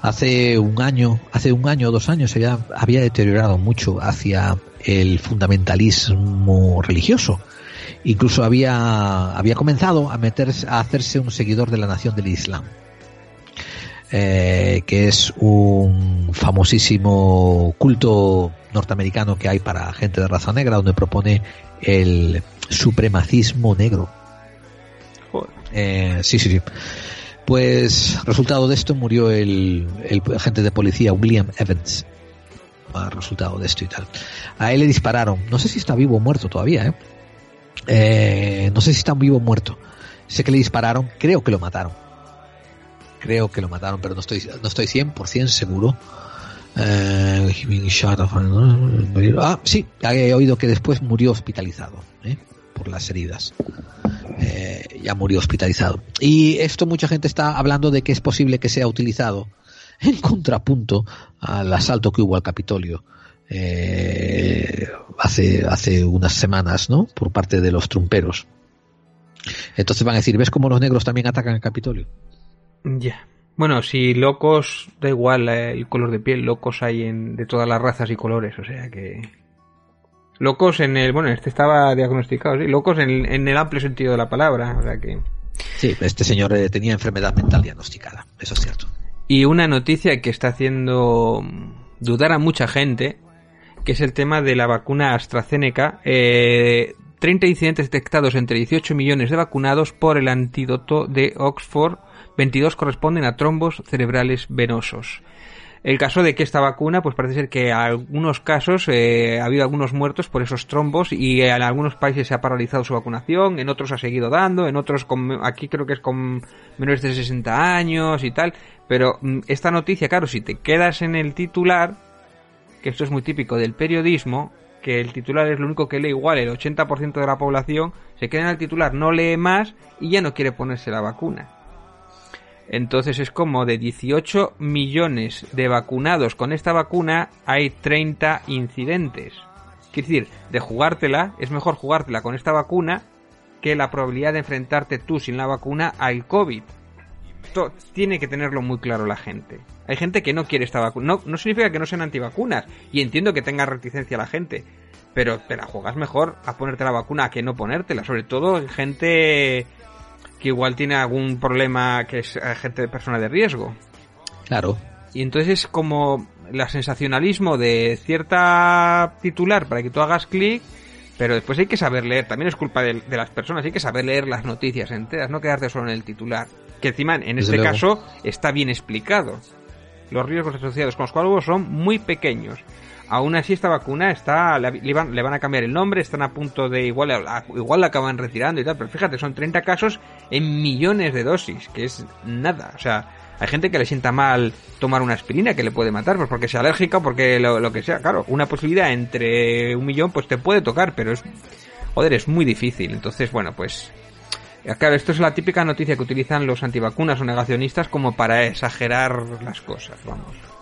Hace un año, hace un año o dos años había, había deteriorado mucho hacia el fundamentalismo religioso. Incluso había, había comenzado a meterse, a hacerse un seguidor de la nación del Islam. Eh, que es un famosísimo culto norteamericano que hay para gente de raza negra, donde propone el supremacismo negro. Eh, sí, sí, sí. Pues resultado de esto murió el, el agente de policía William Evans. Resultado de esto y tal. A él le dispararon. No sé si está vivo o muerto todavía, ¿eh? Eh, no sé si está vivo o muerto. Sé que le dispararon. Creo que lo mataron. Creo que lo mataron, pero no estoy, no estoy 100% seguro. Eh, of- ah, sí, he oído que después murió hospitalizado ¿eh? por las heridas. Eh, ya murió hospitalizado. Y esto mucha gente está hablando de que es posible que sea utilizado en contrapunto al asalto que hubo al Capitolio eh, hace, hace unas semanas, ¿no? Por parte de los trumperos. Entonces van a decir, ¿ves cómo los negros también atacan el Capitolio? Ya. Bueno, si locos, da igual eh, el color de piel, locos hay en, de todas las razas y colores, o sea que... Locos en el... Bueno, este estaba diagnosticado, sí, locos en, en el amplio sentido de la palabra, o sea que... Sí, este señor eh, tenía enfermedad mental diagnosticada, eso es cierto. Y una noticia que está haciendo dudar a mucha gente, que es el tema de la vacuna AstraZeneca. Eh, 30 incidentes detectados entre 18 millones de vacunados por el antídoto de Oxford, 22 corresponden a trombos cerebrales venosos. El caso de que esta vacuna, pues parece ser que en algunos casos eh, ha habido algunos muertos por esos trombos y en algunos países se ha paralizado su vacunación, en otros ha seguido dando, en otros con, aquí creo que es con menores de 60 años y tal. Pero mm, esta noticia, claro, si te quedas en el titular, que esto es muy típico del periodismo, que el titular es lo único que lee igual, el 80% de la población se queda en el titular, no lee más y ya no quiere ponerse la vacuna. Entonces es como de 18 millones de vacunados con esta vacuna hay 30 incidentes. Quiere decir, de jugártela, es mejor jugártela con esta vacuna que la probabilidad de enfrentarte tú sin la vacuna al COVID. Esto tiene que tenerlo muy claro la gente. Hay gente que no quiere esta vacuna. No, no significa que no sean antivacunas. Y entiendo que tenga reticencia la gente. Pero te la juegas mejor a ponerte la vacuna que no ponértela. Sobre todo en gente que igual tiene algún problema que es gente de persona de riesgo. Claro. Y entonces es como la sensacionalismo de cierta titular para que tú hagas clic Pero después hay que saber leer, también es culpa de, de las personas, hay que saber leer las noticias enteras, no quedarte solo en el titular. Que encima, en Desde este luego. caso, está bien explicado. Los riesgos asociados con los coágulos son muy pequeños. Aún así, esta vacuna está, le, van, a cambiar el nombre, están a punto de igual, igual la acaban retirando y tal, pero fíjate, son 30 casos en millones de dosis, que es nada. O sea, hay gente que le sienta mal tomar una aspirina que le puede matar, pues porque es alérgica porque lo, lo que sea. Claro, una posibilidad entre un millón, pues te puede tocar, pero es, joder, es muy difícil. Entonces, bueno, pues eh, Claro, esto es la típica noticia que utilizan los antivacunas o negacionistas como para exagerar las cosas, vamos.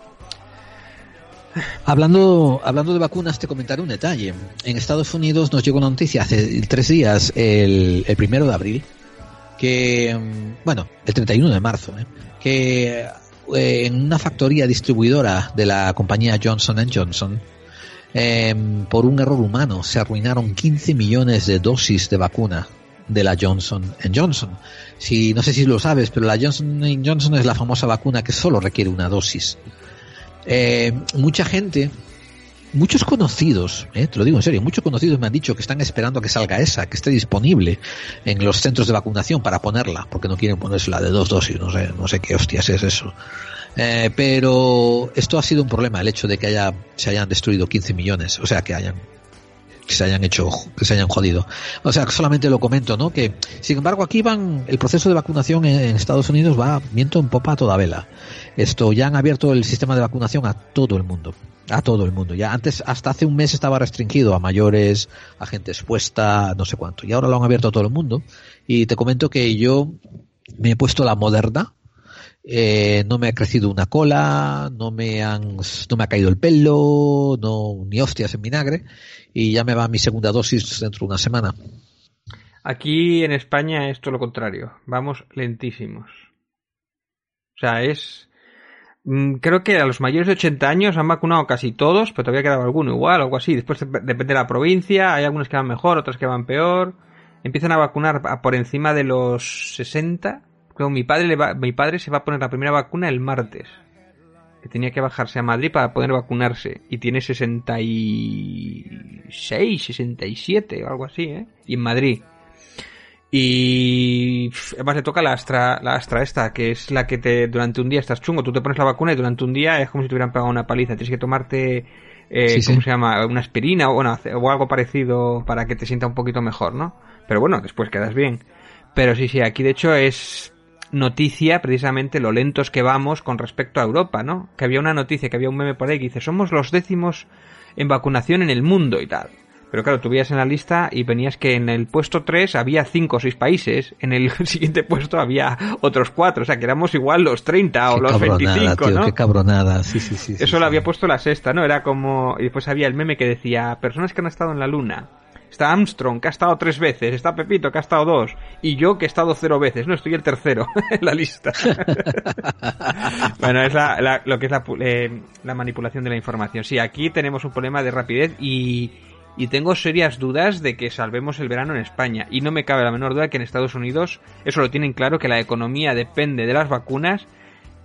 Hablando, hablando de vacunas, te comentaré un detalle. En Estados Unidos nos llegó una noticia hace tres días, el, el primero de abril, que, mm, bueno, el 31 de marzo, ¿eh? que eh, en una factoría distribuidora de la compañía Johnson Johnson, eh, por un error humano, se arruinaron 15 millones de dosis de vacuna de la Johnson Johnson. Si, no sé si lo sabes, pero la Johnson Johnson es la famosa vacuna que solo requiere una dosis. Eh, mucha gente, muchos conocidos, eh, te lo digo en serio, muchos conocidos me han dicho que están esperando a que salga esa, que esté disponible en los centros de vacunación para ponerla, porque no quieren ponerse la de dos dosis, no sé, no sé qué hostias es eso. Eh, pero esto ha sido un problema, el hecho de que haya, se hayan destruido 15 millones, o sea, que hayan que se hayan hecho, que se hayan jodido. O sea, solamente lo comento, ¿no? Que, sin embargo, aquí van, el proceso de vacunación en, Estados Unidos va viento en popa a toda vela. Esto, ya han abierto el sistema de vacunación a todo el mundo. A todo el mundo. Ya antes, hasta hace un mes estaba restringido a mayores, a gente expuesta, no sé cuánto. Y ahora lo han abierto a todo el mundo. Y te comento que yo me he puesto la moderna, eh, no me ha crecido una cola, no me han, no me ha caído el pelo, no, ni hostias en vinagre, y ya me va mi segunda dosis dentro de una semana. Aquí en España es todo lo contrario, vamos lentísimos. O sea, es... mm, Creo que a los mayores de 80 años han vacunado casi todos, pero todavía quedaba alguno igual, algo así. Después dep- depende de la provincia, hay algunos que van mejor, otros que van peor. Empiezan a vacunar por encima de los 60. Creo mi padre, le va- mi padre se va a poner la primera vacuna el martes. Que tenía que bajarse a Madrid para poder vacunarse. Y tiene 66, 67 o algo así, ¿eh? Y en Madrid. Y además le toca la astra, la astra esta, que es la que te durante un día estás chungo. Tú te pones la vacuna y durante un día es como si te hubieran pegado una paliza. Tienes que tomarte, eh, Sí, ¿cómo sí. se llama? Una aspirina o, bueno, o algo parecido para que te sienta un poquito mejor, ¿no? Pero bueno, después quedas bien. Pero sí, sí, aquí de hecho es noticia precisamente lo lentos que vamos con respecto a Europa, ¿no? Que había una noticia, que había un meme por ahí que dice, somos los décimos en vacunación en el mundo y tal. Pero claro, tú veías en la lista y venías que en el puesto 3 había 5 o 6 países, en el siguiente puesto había otros 4, o sea que éramos igual los 30 o Qué los cabronada, 25, tío, ¿no? qué cabronada. Sí, sí, sí. Eso sí. lo había puesto la sexta, ¿no? Era como... Y después había el meme que decía, personas que han estado en la luna. Está Armstrong, que ha estado tres veces. Está Pepito, que ha estado dos. Y yo, que he estado cero veces. No, estoy el tercero en la lista. bueno, es la, la- lo que es la, eh, la manipulación de la información. Sí, aquí tenemos un problema de rapidez y, y tengo serias dudas de que salvemos el verano en España. Y no me cabe la menor duda que en Estados Unidos eso lo tienen claro, que la economía depende de las vacunas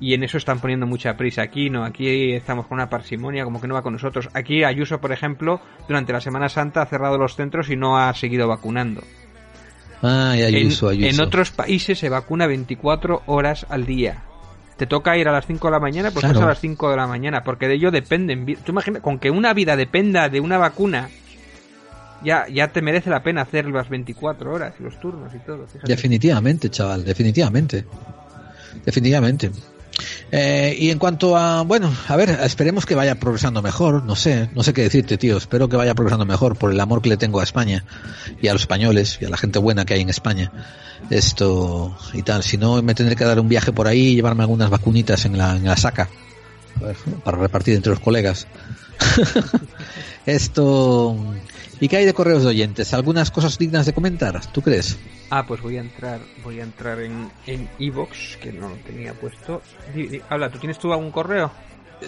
y en eso están poniendo mucha prisa. Aquí no, aquí estamos con una parsimonia como que no va con nosotros. Aquí Ayuso, por ejemplo, durante la Semana Santa ha cerrado los centros y no ha seguido vacunando. Ay, Ayuso, en, Ayuso. en otros países se vacuna 24 horas al día. Te toca ir a las 5 de la mañana, pues Claro. a las 5 de la mañana, porque de ello dependen. Tú imaginas, con que una vida dependa de una vacuna, ya, ya te merece la pena hacer las 24 horas y los turnos y todo. fíjate. Definitivamente, chaval, definitivamente. Definitivamente. Eh, y en cuanto a, bueno, a ver, esperemos que vaya progresando mejor, no sé, no sé qué decirte, tío, espero que vaya progresando mejor por el amor que le tengo a España y a los españoles y a la gente buena que hay en España. Esto y tal, si no me tendré que dar un viaje por ahí y llevarme algunas vacunitas en la, en la saca para repartir entre los colegas. Esto, ¿y qué hay de correos de oyentes? ¿Algunas cosas dignas de comentar? ¿Tú crees? Ah, pues voy a entrar, voy a entrar en en Evox, que no lo tenía puesto. Di- di- habla, ¿tú tienes tú algún correo?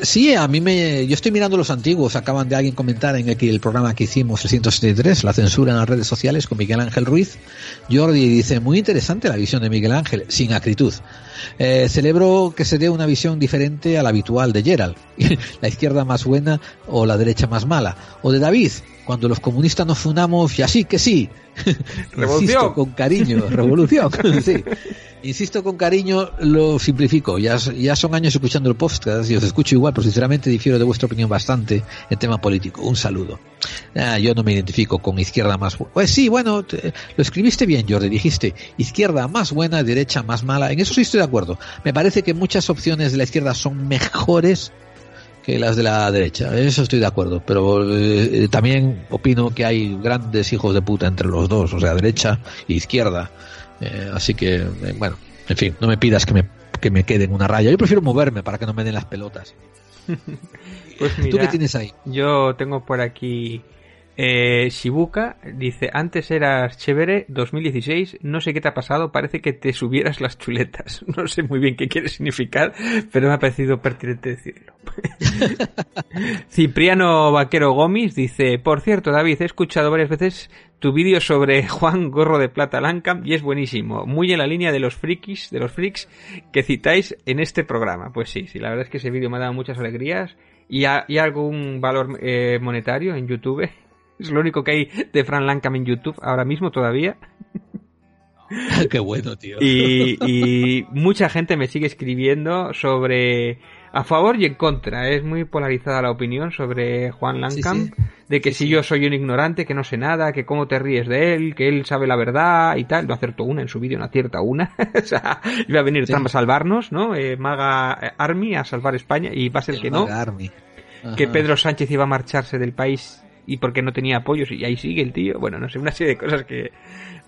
Sí, a mí me. Yo estoy mirando los antiguos. Acaban de alguien comentar en el, que- el programa que hicimos, el 173, la censura en las redes sociales con Miguel Ángel Ruiz. Jordi dice: Muy interesante la visión de Miguel Ángel, sin acritud. Eh, celebro que se dé una visión diferente a la habitual de Gerald. la izquierda más buena o la derecha más mala. O de David, cuando los comunistas nos unamos, y así que sí. Revolución. Insisto con cariño, revolución. sí. Insisto con cariño, lo simplifico. Ya, ya son años escuchando el podcast y os escucho igual, pero sinceramente difiero de vuestra opinión bastante en tema político. Un saludo. Ah, yo no me identifico con izquierda más. bu- Pues sí, bueno, te- lo escribiste bien, Jordi. Dijiste izquierda más buena, derecha más mala. En eso sí estoy de acuerdo. Me parece que muchas opciones de la izquierda son mejores que las de la derecha. Eso estoy de acuerdo. Pero eh, también opino que hay grandes hijos de puta entre los dos, o sea, derecha e izquierda. Eh, así que, eh, bueno, en fin, no me pidas que me, que me quede en una raya. Yo prefiero moverme para que no me den las pelotas. Pues ¿Tú mira, qué tienes ahí? Yo tengo por aquí eh, Shibuka, dice, antes eras chévere, 2016, no sé qué te ha pasado, parece que te subieras las chuletas. No sé muy bien qué quiere significar, pero me ha parecido pertinente decirlo. Cipriano Vaquero Gómez dice, por cierto, David, he escuchado varias veces tu vídeo sobre Juan Gorro de Plata Lancam y es buenísimo, muy en la línea de los frikis, de los freaks que citáis en este programa. Pues sí, sí, la verdad es que ese vídeo me ha dado muchas alegrías y, ha- y algún valor eh, monetario en YouTube. Es lo único que hay de Fran Lancam en YouTube ahora mismo todavía. Qué bueno, tío. Y, y mucha gente me sigue escribiendo sobre a favor y en contra. Es muy polarizada la opinión sobre Juan Lancam. Sí, De que si yo soy un ignorante, que no sé nada, que cómo te ríes de él, que él sabe la verdad y tal. No acertó una en su vídeo, no acierta una. o sea, iba a venir. Trump a salvarnos, ¿no? Eh, Maga Army a salvar España y va a ser El que no. Army. Que. Pedro Sánchez iba a marcharse del país y porque no tenía apoyos y ahí sigue el tío. Bueno, no sé, una serie de cosas que,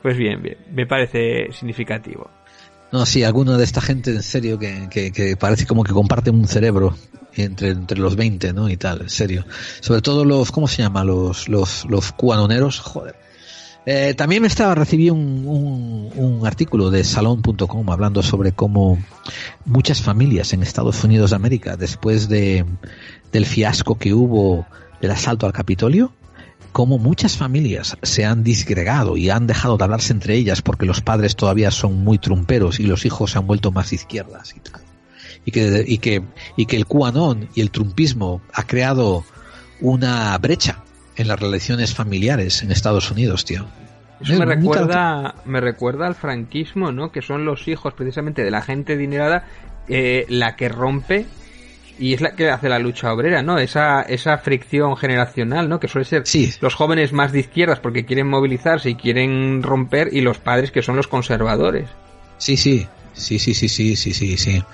pues bien, bien, me parece significativo. No, sí, alguno de esta gente en serio que, que, que parece como que comparten un cerebro entre, entre los 20, ¿no? Y tal, en serio. Sobre todo los, ¿cómo se llama? Los, los, los cuanoneros, joder. Eh, también me estaba recibí un, un, un artículo de salón.com hablando sobre cómo muchas familias en Estados Unidos de América, después de, del fiasco que hubo del asalto al Capitolio, cómo muchas familias se han disgregado y han dejado de hablarse entre ellas porque los padres todavía son muy trumperos y los hijos se han vuelto más izquierdas y tal. Y que, y que, y que el QAnon y el trumpismo ha creado una brecha en las relaciones familiares en Estados Unidos, tío. Eso Eh, me mucha- recuerda, me recuerda al franquismo, ¿no? Que son los hijos precisamente de la gente adinerada eh, la que rompe y es la que hace la lucha obrera, ¿no? Esa, esa fricción generacional, ¿no? Que suele ser los jóvenes más de izquierdas porque quieren movilizarse y quieren romper y los padres que son los conservadores. Sí, sí, sí, sí, sí, sí, sí, sí, sí.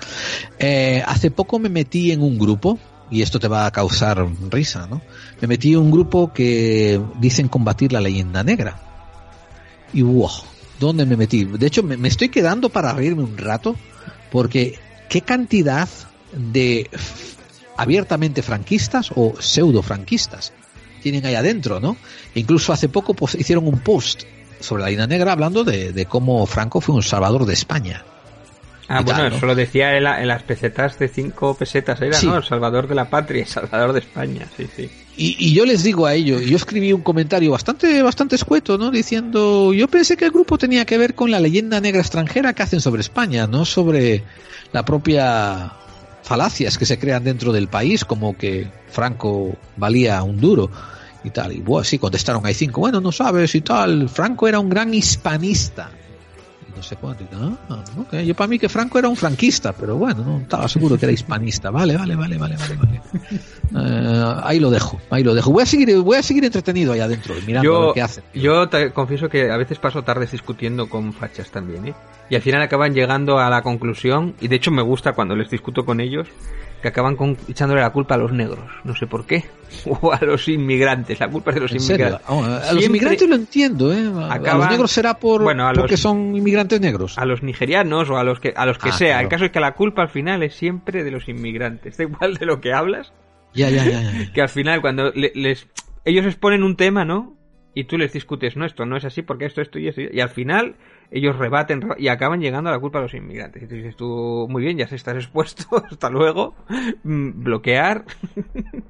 Eh, hace poco me metí en un grupo, y esto te va a causar risa, ¿no? Me metí en un grupo que dicen combatir la leyenda negra. Y wow, ¿dónde me metí? De hecho, me, me estoy quedando para reírme un rato, porque qué cantidad de abiertamente franquistas o pseudo franquistas tienen ahí adentro, ¿no? E incluso hace poco pues, hicieron un post sobre la leyenda negra hablando de, de cómo Franco fue un salvador de España. Ah, bueno, tal, ¿no? eso lo decía en, la- en las pesetas de cinco pesetas, era, Sí. ¿no? El salvador de la patria, el salvador de España, sí, sí. Y, y yo les digo a ellos, yo escribí un comentario bastante, bastante escueto, ¿no? Diciendo, yo pensé que el grupo tenía que ver con la leyenda negra extranjera que hacen sobre España, no sobre la propia falacias que se crean dentro del país, como que Franco valía un duro y tal. Y bueno, sí, contestaron hay cinco, bueno, no sabes y tal, Franco era un gran hispanista. No sé cuánto. y, ah, ok. Yo para mí que Franco era un franquista, pero bueno, no estaba seguro que era hispanista. Vale, vale, vale, vale, vale, vale. Eh, ahí lo dejo, ahí lo dejo. Voy a seguir, voy a seguir entretenido ahí adentro, mirando a Yo, ver qué hacen. yo te confieso que a veces paso tardes discutiendo con fachas también, ¿eh? Y al final acaban llegando a la conclusión, y de hecho me gusta cuando les discuto con ellos, que acaban con- echándole la culpa a los negros, no sé por qué, o a los inmigrantes, la culpa es de los serio, inmigrantes. Oh, a los inmigrantes lo entiendo, ¿eh? A, los negros será por Bueno, a los- porque son inmigrantes negros. a los nigerianos o a los que a los que Ah, sea. claro. El caso es que la culpa al final es siempre de los inmigrantes. Da igual de lo que hablas, Ya, ya, ya, ya. que al final cuando le- les ellos exponen un tema, ¿no? Y tú les discutes, no, esto no es así porque esto, esto y esto. Y al final ellos rebaten reba- y acaban llegando a la culpa a los inmigrantes. Y tú dices tú, muy bien, ya se estás expuesto, hasta luego. Mm, Bloquear.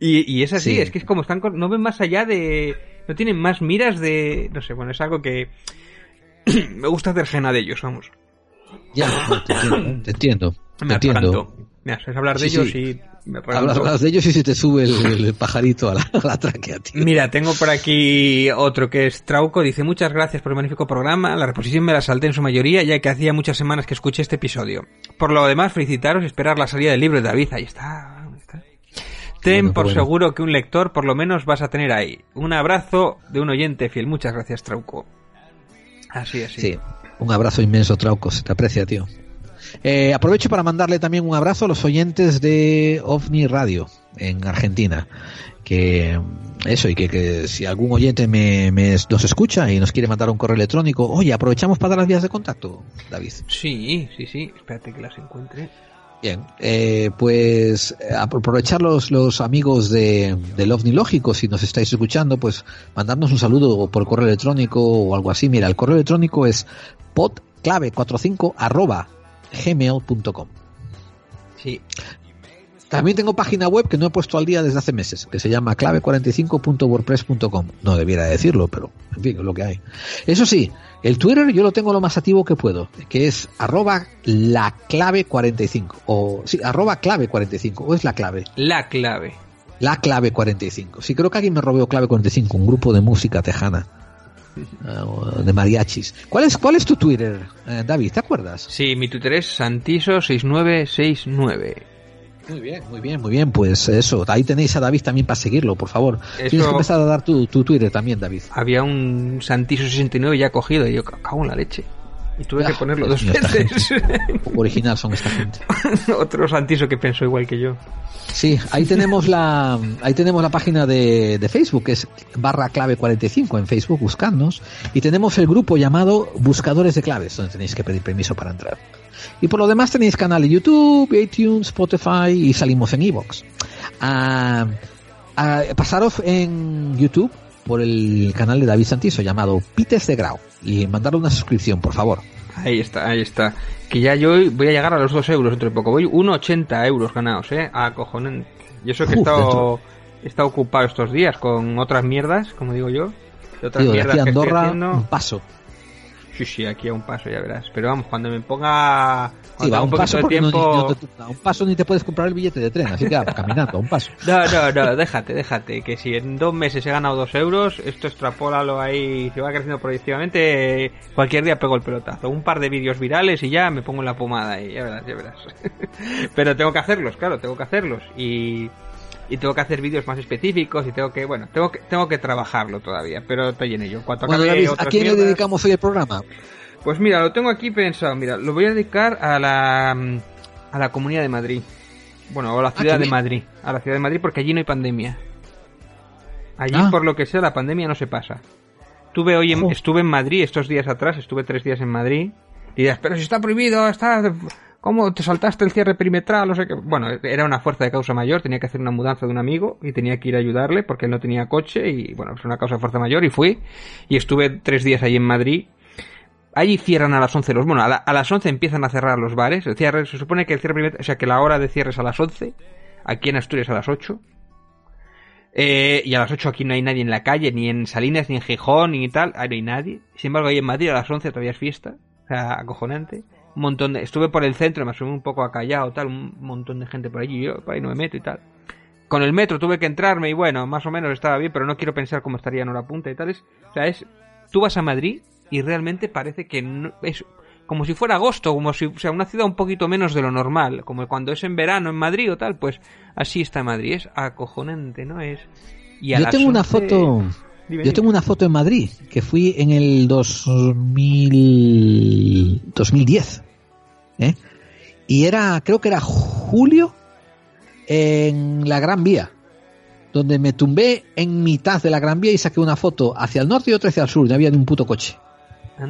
y, y es así, Sí. es que es como están, con- no ven más allá de, no tienen más miras de, no sé, bueno, es algo que me gusta hacer gena de ellos, vamos. Ya, te entiendo, te entiendo. Me Te entiendo. Atraganto. Me haces hablar de Sí, ellos sí. y me Hablas, de ellos y se te sube el, el pajarito a la, a la tráquea, tío. Mira, tengo por aquí otro que es Trauco. Dice, muchas gracias por el magnífico programa. La reposición me la salté en su mayoría, ya que hacía muchas semanas que escuché este episodio. Por lo demás, felicitaros y esperar la salida del libro de David. Ahí está. ahí está. Ten Bueno, por bueno. seguro que un lector por lo menos vas a tener ahí. Un abrazo de un oyente fiel. Muchas gracias, Trauco. Así, así. Sí, un abrazo inmenso, Trauco, se te aprecia, tío. Eh, aprovecho para mandarle también un abrazo a los oyentes de OVNI Radio en Argentina. Que eso, y que, que si algún oyente me, me- nos escucha y nos quiere mandar un correo electrónico, oye, aprovechamos para dar las vías de contacto, David. Sí, sí, sí. Espérate que las encuentre. Bien, eh, pues eh, aprovechar los, los amigos de, del OVNI Lógico, si nos estáis escuchando, pues mandarnos un saludo por correo electrónico o algo así. Mira, el correo electrónico es podclave45 arroba gmail.com. Sí. También tengo página web que no he puesto al día desde hace meses, que se llama clave45.wordpress.com. No debiera decirlo, pero en fin, es lo que hay. Eso sí, el Twitter yo lo tengo lo más activo que puedo, que es arroba la clave 45 o sí, arroba clave 45 o es la clave. La clave. La clave 45. Sí, creo que alguien me robó clave 45, un grupo de música tejana. O de mariachis. ¿Cuál es, cuál es tu Twitter, eh, David? ¿Te acuerdas? Sí, mi Twitter es Santiso6969. Muy bien, muy bien, muy bien. Pues eso, ahí tenéis a David también para seguirlo, por favor. Eso- Tienes que empezar a dar tu, tu Twitter también, David. Había un Santiso69 ya cogido y yo cago en la leche. Y tuve que Ah, ponerlo Dios dos veces. Original son esta gente. Otro Santiso que pensó igual que yo. Sí, ahí tenemos la, ahí tenemos la página de, de Facebook, que es barra clave 45 en Facebook, buscadnos. Y tenemos el grupo llamado Buscadores de Claves, donde tenéis que pedir permiso para entrar. Y por lo demás tenéis canal de YouTube, iTunes, Spotify y salimos en Evox. Ah, ah, pasaros en YouTube por el canal de David Santiso llamado Pites de Grau y mandarle una suscripción, por favor. Ahí está, ahí está. Que ya yo voy a llegar a los 2 euros dentro de poco. Voy 1,80 euros ganados, ¿eh? Acojonante. Y eso que he Uf, estado, he estado ocupado estos días con otras mierdas, como digo yo. De otras Tío, de mierdas aquí a que estoy Andorra, haciendo. un paso. Sí, sí, aquí a un paso, ya verás. Pero vamos, cuando me ponga... Sí, cuando va un poquito paso de no- tiempo... no te- a un paso ni te puedes comprar el billete de tren, así que caminando, a un paso. No, no, no, déjate, déjate. Que si en dos meses he ganado dos euros, esto extrapólalo ahí, si va creciendo progresivamente, cualquier día pego el pelotazo. Un par de vídeos virales y ya me pongo en la pomada y ya verás, ya verás. Pero tengo que hacerlos, claro, tengo que hacerlos. Y, y tengo que hacer vídeos más específicos y tengo que, bueno, tengo que, tengo que trabajarlo todavía, pero estoy en ello. Cuando Bueno, acabe David, ¿a quién le dedicamos hoy el programa? Pues mira, lo tengo aquí pensado. Mira, lo voy a dedicar a la, a la Comunidad de Madrid. Bueno, o a la ciudad qué de. Madrid. A la ciudad de Madrid porque allí no hay pandemia. Allí, Ah. por lo que sea, la pandemia no se pasa. Tuve hoy en- estuve en Madrid estos días atrás, estuve tres días en Madrid. Y dirás, pero si está prohibido, está... ¿Cómo te saltaste el cierre perimetral? No sé qué. Bueno, era una fuerza de causa mayor, tenía que hacer una mudanza de un amigo y tenía que ir a ayudarle porque no tenía coche y bueno, es una causa de fuerza mayor y fui. Y estuve tres días ahí en Madrid Allí cierran a las 11 los... Bueno, a, la- a las 11 empiezan a cerrar los bares. El cierre, se supone que el cierre O sea, que la hora de cierre es a las 11. Aquí en Asturias a las 8. Eh, y a las 8 aquí no hay nadie en la calle, ni en Salinas, ni en Gijón, ni tal. Ahí no hay nadie. Sin embargo, ahí en Madrid a las 11 todavía es fiesta. O sea, acojonante. Un montón de... Estuve por el centro, me asumí un poco a Callao, tal. Un montón de gente por allí. Yo por ahí no me meto y tal. Con el metro tuve que entrarme y bueno, más o menos estaba bien, pero no quiero pensar cómo estaría en hora punta y tal. Es, o sea, es... Tú vas a Madrid y realmente parece que no, es como si fuera agosto, como si o sea una ciudad un poquito menos de lo normal, como cuando es en verano en Madrid o tal, pues así está Madrid, es acojonante, ¿no? Es y a Yo tengo una 11 foto, Dime, yo tengo una foto en Madrid, que fui en el 2000, 2010, ¿eh? Y era, creo que era julio, en la Gran Vía, donde me tumbé en mitad de la Gran Vía y saqué una foto hacia el norte y otra hacia el sur, no había ni un puto coche.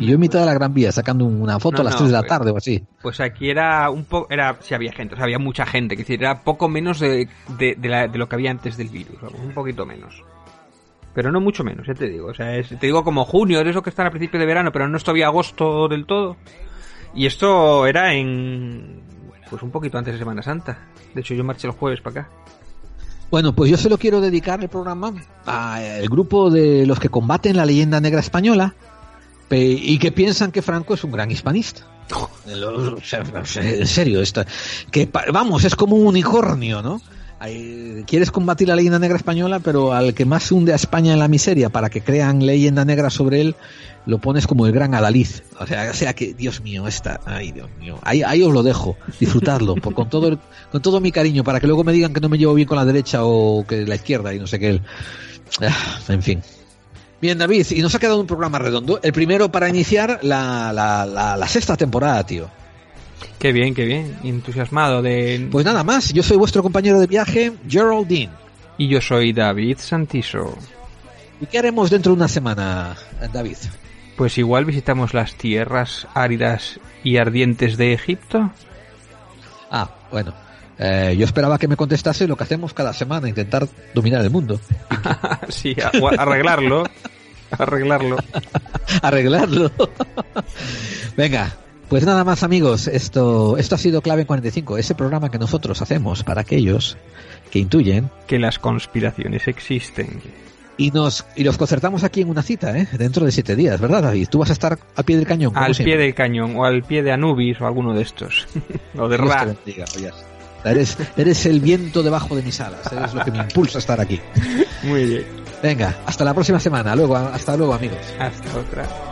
Y yo en mitad de la Gran Vía sacando una foto No, a las no, 3 de la pues- tarde o así. Pues aquí era un poco, era, sí había gente, o sea, había mucha gente, que decir, era poco menos de, de, de la- de lo que había antes del virus, un poquito menos. Pero no mucho menos, ya te digo, o sea, es- te digo como junio, es eso que está a principio de verano, pero no es todavía agosto del todo. Y esto era en, pues un poquito antes de Semana Santa. De hecho, yo marché el jueves para acá. Bueno, pues yo se lo quiero dedicar el programa al grupo de los que combaten la leyenda negra española y que piensan que Franco es un gran hispanista. Lo- En serio, esta, que vamos, es como un unicornio, ¿no? Quieres combatir la leyenda negra española, pero al que más hunde a España en la miseria para que crean leyenda negra sobre él, lo pones como el gran adalid. O sea, o sea que, Dios mío, esta, ay, Dios mío, ahí, ahí os lo dejo, disfrutadlo, por- con todo el- con todo mi cariño, para que luego me digan que no me llevo bien con la derecha o que la izquierda y no sé qué. Ah, en fin. Bien, David, y nos ha quedado un programa redondo. El primero para iniciar la, la, la, la sexta temporada, tío. Qué bien, qué bien. Entusiasmado de... Pues nada más, yo soy vuestro compañero de viaje, Geraldine. Y yo soy David Santiso. ¿Y qué haremos dentro de una semana, David? Pues igual visitamos las tierras áridas y ardientes de Egipto. Ah, bueno. Eh, yo esperaba que me contestase lo que hacemos cada semana, intentar dominar el mundo. sí, arreglarlo. arreglarlo. Arreglarlo. Venga, pues nada más amigos, esto, esto ha sido Clave en 45, ese programa que nosotros hacemos para aquellos que intuyen Que las conspiraciones existen. y nos y los concertamos aquí en una cita, ¿eh? dentro de siete días, ¿verdad David? Tú vas a estar al pie del cañón. Al siempre. pie del cañón o al pie de Anubis o alguno de estos. o de Ra. bendiga. Eres, eres el viento debajo de mis alas, eres lo que me impulsa a estar aquí. Muy bien. Venga, hasta la próxima semana, luego, hasta luego amigos. Hasta otra.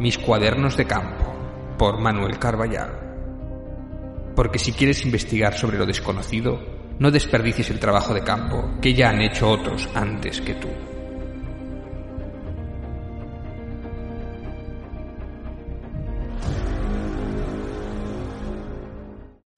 Mis cuadernos de campo, por Manuel Carballal. Porque si quieres investigar sobre lo desconocido, no desperdicies el trabajo de campo que ya han hecho otros antes que tú.